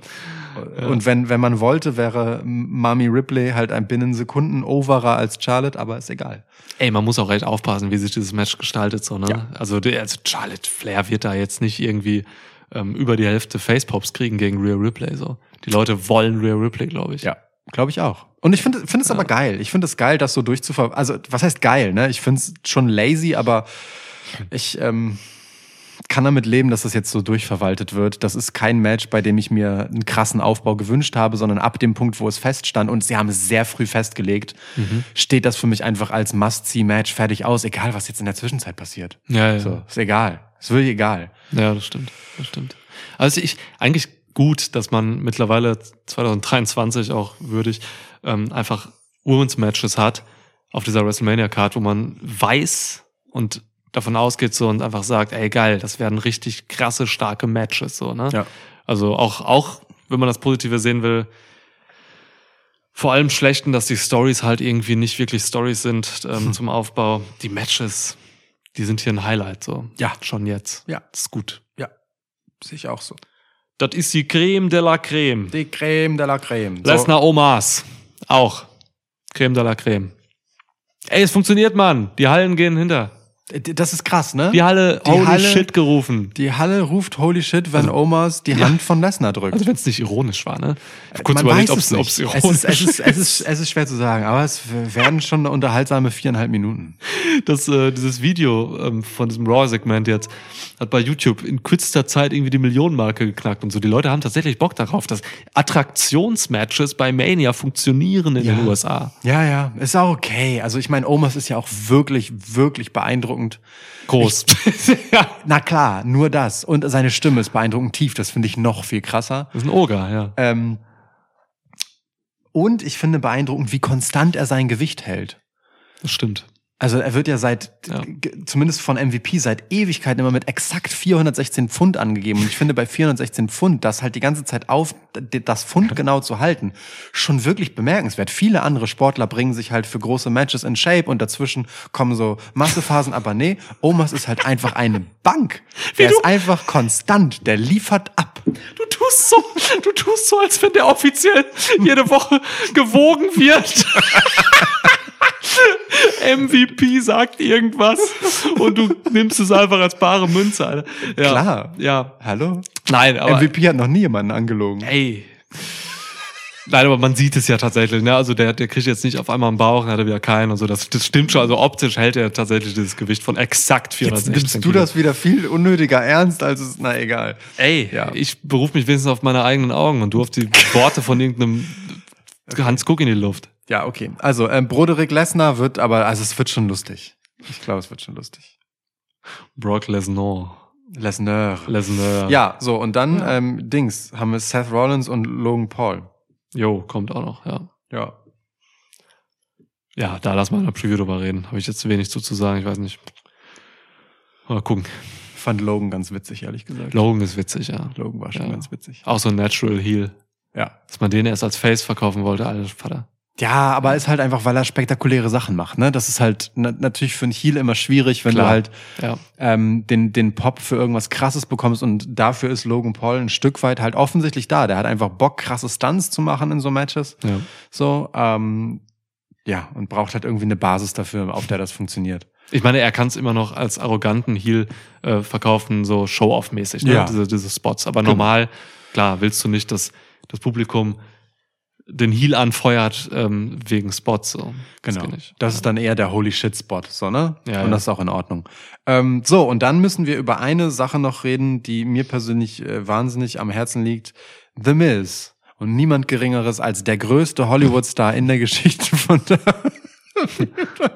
Speaker 4: Und wenn, wenn man wollte, wäre Mami Ripley halt ein binnen Sekunden overer als Charlotte, aber ist egal.
Speaker 3: Ey, man muss auch recht aufpassen, wie sich dieses Match gestaltet, so, ne?
Speaker 4: Ja.
Speaker 3: Also, also Charlotte Flair wird da jetzt nicht irgendwie ähm, über die Hälfte Facepops kriegen gegen Rhea Ripley, so. Die Leute wollen Rhea Ripley, glaube ich.
Speaker 4: Ja, glaube ich auch. Und ich finde finde es aber geil. Ich finde es geil, das so durchzuver... Also, was heißt geil, ne? Ich finde es schon lazy, aber ich ähm, kann damit leben, dass das jetzt so durchverwaltet wird. Das ist kein Match, bei dem ich mir einen krassen Aufbau gewünscht habe, sondern ab dem Punkt, wo es feststand und sie haben es sehr früh festgelegt, steht das für mich einfach als Must-See-Match fertig aus, egal was jetzt in der Zwischenzeit passiert.
Speaker 3: Ja, ja.
Speaker 4: So, ist egal. Ist wirklich egal.
Speaker 3: Ja, das stimmt. Das stimmt. Also ich, eigentlich gut, dass man mittlerweile 2023 auch würdig ähm, einfach Women's Matches hat auf dieser WrestleMania Card, wo man weiß und davon ausgeht so und einfach sagt, ey geil, das werden richtig krasse, starke Matches, so, ne?
Speaker 4: Ja.
Speaker 3: Also auch, auch, wenn man das Positive sehen will, vor allem schlechten, dass die Stories halt irgendwie nicht wirklich Stories sind ähm,
Speaker 4: Hm.
Speaker 3: zum Aufbau. Die Matches, die sind hier ein Highlight, so.
Speaker 4: Ja.
Speaker 3: Schon jetzt.
Speaker 4: Ja.
Speaker 3: Das ist gut.
Speaker 4: Ja, sehe ich auch so.
Speaker 3: Das ist die Creme de la Creme.
Speaker 4: Die Creme de la Creme. So.
Speaker 3: Lesnar Omas. Auch. Creme de la Creme. Ey, es funktioniert, Mann. Die Hallen gehen hinter.
Speaker 4: Das ist krass, ne?
Speaker 3: Die Halle,
Speaker 4: Die
Speaker 3: holy
Speaker 4: Halle-
Speaker 3: shit gerufen.
Speaker 4: Die Halle ruft Holy Shit, wenn Omas die Hand von Lesnar drückt.
Speaker 3: Also wenn es nicht ironisch war, ne? Kurz
Speaker 4: Man
Speaker 3: überlegt, ob
Speaker 4: es
Speaker 3: ob's ironisch
Speaker 4: es ist, es, ist, es, ist, es ist schwer zu sagen, aber es werden schon unterhaltsame viereinhalb Minuten.
Speaker 3: das, äh, dieses Video ähm, von diesem Raw-Segment jetzt hat bei YouTube in kürzester Zeit irgendwie die Millionenmarke geknackt und so. Die Leute haben tatsächlich Bock darauf, dass Attraktionsmatches bei Mania funktionieren in den USA.
Speaker 4: Ja, ja, ist auch okay. Also ich meine, Omas ist ja auch wirklich, wirklich beeindruckend.
Speaker 3: Groß. ja.
Speaker 4: Na klar, nur das. Und seine Stimme ist beeindruckend tief. Das finde ich noch viel krasser.
Speaker 3: Das ist ein Oger, ja.
Speaker 4: Ähm, und ich finde beeindruckend, wie konstant er sein Gewicht hält.
Speaker 3: Das stimmt.
Speaker 4: Also er wird ja seit,
Speaker 3: Ja.
Speaker 4: zumindest von MVP, seit Ewigkeiten immer mit exakt 416 Pfund angegeben. Und ich finde bei 416 Pfund, das halt die ganze Zeit auf, das Pfund genau zu halten, schon wirklich bemerkenswert. Viele andere Sportler bringen sich halt für große Matches in Shape und dazwischen kommen so Massephasen, aber nee, Omas ist halt einfach eine Bank. Der ist einfach konstant, der liefert ab.
Speaker 3: Du tust so, du tust so, als wenn der offiziell jede Woche gewogen wird. MVP sagt irgendwas und du nimmst es einfach als bare Münze, Alter. Ja,
Speaker 4: Klar.
Speaker 3: Ja.
Speaker 4: Hallo?
Speaker 3: Nein, aber
Speaker 4: MVP hat noch nie jemanden angelogen.
Speaker 3: ey. Nein, aber man sieht es ja tatsächlich, ne? Also der, der kriegt jetzt nicht auf einmal einen Bauch, dann hat er wieder keinen und so. Das, das stimmt schon. Also optisch hält er tatsächlich dieses Gewicht von exakt
Speaker 4: Jetzt
Speaker 3: 416
Speaker 4: nimmst du
Speaker 3: Kilo.
Speaker 4: das wieder viel unnötiger ernst, als es, na egal.
Speaker 3: Ey,
Speaker 4: Ja.
Speaker 3: ich berufe mich wenigstens auf meine eigenen Augen und du auf die Worte von irgendeinem Hans Guck in die Luft.
Speaker 4: Ja, okay. Also, ähm, Broderick Lesnar wird aber, also es wird schon lustig. Ich glaube, es wird schon lustig.
Speaker 3: Brock Lesnar.
Speaker 4: Lesnar.
Speaker 3: Lesnar.
Speaker 4: Ja, so, und dann, ähm, Dings, haben wir Seth Rollins und Logan Paul.
Speaker 3: Jo, kommt auch noch, ja.
Speaker 4: Ja.
Speaker 3: Ja, da lass mal in der Preview drüber reden. Habe ich jetzt wenig zu, zu sagen, ich weiß nicht. Mal gucken.
Speaker 4: Fand Logan ganz witzig, ehrlich gesagt.
Speaker 3: Logan ist witzig, ja.
Speaker 4: Logan war schon
Speaker 3: Ja.
Speaker 4: ganz witzig.
Speaker 3: Auch so ein Natural Heel.
Speaker 4: Ja.
Speaker 3: Dass man den erst als Face verkaufen wollte, alter Vater.
Speaker 4: Ja, aber ist halt einfach, weil er spektakuläre Sachen macht, ne? Das ist halt na natürlich für einen Heel immer schwierig, wenn
Speaker 3: Klar.
Speaker 4: du halt
Speaker 3: Ja.
Speaker 4: ähm, den, den Pop für irgendwas krasses bekommst und dafür ist Logan Paul ein Stück weit halt offensichtlich da. Der hat einfach Bock, krasse Stunts zu machen in so Matches.
Speaker 3: ja.
Speaker 4: So, ähm, ja, und braucht halt irgendwie eine Basis dafür, auf der das funktioniert.
Speaker 3: Ich meine, er kann es immer noch als arroganten Heel äh, verkaufen, so Show-off-mäßig, ne?
Speaker 4: Ja.
Speaker 3: diese, diese Spots. Aber normal, klar, willst du nicht, dass das Publikum den Heel anfeuert ähm, wegen Spots. So. Das
Speaker 4: Genau. Das ist dann eher der Holy Shit Spot, so, ne?
Speaker 3: Ja,
Speaker 4: und
Speaker 3: ja.
Speaker 4: das ist auch in Ordnung. Ähm, so, und dann müssen wir über eine Sache noch reden, die mir persönlich äh, wahnsinnig am Herzen liegt. The Miz. Und niemand Geringeres als der größte Hollywood-Star in der Geschichte von der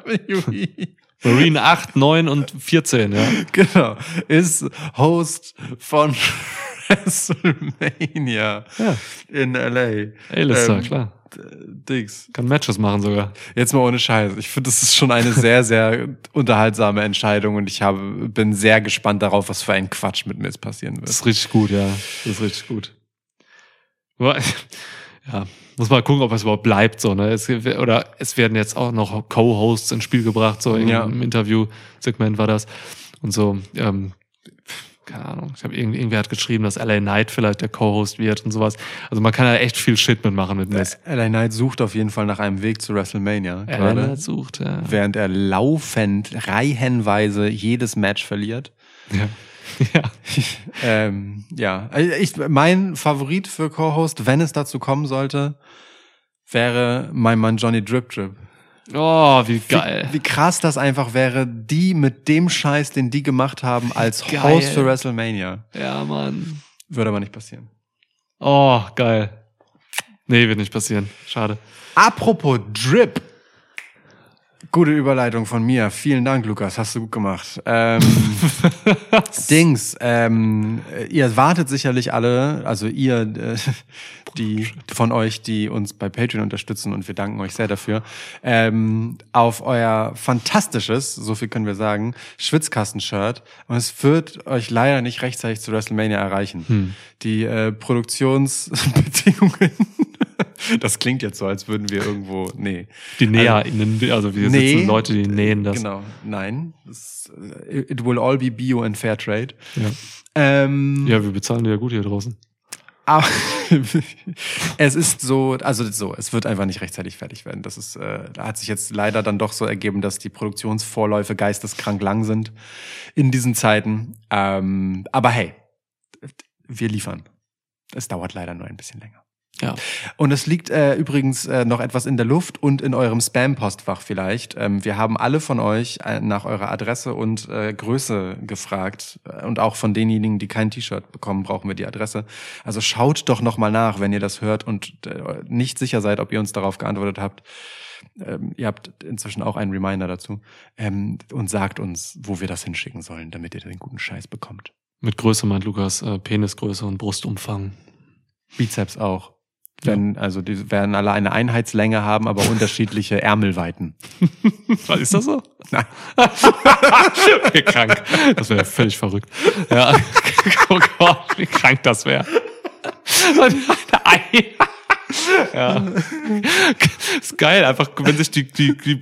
Speaker 4: WWE.
Speaker 3: Marine 8, 9 und 14, ja.
Speaker 4: Genau. Ist Host von WrestleMania
Speaker 3: Ja.
Speaker 4: in LA.
Speaker 3: A-Lister,
Speaker 4: Ähm,
Speaker 3: klar.
Speaker 4: Dings.
Speaker 3: Kann Matches machen sogar.
Speaker 4: Jetzt mal ohne Scheiß. Ich finde, das ist schon eine sehr, sehr unterhaltsame Entscheidung und ich habe, bin sehr gespannt darauf, was für ein Quatsch mit Miz passieren
Speaker 3: Das
Speaker 4: wird.
Speaker 3: ist richtig gut, ja. Das ist richtig gut. Ja, muss mal gucken, ob es überhaupt bleibt, so, ne? Es, oder es werden jetzt auch noch Co-Hosts ins Spiel gebracht, so in,
Speaker 4: Ja.
Speaker 3: im Interview-Segment war das. Und so, ähm, keine Ahnung, ich habe irgendwie, irgendwer hat geschrieben, dass LA Knight vielleicht der Co-Host wird und sowas. Also man kann da echt viel Shit mitmachen mit Miz.
Speaker 4: LA Knight sucht auf jeden Fall nach einem Weg zu WrestleMania.
Speaker 3: LA
Speaker 4: gerade.
Speaker 3: Knight sucht, ja.
Speaker 4: Während er laufend, reihenweise jedes Match verliert.
Speaker 3: ja. ja.
Speaker 4: Ähm, ja, Also ich, mein Favorit für Co-Host, wenn es dazu kommen sollte, wäre mein Mann Johnny Drip Drip.
Speaker 3: Oh, wie geil.
Speaker 4: Wie, wie krass das einfach wäre, die mit dem Scheiß, den die gemacht haben, als
Speaker 3: Geil.
Speaker 4: Host für WrestleMania.
Speaker 3: ja, Mann.
Speaker 4: Würde aber nicht passieren.
Speaker 3: Oh, geil. Nee, wird nicht passieren. Schade.
Speaker 4: Apropos Drip. Gute Überleitung von mir. Vielen Dank, Lukas. Hast du gut gemacht. Ähm, Dings, ähm, ihr wartet sicherlich alle, also ihr, äh, die von euch, die uns bei Patreon unterstützen und wir danken euch sehr dafür, ähm, auf euer fantastisches, so viel können wir sagen, Schwitzkasten-Shirt. Und es wird euch leider nicht rechtzeitig zu WrestleMania erreichen. Die äh, Produktionsbedingungen Das klingt jetzt so, als würden wir irgendwo. Nee.
Speaker 3: Die NäherInnen, also wir
Speaker 4: Nee.
Speaker 3: sitzen Leute, die nähen das.
Speaker 4: Genau. Nein. Das, äh, it will all be bio and fair trade.
Speaker 3: Ja.
Speaker 4: Ähm,
Speaker 3: ja, wir bezahlen ja gut hier draußen.
Speaker 4: Aber es ist so, also so, es wird einfach nicht rechtzeitig fertig werden. Das ist, äh, da hat sich jetzt leider dann doch so ergeben, dass die Produktionsvorläufe geisteskrank lang sind in diesen Zeiten. Ähm, aber hey, wir liefern. Es dauert leider nur ein bisschen länger.
Speaker 3: Ja.
Speaker 4: Und es liegt äh, übrigens äh, noch etwas in der Luft und in eurem Spam-Postfach vielleicht. Ähm, wir haben alle von euch äh, nach eurer Adresse und äh, Größe gefragt. Äh, Und auch von denjenigen, die kein T-Shirt bekommen, brauchen wir die Adresse. Also schaut doch noch mal nach, wenn ihr das hört und äh, nicht sicher seid, ob ihr uns darauf geantwortet habt. Ähm, ihr habt inzwischen auch einen Reminder dazu. Ähm, und sagt uns, wo wir das hinschicken sollen, damit ihr den guten Scheiß bekommt.
Speaker 3: Mit Größe meint Lukas äh, Penisgröße und Brustumfang.
Speaker 4: Bizeps auch. Wenn, also die werden alle eine Einheitslänge haben, aber unterschiedliche Ärmelweiten.
Speaker 3: Was ist das so?
Speaker 4: Nein.
Speaker 3: Wie krank. Das wäre völlig verrückt. Ja. Oh Gott, wie krank das wäre. Ja. Ist geil, einfach, wenn sich die, die, die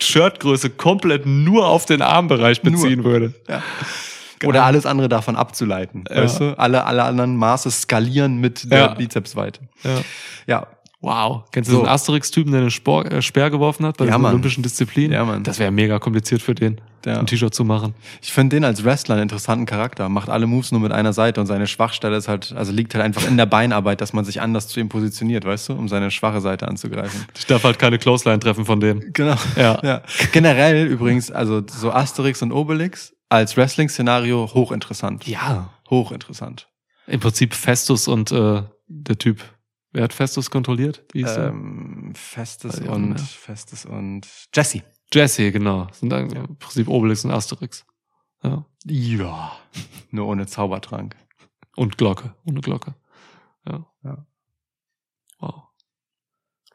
Speaker 3: Shirtgröße komplett nur auf den Armbereich beziehen würde.
Speaker 4: Oder alles andere davon abzuleiten.
Speaker 3: Ja.
Speaker 4: Weißt du? Alle, alle anderen Maße skalieren mit der
Speaker 3: Ja.
Speaker 4: Bizepsweite.
Speaker 3: Ja.
Speaker 4: Ja.
Speaker 3: Wow. Kennst du
Speaker 4: So.
Speaker 3: einen Asterix-Typen, der einen Spor äh, Speer geworfen hat bei
Speaker 4: Ja,
Speaker 3: den
Speaker 4: Mann.
Speaker 3: olympischen Disziplinen?
Speaker 4: Ja, Mann.
Speaker 3: Das wäre mega kompliziert für den,
Speaker 4: Ja.
Speaker 3: ein T-Shirt zu machen.
Speaker 4: Ich finde den als Wrestler einen interessanten Charakter. Macht alle Moves nur mit einer Seite und seine Schwachstelle ist halt, also liegt halt einfach in der Beinarbeit, dass man sich anders zu ihm positioniert, weißt du, um seine schwache Seite anzugreifen.
Speaker 3: Ich darf halt keine Clothesline treffen von dem.
Speaker 4: Genau.
Speaker 3: Ja.
Speaker 4: ja. Generell übrigens, also so Asterix und Obelix als Wrestling-Szenario hochinteressant.
Speaker 3: Ja.
Speaker 4: Hochinteressant.
Speaker 3: Im Prinzip Festus und äh, der Typ. Wer hat Festus kontrolliert? Wie der?
Speaker 4: Ähm,
Speaker 3: ich auch
Speaker 4: und
Speaker 3: mehr.
Speaker 4: Festes und Jesse.
Speaker 3: Jesse, genau. Sind dann im Prinzip Obelix und Asterix. Ja.
Speaker 4: Ja. Nur ohne Zaubertrank.
Speaker 3: Und Glocke. Ohne Glocke. Ja.
Speaker 4: Ja.
Speaker 3: Wow.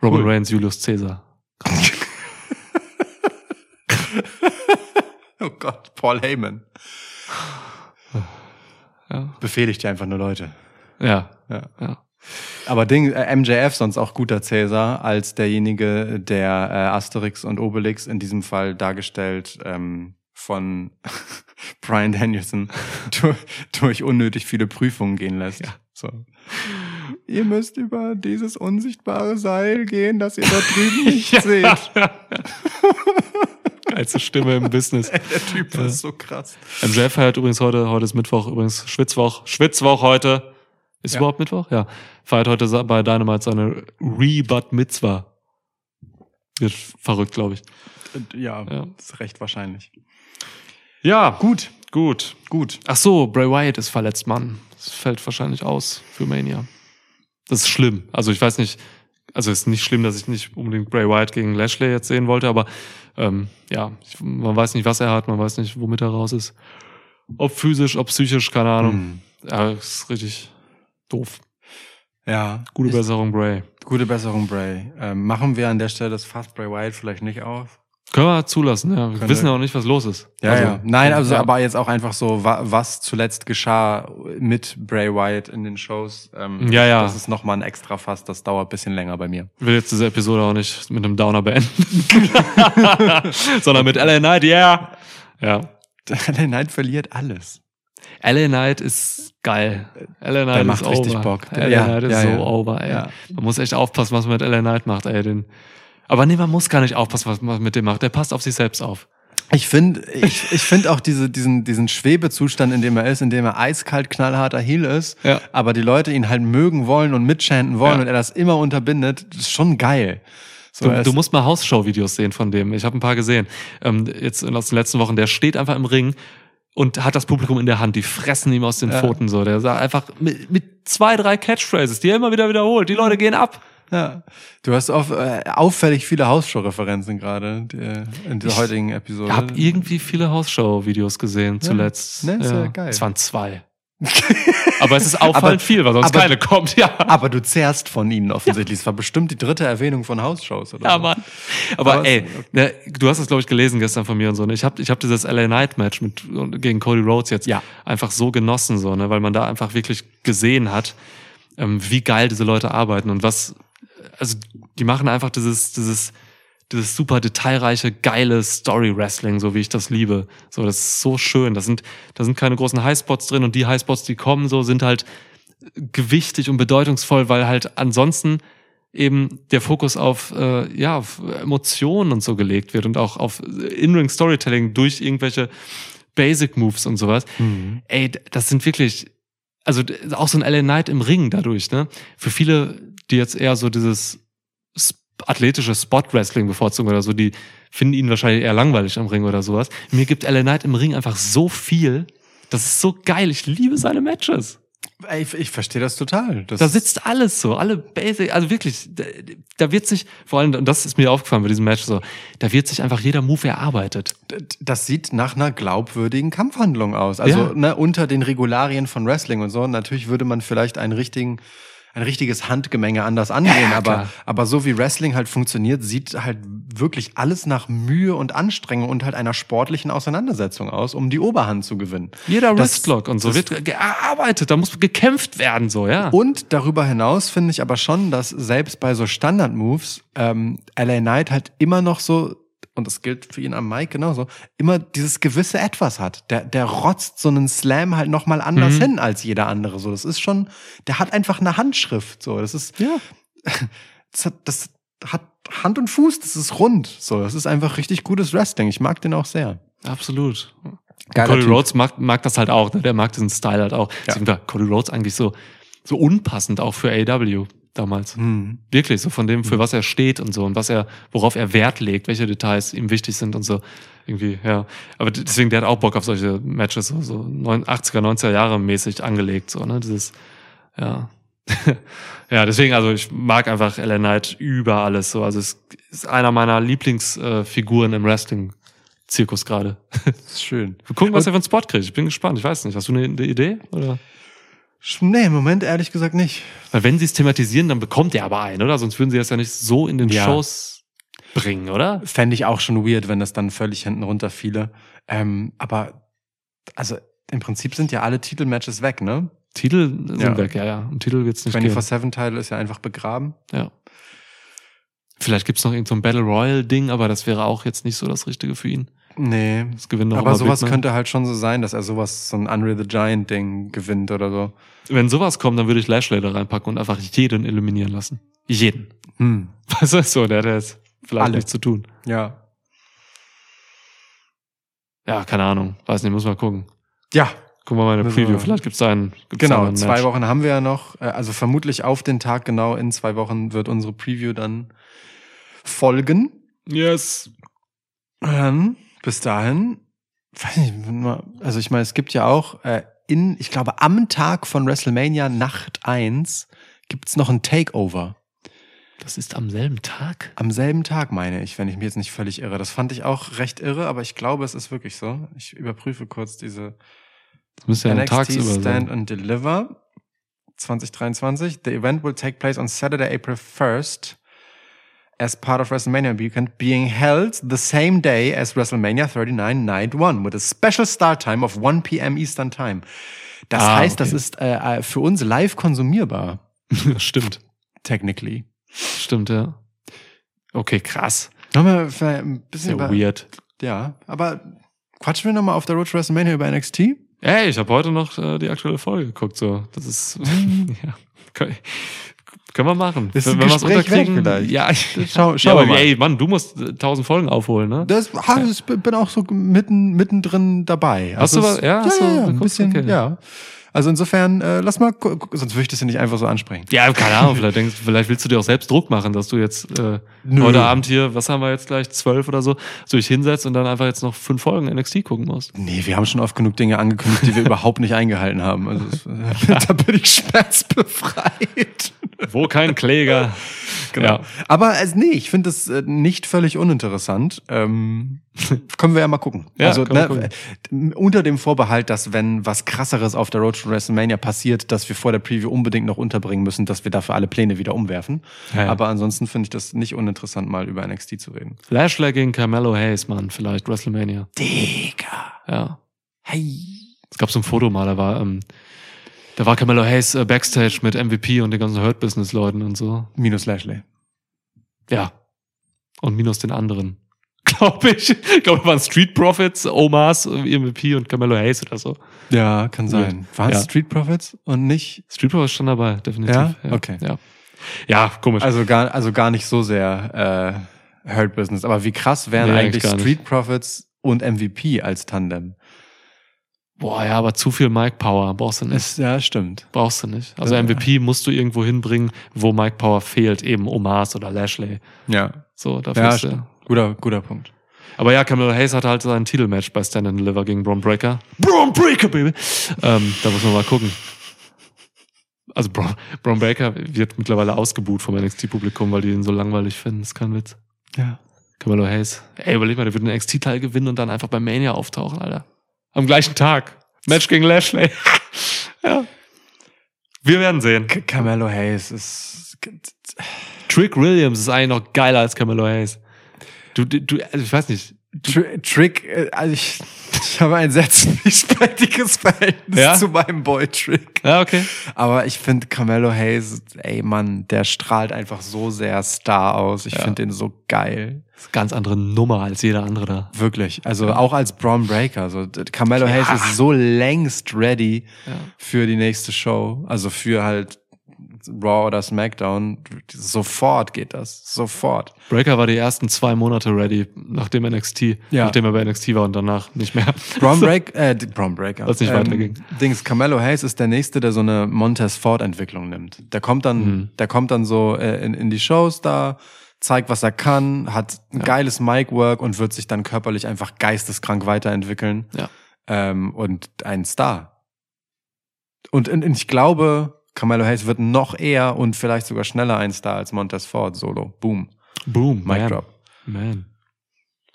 Speaker 3: Roman
Speaker 4: Cool.
Speaker 3: Reigns, Julius Caesar.
Speaker 4: Oh Gott, Paul Heyman.
Speaker 3: Ja.
Speaker 4: Befehligt ja einfach nur Leute.
Speaker 3: Ja.
Speaker 4: Ja.
Speaker 3: Ja.
Speaker 4: Aber Ding, äh, MJF sonst auch guter Cäsar als derjenige, der äh, Asterix und Obelix in diesem Fall dargestellt ähm, von Brian Danielson durch, durch unnötig viele Prüfungen gehen lässt.
Speaker 3: Ja.
Speaker 4: So. Ihr müsst über dieses unsichtbare Seil gehen, das ihr da drüben nicht seht.
Speaker 3: Geilste Stimme im Business.
Speaker 4: Der Typ ist so krass.
Speaker 3: MJF feiert übrigens heute, heute ist Mittwoch, übrigens Schwitzwoch. Schwitzwoch heute. Ist
Speaker 4: Ja.
Speaker 3: überhaupt Mittwoch? Ja. Feiert heute bei Dynamite seine Rebut Mitzvah. Wird verrückt, glaube ich.
Speaker 4: Ja,
Speaker 3: Ja.
Speaker 4: ist recht wahrscheinlich.
Speaker 3: Ja, gut, gut.
Speaker 4: Gut.
Speaker 3: Ach so, Bray Wyatt ist verletzt, Mann. Das fällt wahrscheinlich aus für Mania. Das ist schlimm. Also ich weiß nicht, also es ist nicht schlimm, dass ich nicht unbedingt Bray Wyatt gegen Lashley jetzt sehen wollte, aber ähm, ja, ich, man weiß nicht, was er hat, man weiß nicht, womit er raus ist. Ob physisch, ob psychisch, keine Ahnung.
Speaker 4: Hm.
Speaker 3: Ja, ist richtig doof.
Speaker 4: Ja.
Speaker 3: Gute Besserung, Bray.
Speaker 4: Gute Besserung, Bray. Ähm, machen wir an der Stelle das Fass Bray Wyatt vielleicht nicht auf?
Speaker 3: Können wir zulassen, ja. Wir
Speaker 4: Können
Speaker 3: wissen auch nicht, was los ist.
Speaker 4: Ja,
Speaker 3: Also,
Speaker 4: ja. Nein, also
Speaker 3: ja.
Speaker 4: aber jetzt auch einfach so, wa was zuletzt geschah mit Bray Wyatt in den Shows. Ähm,
Speaker 3: Ja, ja.
Speaker 4: Das ist nochmal ein extra Fass, das dauert ein bisschen länger bei mir.
Speaker 3: Ich will jetzt diese Episode auch nicht mit einem Downer beenden. Sondern mit LA Knight, yeah. Ja.
Speaker 4: LA Knight verliert alles.
Speaker 3: LA Knight ist geil. LA Knight
Speaker 4: Der
Speaker 3: ist
Speaker 4: macht
Speaker 3: over.
Speaker 4: richtig Bock.
Speaker 3: LA
Speaker 4: Ja,
Speaker 3: Knight ist
Speaker 4: ja,
Speaker 3: so
Speaker 4: ja.
Speaker 3: over, ey.
Speaker 4: Ja.
Speaker 3: Man muss echt aufpassen, was man mit LA Knight macht, ey. Den aber nee, man muss gar nicht aufpassen, was man mit dem macht. Der passt auf sich selbst auf.
Speaker 4: Ich finde ich, ich find auch diese, diesen, diesen Schwebezustand, in dem er ist, in dem er eiskalt knallharter Heel ist,
Speaker 3: Ja.
Speaker 4: aber die Leute ihn halt mögen wollen und mitchanten wollen
Speaker 3: Ja.
Speaker 4: und er das immer unterbindet, das ist schon geil. So,
Speaker 3: Du, du musst mal Hausshow-Videos sehen von dem. Ich habe ein paar gesehen. Ähm, jetzt aus den letzten Wochen. Der steht einfach im Ring und hat das Publikum in der Hand. Die fressen ihm aus den
Speaker 4: Ja.
Speaker 3: Pfoten so. Der sagt einfach mit, mit zwei, drei Catchphrases, die er immer wieder wiederholt. Die Leute gehen ab.
Speaker 4: Ja, du hast auf, äh, auffällig viele Hausshow-Referenzen gerade die- in der heutigen Episode.
Speaker 3: Ich habe irgendwie viele Hausshow-Videos gesehen zuletzt.
Speaker 4: Ne, ist ja geil.
Speaker 3: Es waren zwei. Aber es ist auffallend
Speaker 4: Aber-
Speaker 3: viel, weil sonst
Speaker 4: aber-
Speaker 3: keine kommt. Ja.
Speaker 4: Aber du zehrst von ihnen offensichtlich. Es war bestimmt die dritte Erwähnung von Hausshows, oder?
Speaker 3: Ja,
Speaker 4: so.
Speaker 3: Mann. Aber,
Speaker 4: Aber
Speaker 3: ey,
Speaker 4: es-
Speaker 3: ne, du hast es, glaube ich, gelesen gestern von mir und so. Ne? Ich habe ich hab dieses LA Night Match mit, gegen Cody Rhodes jetzt
Speaker 4: Ja.
Speaker 3: einfach so genossen, so, ne? weil man da einfach wirklich gesehen hat, ähm, wie geil diese Leute arbeiten und was also die machen einfach dieses, dieses, dieses super detailreiche, geile Story-Wrestling, so wie ich das liebe. So, das ist so schön. Das sind, da sind keine großen Highspots drin und die Highspots, die kommen, so sind halt gewichtig und bedeutungsvoll, weil halt ansonsten eben der Fokus auf, äh, ja, auf Emotionen und so gelegt wird und auch auf In-Ring-Storytelling durch irgendwelche Basic Moves und sowas.
Speaker 4: Mhm.
Speaker 3: Ey, das sind wirklich, also auch so ein LA Knight im Ring dadurch, ne? Für viele, die jetzt eher so dieses athletische Spot-Wrestling bevorzugen oder so, die finden ihn wahrscheinlich eher langweilig am Ring oder sowas. Mir gibt LA Knight im Ring einfach so viel. Das ist so geil. Ich liebe seine Matches.
Speaker 4: Ich, ich verstehe das total. Das
Speaker 3: Da sitzt alles so, alle Basic, also wirklich, da, da wird sich, vor allem, und das ist mir aufgefallen bei diesem Match so, da wird sich einfach jeder Move erarbeitet.
Speaker 4: das sieht nach einer glaubwürdigen Kampfhandlung aus. Also
Speaker 3: Ja.
Speaker 4: ne, unter den Regularien von Wrestling und so. Natürlich würde man vielleicht einen richtigen, ein richtiges Handgemenge anders angehen,
Speaker 3: ja,
Speaker 4: aber,
Speaker 3: klar.
Speaker 4: aber so wie Wrestling halt funktioniert, sieht halt wirklich alles nach Mühe und Anstrengung und halt einer sportlichen Auseinandersetzung aus, um die Oberhand zu gewinnen.
Speaker 3: Jeder Wristlock und so wird gearbeitet, da muss gekämpft werden, so, ja.
Speaker 4: Und darüber hinaus finde ich aber schon, dass selbst bei so Standard-Moves ähm, LA Knight halt immer noch so, und das gilt für ihn am Mike genauso, immer dieses gewisse Etwas hat. Der, der rotzt so einen Slam halt nochmal anders
Speaker 3: Mhm.
Speaker 4: hin als jeder andere. So, das ist schon, der hat einfach eine Handschrift. So, das ist,
Speaker 3: Ja.
Speaker 4: das hat, das hat Hand und Fuß, das ist rund. So, das ist einfach richtig gutes Wrestling. Ich mag den auch sehr.
Speaker 3: Absolut.
Speaker 4: Geiler
Speaker 3: Cody
Speaker 4: Typ.
Speaker 3: Rhodes mag, mag das halt auch, ne? der mag diesen Style halt auch.
Speaker 4: Ja.
Speaker 3: Deswegen war Cody Rhodes eigentlich so, so unpassend auch für AW damals.
Speaker 4: Hm.
Speaker 3: Wirklich, so von dem, für was er steht und so und was er, worauf er Wert legt, welche Details ihm wichtig sind und so. Irgendwie, ja. Aber deswegen, der hat auch Bock auf solche Matches, so, so neun- 80er, 90er Jahre mäßig angelegt, so, ne? Dieses, ja. ja, deswegen, also ich mag einfach LA Knight über alles, so. Also es ist einer meiner Lieblingsfiguren im Wrestling-Zirkus gerade.
Speaker 4: Das ist schön.
Speaker 3: Wir gucken, was er für einen Spot kriegt. Ich bin gespannt. Ich weiß nicht. Hast du eine, eine Idee? Oder?
Speaker 4: Nee, im Moment ehrlich gesagt nicht.
Speaker 3: Weil wenn sie es thematisieren, dann bekommt er aber einen, oder? Sonst würden sie das ja nicht so in den
Speaker 4: Ja.
Speaker 3: Shows bringen, oder?
Speaker 4: Fände ich auch schon weird, wenn das dann völlig hinten runter fiele. Ähm, aber also im Prinzip sind ja alle Titelmatches weg, ne?
Speaker 3: Titel sind
Speaker 4: Ja.
Speaker 3: weg, ja, ja. Um Titel wird's nicht gehen.
Speaker 4: 24-7-Title ist ja einfach begraben.
Speaker 3: Ja. Vielleicht gibt's noch irgendein so ein Battle Royale-Ding, aber das wäre auch jetzt nicht so das Richtige für ihn.
Speaker 4: Nee.
Speaker 3: Das gewinnt noch
Speaker 4: Aber sowas
Speaker 3: Big Man.
Speaker 4: könnte halt schon so sein, dass er sowas, so ein Unreal the Giant-Ding gewinnt oder so.
Speaker 3: Wenn sowas kommt, dann würde ich Lashley da reinpacken und einfach jeden eliminieren lassen. Jeden.
Speaker 4: Hm.
Speaker 3: Was ist so? Der hat jetzt vielleicht
Speaker 4: Alle.
Speaker 3: nichts zu tun.
Speaker 4: Ja.
Speaker 3: Ja, keine Ahnung. Weiß nicht, muss mal gucken.
Speaker 4: Ja,
Speaker 3: Gucken wir mal in der
Speaker 4: Müssen
Speaker 3: Preview. Vielleicht gibt's da einen. Gibt's da
Speaker 4: genau.
Speaker 3: einen
Speaker 4: Zwei. Wochen haben wir ja noch. Äh, Also vermutlich auf den Tag genau in zwei Wochen wird unsere Preview dann folgen.
Speaker 3: Yes.
Speaker 4: Ähm, bis dahin, weiß nicht, mal- also ich meine, es gibt ja auch äh, in, ich glaube, am Tag von WrestleMania Nacht 1 gibt's noch ein Takeover.
Speaker 3: Das ist am selben Tag?
Speaker 4: Am selben Tag, meine ich, wenn ich mich jetzt nicht völlig irre. Das fand ich auch recht irre, aber ich glaube, es ist wirklich so. Ich überprüfe kurz diese
Speaker 3: Das ja
Speaker 4: NXT Stand
Speaker 3: sein.
Speaker 4: and Deliver 2023. The event will take place on Saturday, April 1st as part of WrestleMania Weekend, being held the same day as WrestleMania 39 Night 1 with a special start time of 1 p.m. Eastern Time. Das
Speaker 3: Ah,
Speaker 4: heißt, das
Speaker 3: okay.
Speaker 4: ist äh, äh, für uns live konsumierbar,
Speaker 3: Stimmt.
Speaker 4: technically.
Speaker 3: Stimmt, ja. Okay, krass.
Speaker 4: Vielleicht ein bisschen über,
Speaker 3: weird.
Speaker 4: Ja, aber quatschen wir nochmal auf der Road to WrestleMania über NXT?
Speaker 3: Ey, ich habe heute noch äh, die aktuelle Folge geguckt. So, das ist ja, können, wir machen.
Speaker 4: Das
Speaker 3: Wenn wir's
Speaker 4: Gespräch wert vielleicht.
Speaker 3: Ja, ich,
Speaker 4: Schau-
Speaker 3: ja, aber
Speaker 4: wir mal.
Speaker 3: ey, Mann, du musst äh, tausend Folgen aufholen, ne?
Speaker 4: Das, ah, ich bin auch so mitten, mittendrin dabei.
Speaker 3: Hast du was- ja,
Speaker 4: ja, ja, ja, ein bisschen,
Speaker 3: Okay.
Speaker 4: ja. Also insofern, äh, lass mal, sonst würde ich das ja nicht einfach so ansprechen.
Speaker 3: Ja, keine Ahnung. Vielleicht denkst, vielleicht willst du dir auch selbst Druck machen, dass du jetzt äh,
Speaker 4: Nö.
Speaker 3: heute Abend hier, was haben wir jetzt gleich, zwölf oder so, so dich hinsetzt und dann einfach jetzt noch fünf Folgen NXT gucken musst.
Speaker 4: Nee, wir haben schon oft genug Dinge angekündigt, die wir überhaupt nicht eingehalten haben. Also äh, da bin ich schmerzbefreit.
Speaker 3: Wo kein Kläger.
Speaker 4: Genau.
Speaker 3: Ja.
Speaker 4: Aber also, nee, ich finde das äh, nicht völlig uninteressant. Ähm, können wir ja mal gucken.
Speaker 3: Ja,
Speaker 4: also
Speaker 3: wir
Speaker 4: ne, äh, unter dem Vorbehalt, dass wenn was krasseres auf der Road to WrestleMania passiert, dass wir vor der Preview unbedingt noch unterbringen müssen, dass wir dafür alle Pläne wieder umwerfen.
Speaker 3: Ja.
Speaker 4: Aber ansonsten finde ich das nicht uninteressant, mal über NXT zu reden.
Speaker 3: Lashley gegen Carmelo Hayes, Mann, vielleicht WrestleMania.
Speaker 4: Digga.
Speaker 3: Ja.
Speaker 4: Hey.
Speaker 3: Es gab so ein Foto mal, da war, ähm, da war Carmelo Hayes äh, Backstage mit MVP und den ganzen Hurt Business Leuten und so.
Speaker 4: Minus Lashley.
Speaker 3: Ja. Und minus den anderen. Glaube ich. Ich glaube, waren Street Profits, Omas, MVP und Camelo Hayes oder so.
Speaker 4: Ja, kann sein. Waren es
Speaker 3: Ja.
Speaker 4: Street Profits und nicht?
Speaker 3: Street Profits stand dabei, definitiv.
Speaker 4: Ja? Okay.
Speaker 3: Ja. Ja, komisch.
Speaker 4: Also gar, also gar nicht so sehr äh, Hurt Business. Aber wie krass wären
Speaker 3: Nee,
Speaker 4: eigentlich. Street Profits und MVP als Tandem?
Speaker 3: Boah, ja, aber zu viel Mike Power brauchst du nicht.
Speaker 4: Ist, ja, stimmt.
Speaker 3: Brauchst du nicht. Also
Speaker 4: Ja.
Speaker 3: MVP musst du irgendwo hinbringen, wo Mike Power fehlt, eben Omas oder Lashley.
Speaker 4: Ja.
Speaker 3: So, dafür
Speaker 4: Ja, stimmt. Guter, guter Punkt.
Speaker 3: Aber ja, Camelo Hayes hatte halt sein Titelmatch bei Stand and Deliver gegen Braun Breaker. Braun Breaker, Baby! Ähm, da muss man mal gucken. Also Braun, Braun Breaker wird mittlerweile ausgebuht vom NXT-Publikum, weil die ihn so langweilig finden. ist kein Witz.
Speaker 4: Ja.
Speaker 3: Camelo Hayes. Ey, überleg mal, der wird einen NXT-Teil gewinnen und dann einfach bei Mania auftauchen, Alter. Am gleichen Tag. Match gegen Lashley. ja. Wir werden sehen.
Speaker 4: K Carmelo Hayes ist.
Speaker 3: Trick Williams ist eigentlich noch geiler als Camelo Hayes. Du, du, du also ich weiß nicht.
Speaker 4: Tr Trick, äh, also ich, ich habe ein sehr zwiespältiges Verhältnis
Speaker 3: Ja?
Speaker 4: zu meinem Boy Trick.
Speaker 3: Ja, okay.
Speaker 4: Aber ich finde Carmelo Hayes, ey Mann, der strahlt einfach so sehr Star aus. Ich
Speaker 3: Ja.
Speaker 4: finde den so geil.
Speaker 3: Das ist eine ganz andere Nummer als jeder andere da.
Speaker 4: Wirklich. Also auch als Braun Breaker. So, d- Carmelo Hayes ist so längst ready
Speaker 3: Ja.
Speaker 4: für die nächste Show. Also für halt Raw oder SmackDown. Sofort geht das. Sofort.
Speaker 3: Breaker war die ersten zwei Monate ready, nachdem NXT,
Speaker 4: Ja.
Speaker 3: nachdem er bei NXT war und danach nicht mehr.
Speaker 4: Braun Break, äh, Braun Breaker.
Speaker 3: Als nicht weiterging.
Speaker 4: Dings, Carmelo Hayes ist der nächste, der so eine Montez Ford Entwicklung nimmt. Der kommt dann,
Speaker 3: Mhm.
Speaker 4: der kommt dann so äh, in, in die Shows da, zeigt, was er kann, hat ein geiles Mic-Work und wird sich dann körperlich einfach geisteskrank weiterentwickeln.
Speaker 3: Ja.
Speaker 4: Ähm, und ein Star. Und, und ich glaube, Carmelo Hayes wird noch eher und vielleicht sogar schneller ein Star als Montez Ford solo. Boom.
Speaker 3: Boom,
Speaker 4: Mic
Speaker 3: man.
Speaker 4: Drop.
Speaker 3: Man.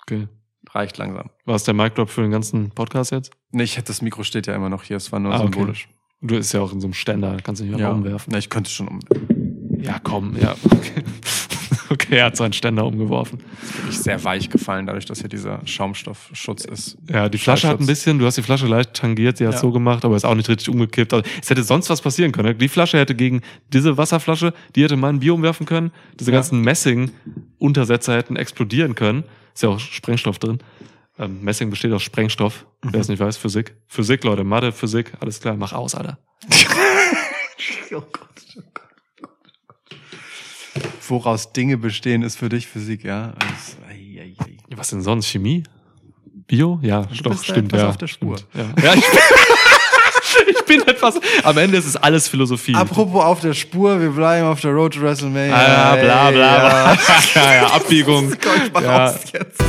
Speaker 3: Okay.
Speaker 4: Reicht langsam.
Speaker 3: War es der Mic Drop für den ganzen Podcast jetzt?
Speaker 4: Nee, ich, das Mikro steht ja immer noch hier, es war nur
Speaker 3: Ah, okay.
Speaker 4: symbolisch.
Speaker 3: Du bist ja auch in so einem Ständer, kannst du nicht
Speaker 4: Ja.
Speaker 3: mehr umwerfen.
Speaker 4: Na, ich könnte schon um.
Speaker 3: Ja, komm, ja. Okay. okay, er hat seinen Ständer umgeworfen.
Speaker 4: Wirklich sehr weich gefallen, dadurch, dass hier dieser Schaumstoffschutz ist.
Speaker 3: Ja, die Flasche hat ein bisschen, du hast die Flasche leicht tangiert, sie hat
Speaker 4: Ja.
Speaker 3: so gemacht, aber ist auch nicht richtig umgekippt. Also, es hätte sonst was passieren können. Die Flasche hätte gegen diese Wasserflasche, die hätte mein Bier umwerfen können. Diese
Speaker 4: Ja.
Speaker 3: ganzen Messing-Untersetzer hätten explodieren können. Ist ja auch Sprengstoff drin. Ähm, Messing besteht aus Sprengstoff. Wer es nicht weiß, Physik. Physik, Leute, Mathe, Physik, alles klar, mach aus, Alter.
Speaker 4: Oh Gott, oh Gott. Woraus Dinge bestehen, ist für dich Physik, ja? Also.
Speaker 3: Was denn sonst? Chemie? Bio? Ja, doch,
Speaker 4: bist da
Speaker 3: stimmt.
Speaker 4: etwas
Speaker 3: ja,
Speaker 4: auf der Spur.
Speaker 3: stimmt. Ja, ja ich, ich bin etwas. Am Ende ist es alles Philosophie.
Speaker 4: Apropos auf der Spur, wir bleiben auf der Road to WrestleMania.
Speaker 3: Ah, ja, bla, bla, bla. ja, ja, Abbiegung.
Speaker 4: Komm, ich mach
Speaker 3: Ja.
Speaker 4: aus jetzt.